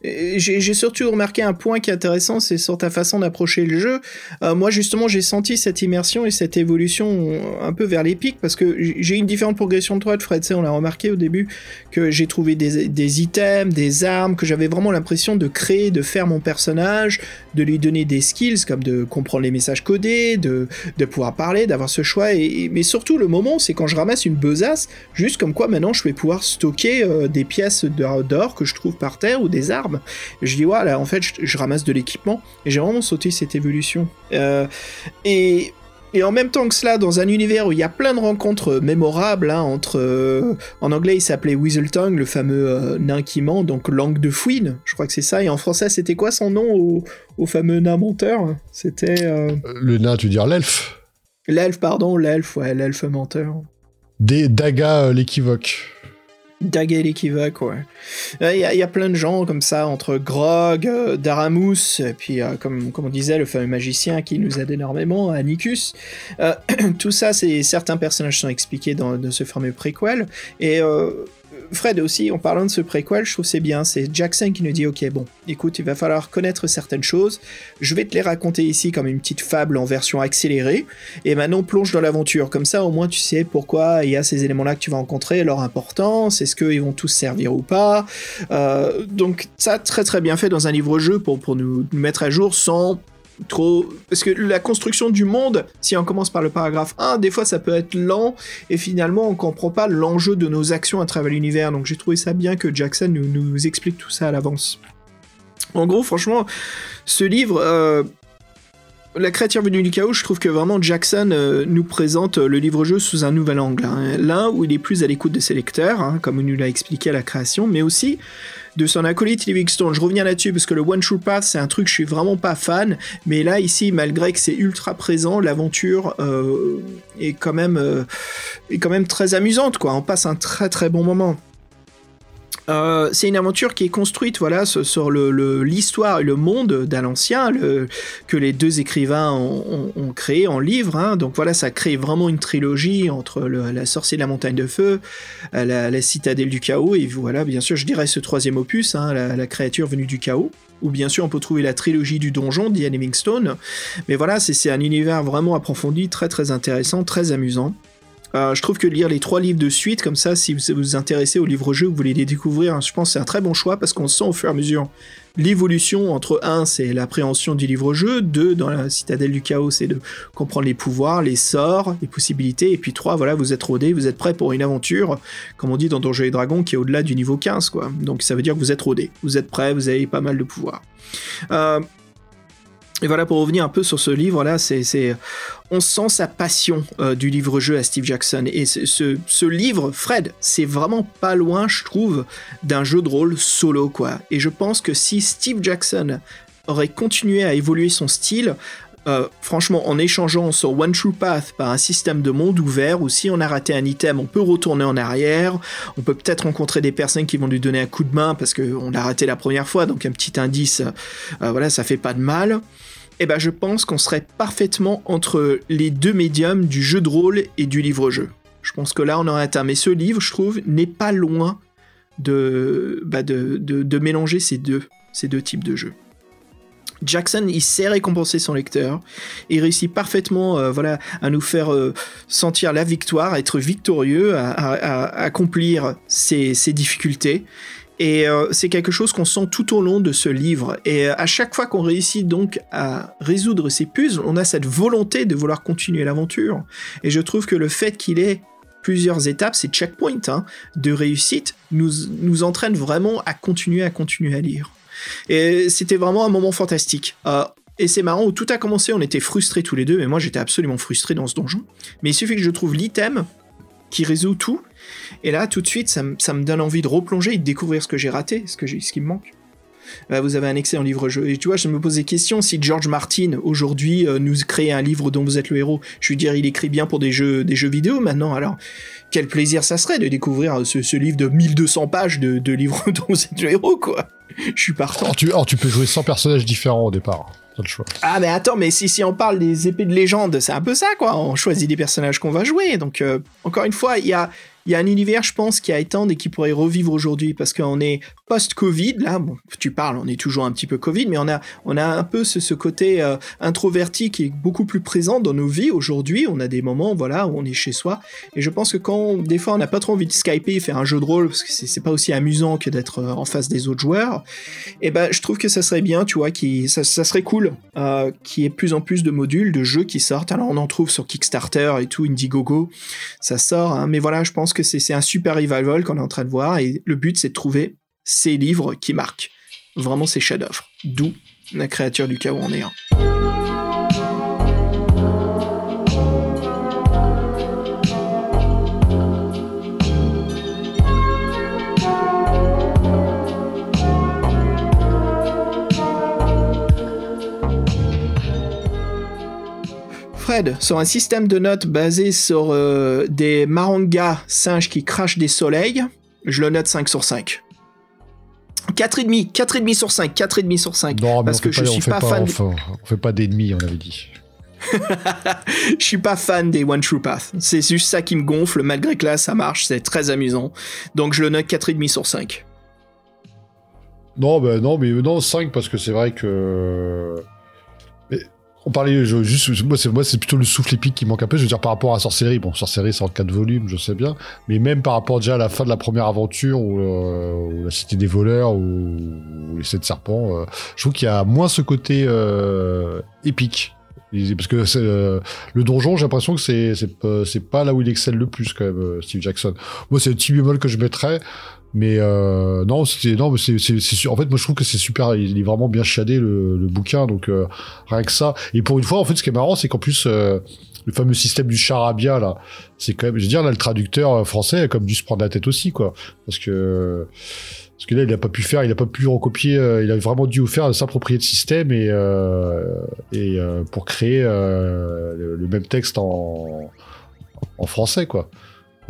J'ai surtout remarqué un point qui est intéressant, c'est sur ta façon d'approcher le jeu. Euh, moi, justement, j'ai senti cette immersion et cette évolution un peu vers l'épique parce que j'ai une différente progression de toi, de Fred. On l'a remarqué au début que j'ai trouvé des, items, des armes, que j'avais vraiment l'impression de créer, de faire mon personnage, de lui donner des skills comme de comprendre les messages codés, de, pouvoir parler, d'avoir ce choix. Mais surtout, le moment, c'est quand je ramasse une besace, juste comme quoi maintenant je vais pouvoir stocker euh, des pièces d'or que je trouve par terre ou des armes. Je dis, voilà, en fait, je, je ramasse de l'équipement. Et j'ai vraiment sauté cette évolution. Euh, et. Et en même temps que cela, dans un univers où il y a plein de rencontres mémorables, hein, entre... euh, en anglais, il s'appelait Weaseltongue, le fameux euh, nain qui ment, donc langue de fouine, je crois que c'est ça. Et en français, c'était quoi son nom au, au fameux nain menteur? C'était... euh, Le nain, tu veux dire l'elfe? L'elfe, pardon, l'elfe, ouais, l'elfe menteur. Des Daga euh, l'équivoque. Daguet l'équivoque, ouais. Il y, a- plein de gens comme ça, entre Grog, euh, Daramous, et puis, euh, comme, comme on disait, le fameux magicien qui nous aide énormément, Anicus. Euh, tout ça, c'est certains personnages sont expliqués dans, dans ce fameux préquel. Et Fred aussi, en parlant de ce préquel, je trouve c'est bien. C'est Jackson qui nous dit, ok, bon, écoute, il va falloir connaître certaines choses. Je vais te les raconter ici comme une petite fable en version accélérée. Et maintenant, plonge dans l'aventure. Comme ça, au moins, tu sais pourquoi il y a ces éléments-là que tu vas rencontrer, leur importance, est-ce qu'ils vont tous servir ou pas. Euh, donc, ça, très très bien fait dans un livre-jeu pour, pour nous mettre à jour sans trop... Parce que la construction du monde, si on commence par le paragraphe 1, des fois ça peut être lent, et finalement on comprend pas l'enjeu de nos actions à travers l'univers. Donc j'ai trouvé ça bien que Jackson nous, explique tout ça à l'avance. En gros, franchement, ce livre... euh, la créature venue du chaos, je trouve que vraiment Jackson euh, nous présente le livre-jeu sous un nouvel angle. hein. L'un où il est plus à l'écoute de ses lecteurs, hein, comme il nous l'a expliqué à la création, mais aussi de son acolyte Livingstone. Je reviens là-dessus parce que le One True Path, c'est un truc que je suis vraiment pas fan, mais là, ici, malgré que c'est ultra présent, l'aventure euh, est, quand même, euh, est quand même très amusante, quoi. On passe un très très bon moment. Euh, c'est une aventure qui est construite voilà sur sur le- l'histoire et le monde d'Al Ancien le- que les deux écrivains ont, créé en livre hein. donc voilà ça crée vraiment une trilogie entre la sorcière de la montagne de feu euh, la, la citadelle du chaos et voilà bien sûr je dirais ce troisième opus hein, la, créature venue du chaos. Ou bien sûr on peut trouver la trilogie du donjon d'Ian Livingstone. Mais voilà c'est un univers vraiment approfondi très très intéressant très amusant euh, je trouve que lire les trois livres de suite, comme ça, si vous vous intéressez aux livres-jeux, vous voulez les découvrir, hein, je pense que c'est un très bon choix parce qu'on sent au fur et à mesure l'évolution entre un, c'est l'appréhension du livre-jeu, deux, dans la citadelle du chaos, c'est de comprendre les pouvoirs, les sorts, les possibilités, et puis trois, voilà, vous êtes rodé, vous êtes prêt pour une aventure, comme on dit dans Donjons et Dragons, qui est au-delà du niveau 15, quoi. Donc ça veut dire que vous êtes rodé, vous êtes prêt, vous avez pas mal de pouvoirs. Euh, et voilà, pour revenir un peu sur ce livre-là, c'est, on sent sa passion euh, du livre-jeu à Steve Jackson. Et ce, ce, ce livre, Fred, c'est vraiment pas loin, je trouve, d'un jeu de rôle solo, quoi. Et je pense que si Steve Jackson aurait continué à évoluer son style, euh, franchement, en échangeant sur One True Path par un système de monde ouvert, ou si on a raté un item, on peut retourner en arrière, on peut peut-être rencontrer des personnes qui vont lui donner un coup de main parce qu'on l'a raté la première fois, donc un petit indice, euh, voilà, ça fait pas de mal eh ben je pense qu'on serait parfaitement entre les deux médiums du jeu de rôle et du livre-jeu. Je pense que là on aurait atteint. Mais ce livre, je trouve, n'est pas loin de, bah, mélanger ces deux types de jeux. Jackson, il sait récompenser son lecteur. Il réussit parfaitement, euh, voilà, à nous faire euh, sentir la victoire, à être victorieux, à, accomplir ses, difficultés. Et euh, c'est quelque chose qu'on sent tout au long de ce livre. Et à chaque fois qu'on réussit donc à résoudre ces puzzles, on a cette volonté de vouloir continuer l'aventure. Et je trouve que le fait qu'il ait plusieurs étapes, ces checkpoints hein, de réussite, nous, nous entraîne vraiment à continuer, à continuer à lire. Et c'était vraiment un moment fantastique. Euh, et c'est marrant, où tout a commencé, on était frustrés tous les deux, mais moi j'étais absolument frustré dans ce donjon. Mais il suffit que je trouve l'item qui résout tout, et là tout de suite ça, me- donne envie de replonger et de découvrir ce que j'ai raté, ce, que ce qui me manque. Bah, vous avez un excellent livre-jeu. Et tu vois, je me pose des questions. Si George Martin, aujourd'hui, euh, nous crée un livre dont vous êtes le héros, je veux dire, il écrit bien pour des jeux, des jeux vidéo maintenant. Alors, quel plaisir ça serait de découvrir euh, ce, ce livre de 1200 pages de, de livres dont vous êtes le héros, quoi. Je suis partant. Alors tu, alors, tu peux jouer 100 personnages différents au départ. T'as le choix. Ah mais attends, mais si, si on parle des épées de légende, c'est un peu ça quoi, on choisit des personnages qu'on va jouer, donc euh, encore une fois, il y a, il y a un univers je pense qui a étendre et qui pourrait revivre aujourd'hui, parce qu'on est post-Covid, là, bon, tu parles, on est toujours un petit peu Covid, mais on a, on a un peu ce, ce côté euh, introverti qui est beaucoup plus présent dans nos vies aujourd'hui, on a des moments, voilà, où on est chez soi, et je pense que quand, des fois, on n'a pas trop envie de skyper et faire un jeu de rôle, parce que c'est pas aussi amusant que d'être euh, en face des autres joueurs, et ben je trouve que ça serait bien, tu vois, qui ça, ça serait cool euh, qu'il y ait plus en plus de modules, de jeux qui sortent. Alors on en trouve sur Kickstarter et tout, Indiegogo, ça sort. hein. mais voilà, je pense que c'est un super revival qu'on est en train de voir et le but c'est de trouver ces livres qui marquent vraiment ces chefs-d'œuvre. D'où la créature du chaos en est. Fred, sur un système de notes basé sur euh, des marangas singes qui crachent des soleils, je le note 5 sur 5. 4,5, 4,5 sur 5, 4,5 sur 5. Non, mais parce on que fait je pas, on suis fait pas, pas, fan. on fait, on fait pas d'ennemis, on avait dit. je suis pas fan des One True Path. C'est juste ça qui me gonfle, malgré que là ça marche, c'est très amusant. Donc je le note 4,5 sur 5. Non, bah, non, mais non, 5 parce que c'est vrai que. On parlait, je- juste, moi, c'est, moi, c'est plutôt le souffle épique qui manque un peu. Je veux dire, par rapport à Sorcellerie, bon, Sorcellerie, c'est en 4 volumes, je sais bien, mais même par rapport déjà à la fin de la première aventure, où, euh, la cité des voleurs, ou, ou les sept serpents, euh, je trouve qu'il y a moins ce côté euh, épique. Parce que euh, le donjon, j'ai l'impression que c'est, c'est, pas- c'est pas là où il excelle le plus, quand même, euh, Steve Jackson. Moi, c'est le petit bémol que je mettrais. Mais euh, non, c'était non. En fait, moi je trouve que c'est super. Il est vraiment bien chiadé le, le bouquin, donc euh, rien que ça. Et pour une fois, en fait, ce qui est marrant, c'est qu'en plus euh, le fameux système du charabia là, c'est quand même, je veux dire là, le traducteur français a comme dû se prendre la tête aussi, quoi, parce que parce que là, il a pas pu faire, il a pas pu recopier, il a vraiment dû faire s'approprier de système et et pour créer le, le même texte en en français, quoi.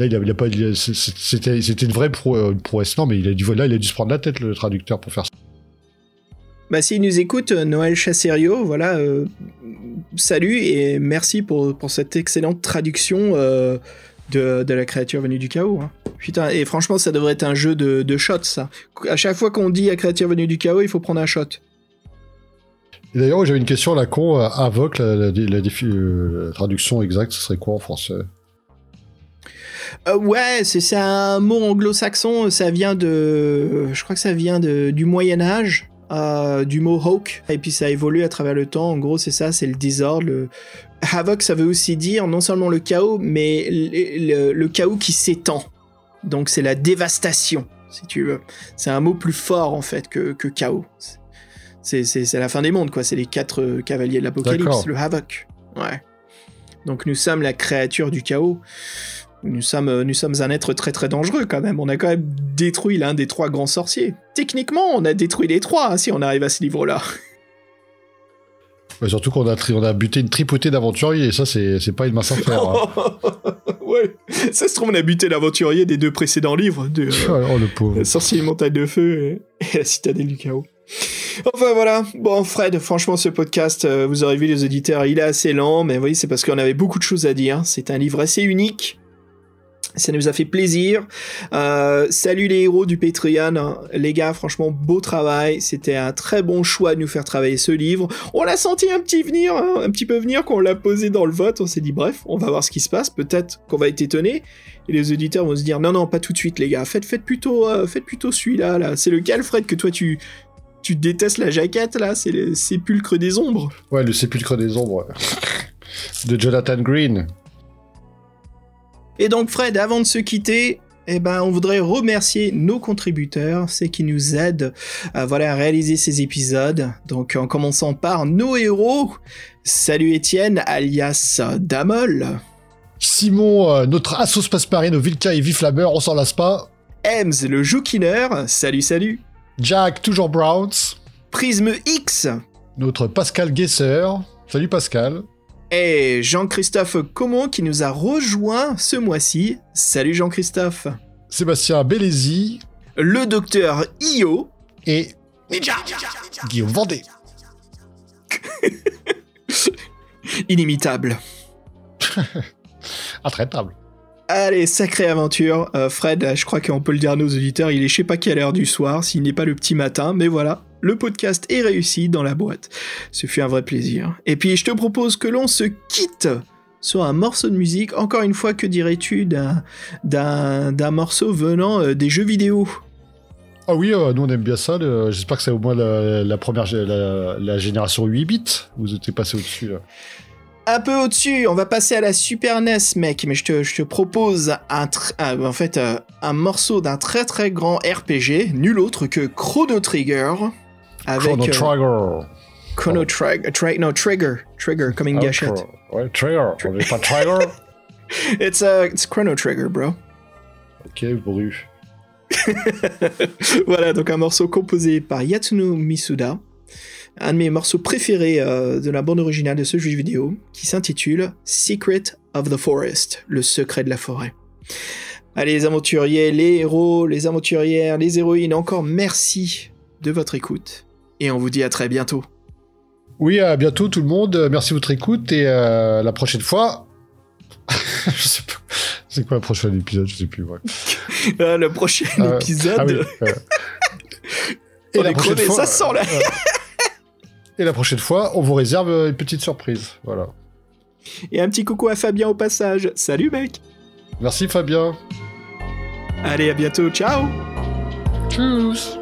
Là, il a, il a pas, c'est- c'était, c'était une vraie pro, euh, une prouesse. Non, mais il a dû, là, il a dû se prendre la tête, le traducteur, pour faire ça. Bah, s'il nous écoute, euh, Noël Chasserio, voilà, euh, salut et merci pour, pour cette excellente traduction euh, de, de la créature venue du chaos. hein. Putain, et franchement, ça devrait être un jeu de, de shots, ça. À chaque fois qu'on dit la créature venue du chaos, il faut prendre un shot. Et d'ailleurs, j'avais une question à la con, euh, invoque, la, la, la défi- euh, la traduction exacte, ce serait quoi en français? Euh, ouais, c'est un mot anglo-saxon, ça vient de... Je crois que ça vient de, du Moyen-Âge. euh, du mot hawk. Et puis ça évolue à travers le temps. En gros c'est ça c'est le désordre le havoc ça veut aussi dire non seulement le chaos mais le, le- le chaos qui s'étend. Donc c'est la dévastation si tu veux. C'est un mot plus fort en fait que, que chaos. C'est la fin des mondes quoi. C'est les quatre euh, cavaliers de l'apocalypse le havoc. Ouais. Donc nous sommes la créature du chaos nous sommes, euh, nous sommes un être très très dangereux quand même. On a quand même détruit l'un des trois grands sorciers. Techniquement, on a détruit les trois hein, si on arrive à ce niveau-là. Ouais, Surtout qu'on a, on a buté une tripotée d'aventuriers, et ça, c'est, pas une mince affaire. hein. ouais, ça se trouve, on a buté l'aventurier des deux précédents livres de euh, oh, le pauvre. Sorcier Montagne de Feu et, et la Citadelle du Chaos. Enfin voilà, bon Fred, franchement ce podcast, euh, vous aurez vu les auditeurs, il est assez lent, mais oui c'est parce qu'on avait beaucoup de choses à dire. C'est un livre assez unique, Ça nous a fait plaisir. Euh, salut les héros du Patreon. Les gars, franchement, beau travail. C'était un très bon choix de nous faire travailler ce livre. On l'a senti un petit venir, hein, un petit peu venir quand on l'a posé dans le vote. On s'est dit, bref, on va voir ce qui se passe. Peut-être qu'on va être étonné. Et les auditeurs vont se dire, non, non, pas tout de suite, les gars. Faites, faites plutôt, euh, faites plutôt celui-là. Là. C'est lequel, Fred, que toi tu, tu détestes la jaquette, là? C'est le sépulcre des ombres. Ouais, le sépulcre des ombres. De Jonathan Green. Et donc Fred, avant de se quitter, eh ben, on voudrait remercier nos contributeurs, ceux qui nous aident à, voilà, à réaliser ces épisodes. Donc en commençant par nos héros. Salut Étienne, alias Damol. Simon, euh, notre Assos Passeparine au Vilka et Viflammer, on s'en lasse pas. Ems, le jouquineur. Salut, salut. Jack, toujours Browns. Prisme X. Notre Pascal Guesser. Salut Pascal. Et Jean-Christophe Comon qui nous a rejoint ce mois-ci. Salut Jean-Christophe. Sébastien Bélézy. Le docteur Io. Et Guillaume Vendée. Inimitable. Intraitable. Allez, sacrée aventure. Euh, Fred, je crois qu'on peut le dire à nos auditeurs, il est je sais pas quelle heure du soir, s'il n'est pas le petit matin, mais voilà, le podcast est réussi dans la boîte. Ce fut un vrai plaisir. Et puis je te propose que l'on se quitte sur un morceau de musique. Encore une fois, que dirais-tu d'un, morceau venant euh, des jeux vidéo? Ah oui, euh, nous on aime bien ça. J'espère que c'est au moins la, première la génération 8 bits. Vous étiez passé au-dessus. là. Un peu au-dessus, on va passer à la Super NES, mec, mais je te, je te propose un, un- en fait, euh, un morceau d'un très très grand RPG, nul autre que Chrono Trigger, avec Chrono euh, Trigger. Chrono Trigger, tri- no Trigger, Trigger comme une Ah, gâchette. Ouais, Trigger. On pas Trigger. It's uh, it's Chrono Trigger, bro. ok, bru. voilà, donc un morceau composé par Yatsuno Misuda, un de mes morceaux préférés euh, de la bande originale de ce jeu vidéo, qui s'intitule Secret of the Forest, le secret de la forêt. Allez, les aventuriers, les héros, les aventurières, les héroïnes, encore merci de votre écoute, et on vous dit à très bientôt. Oui, à bientôt tout le monde. Euh, Merci de votre écoute et euh, la prochaine fois. je sais pas. C'est quoi le prochain épisode? Je sais plus. ouais. Ah, le prochain Euh, épisode, ah oui, euh. on Et la est prochaine crevé, fois, ça sent là. Et la prochaine fois, on vous réserve une petite surprise. Voilà. Et un petit coucou à Fabien au passage. Salut mec Merci Fabien. Allez, à bientôt, ciao Tchuss.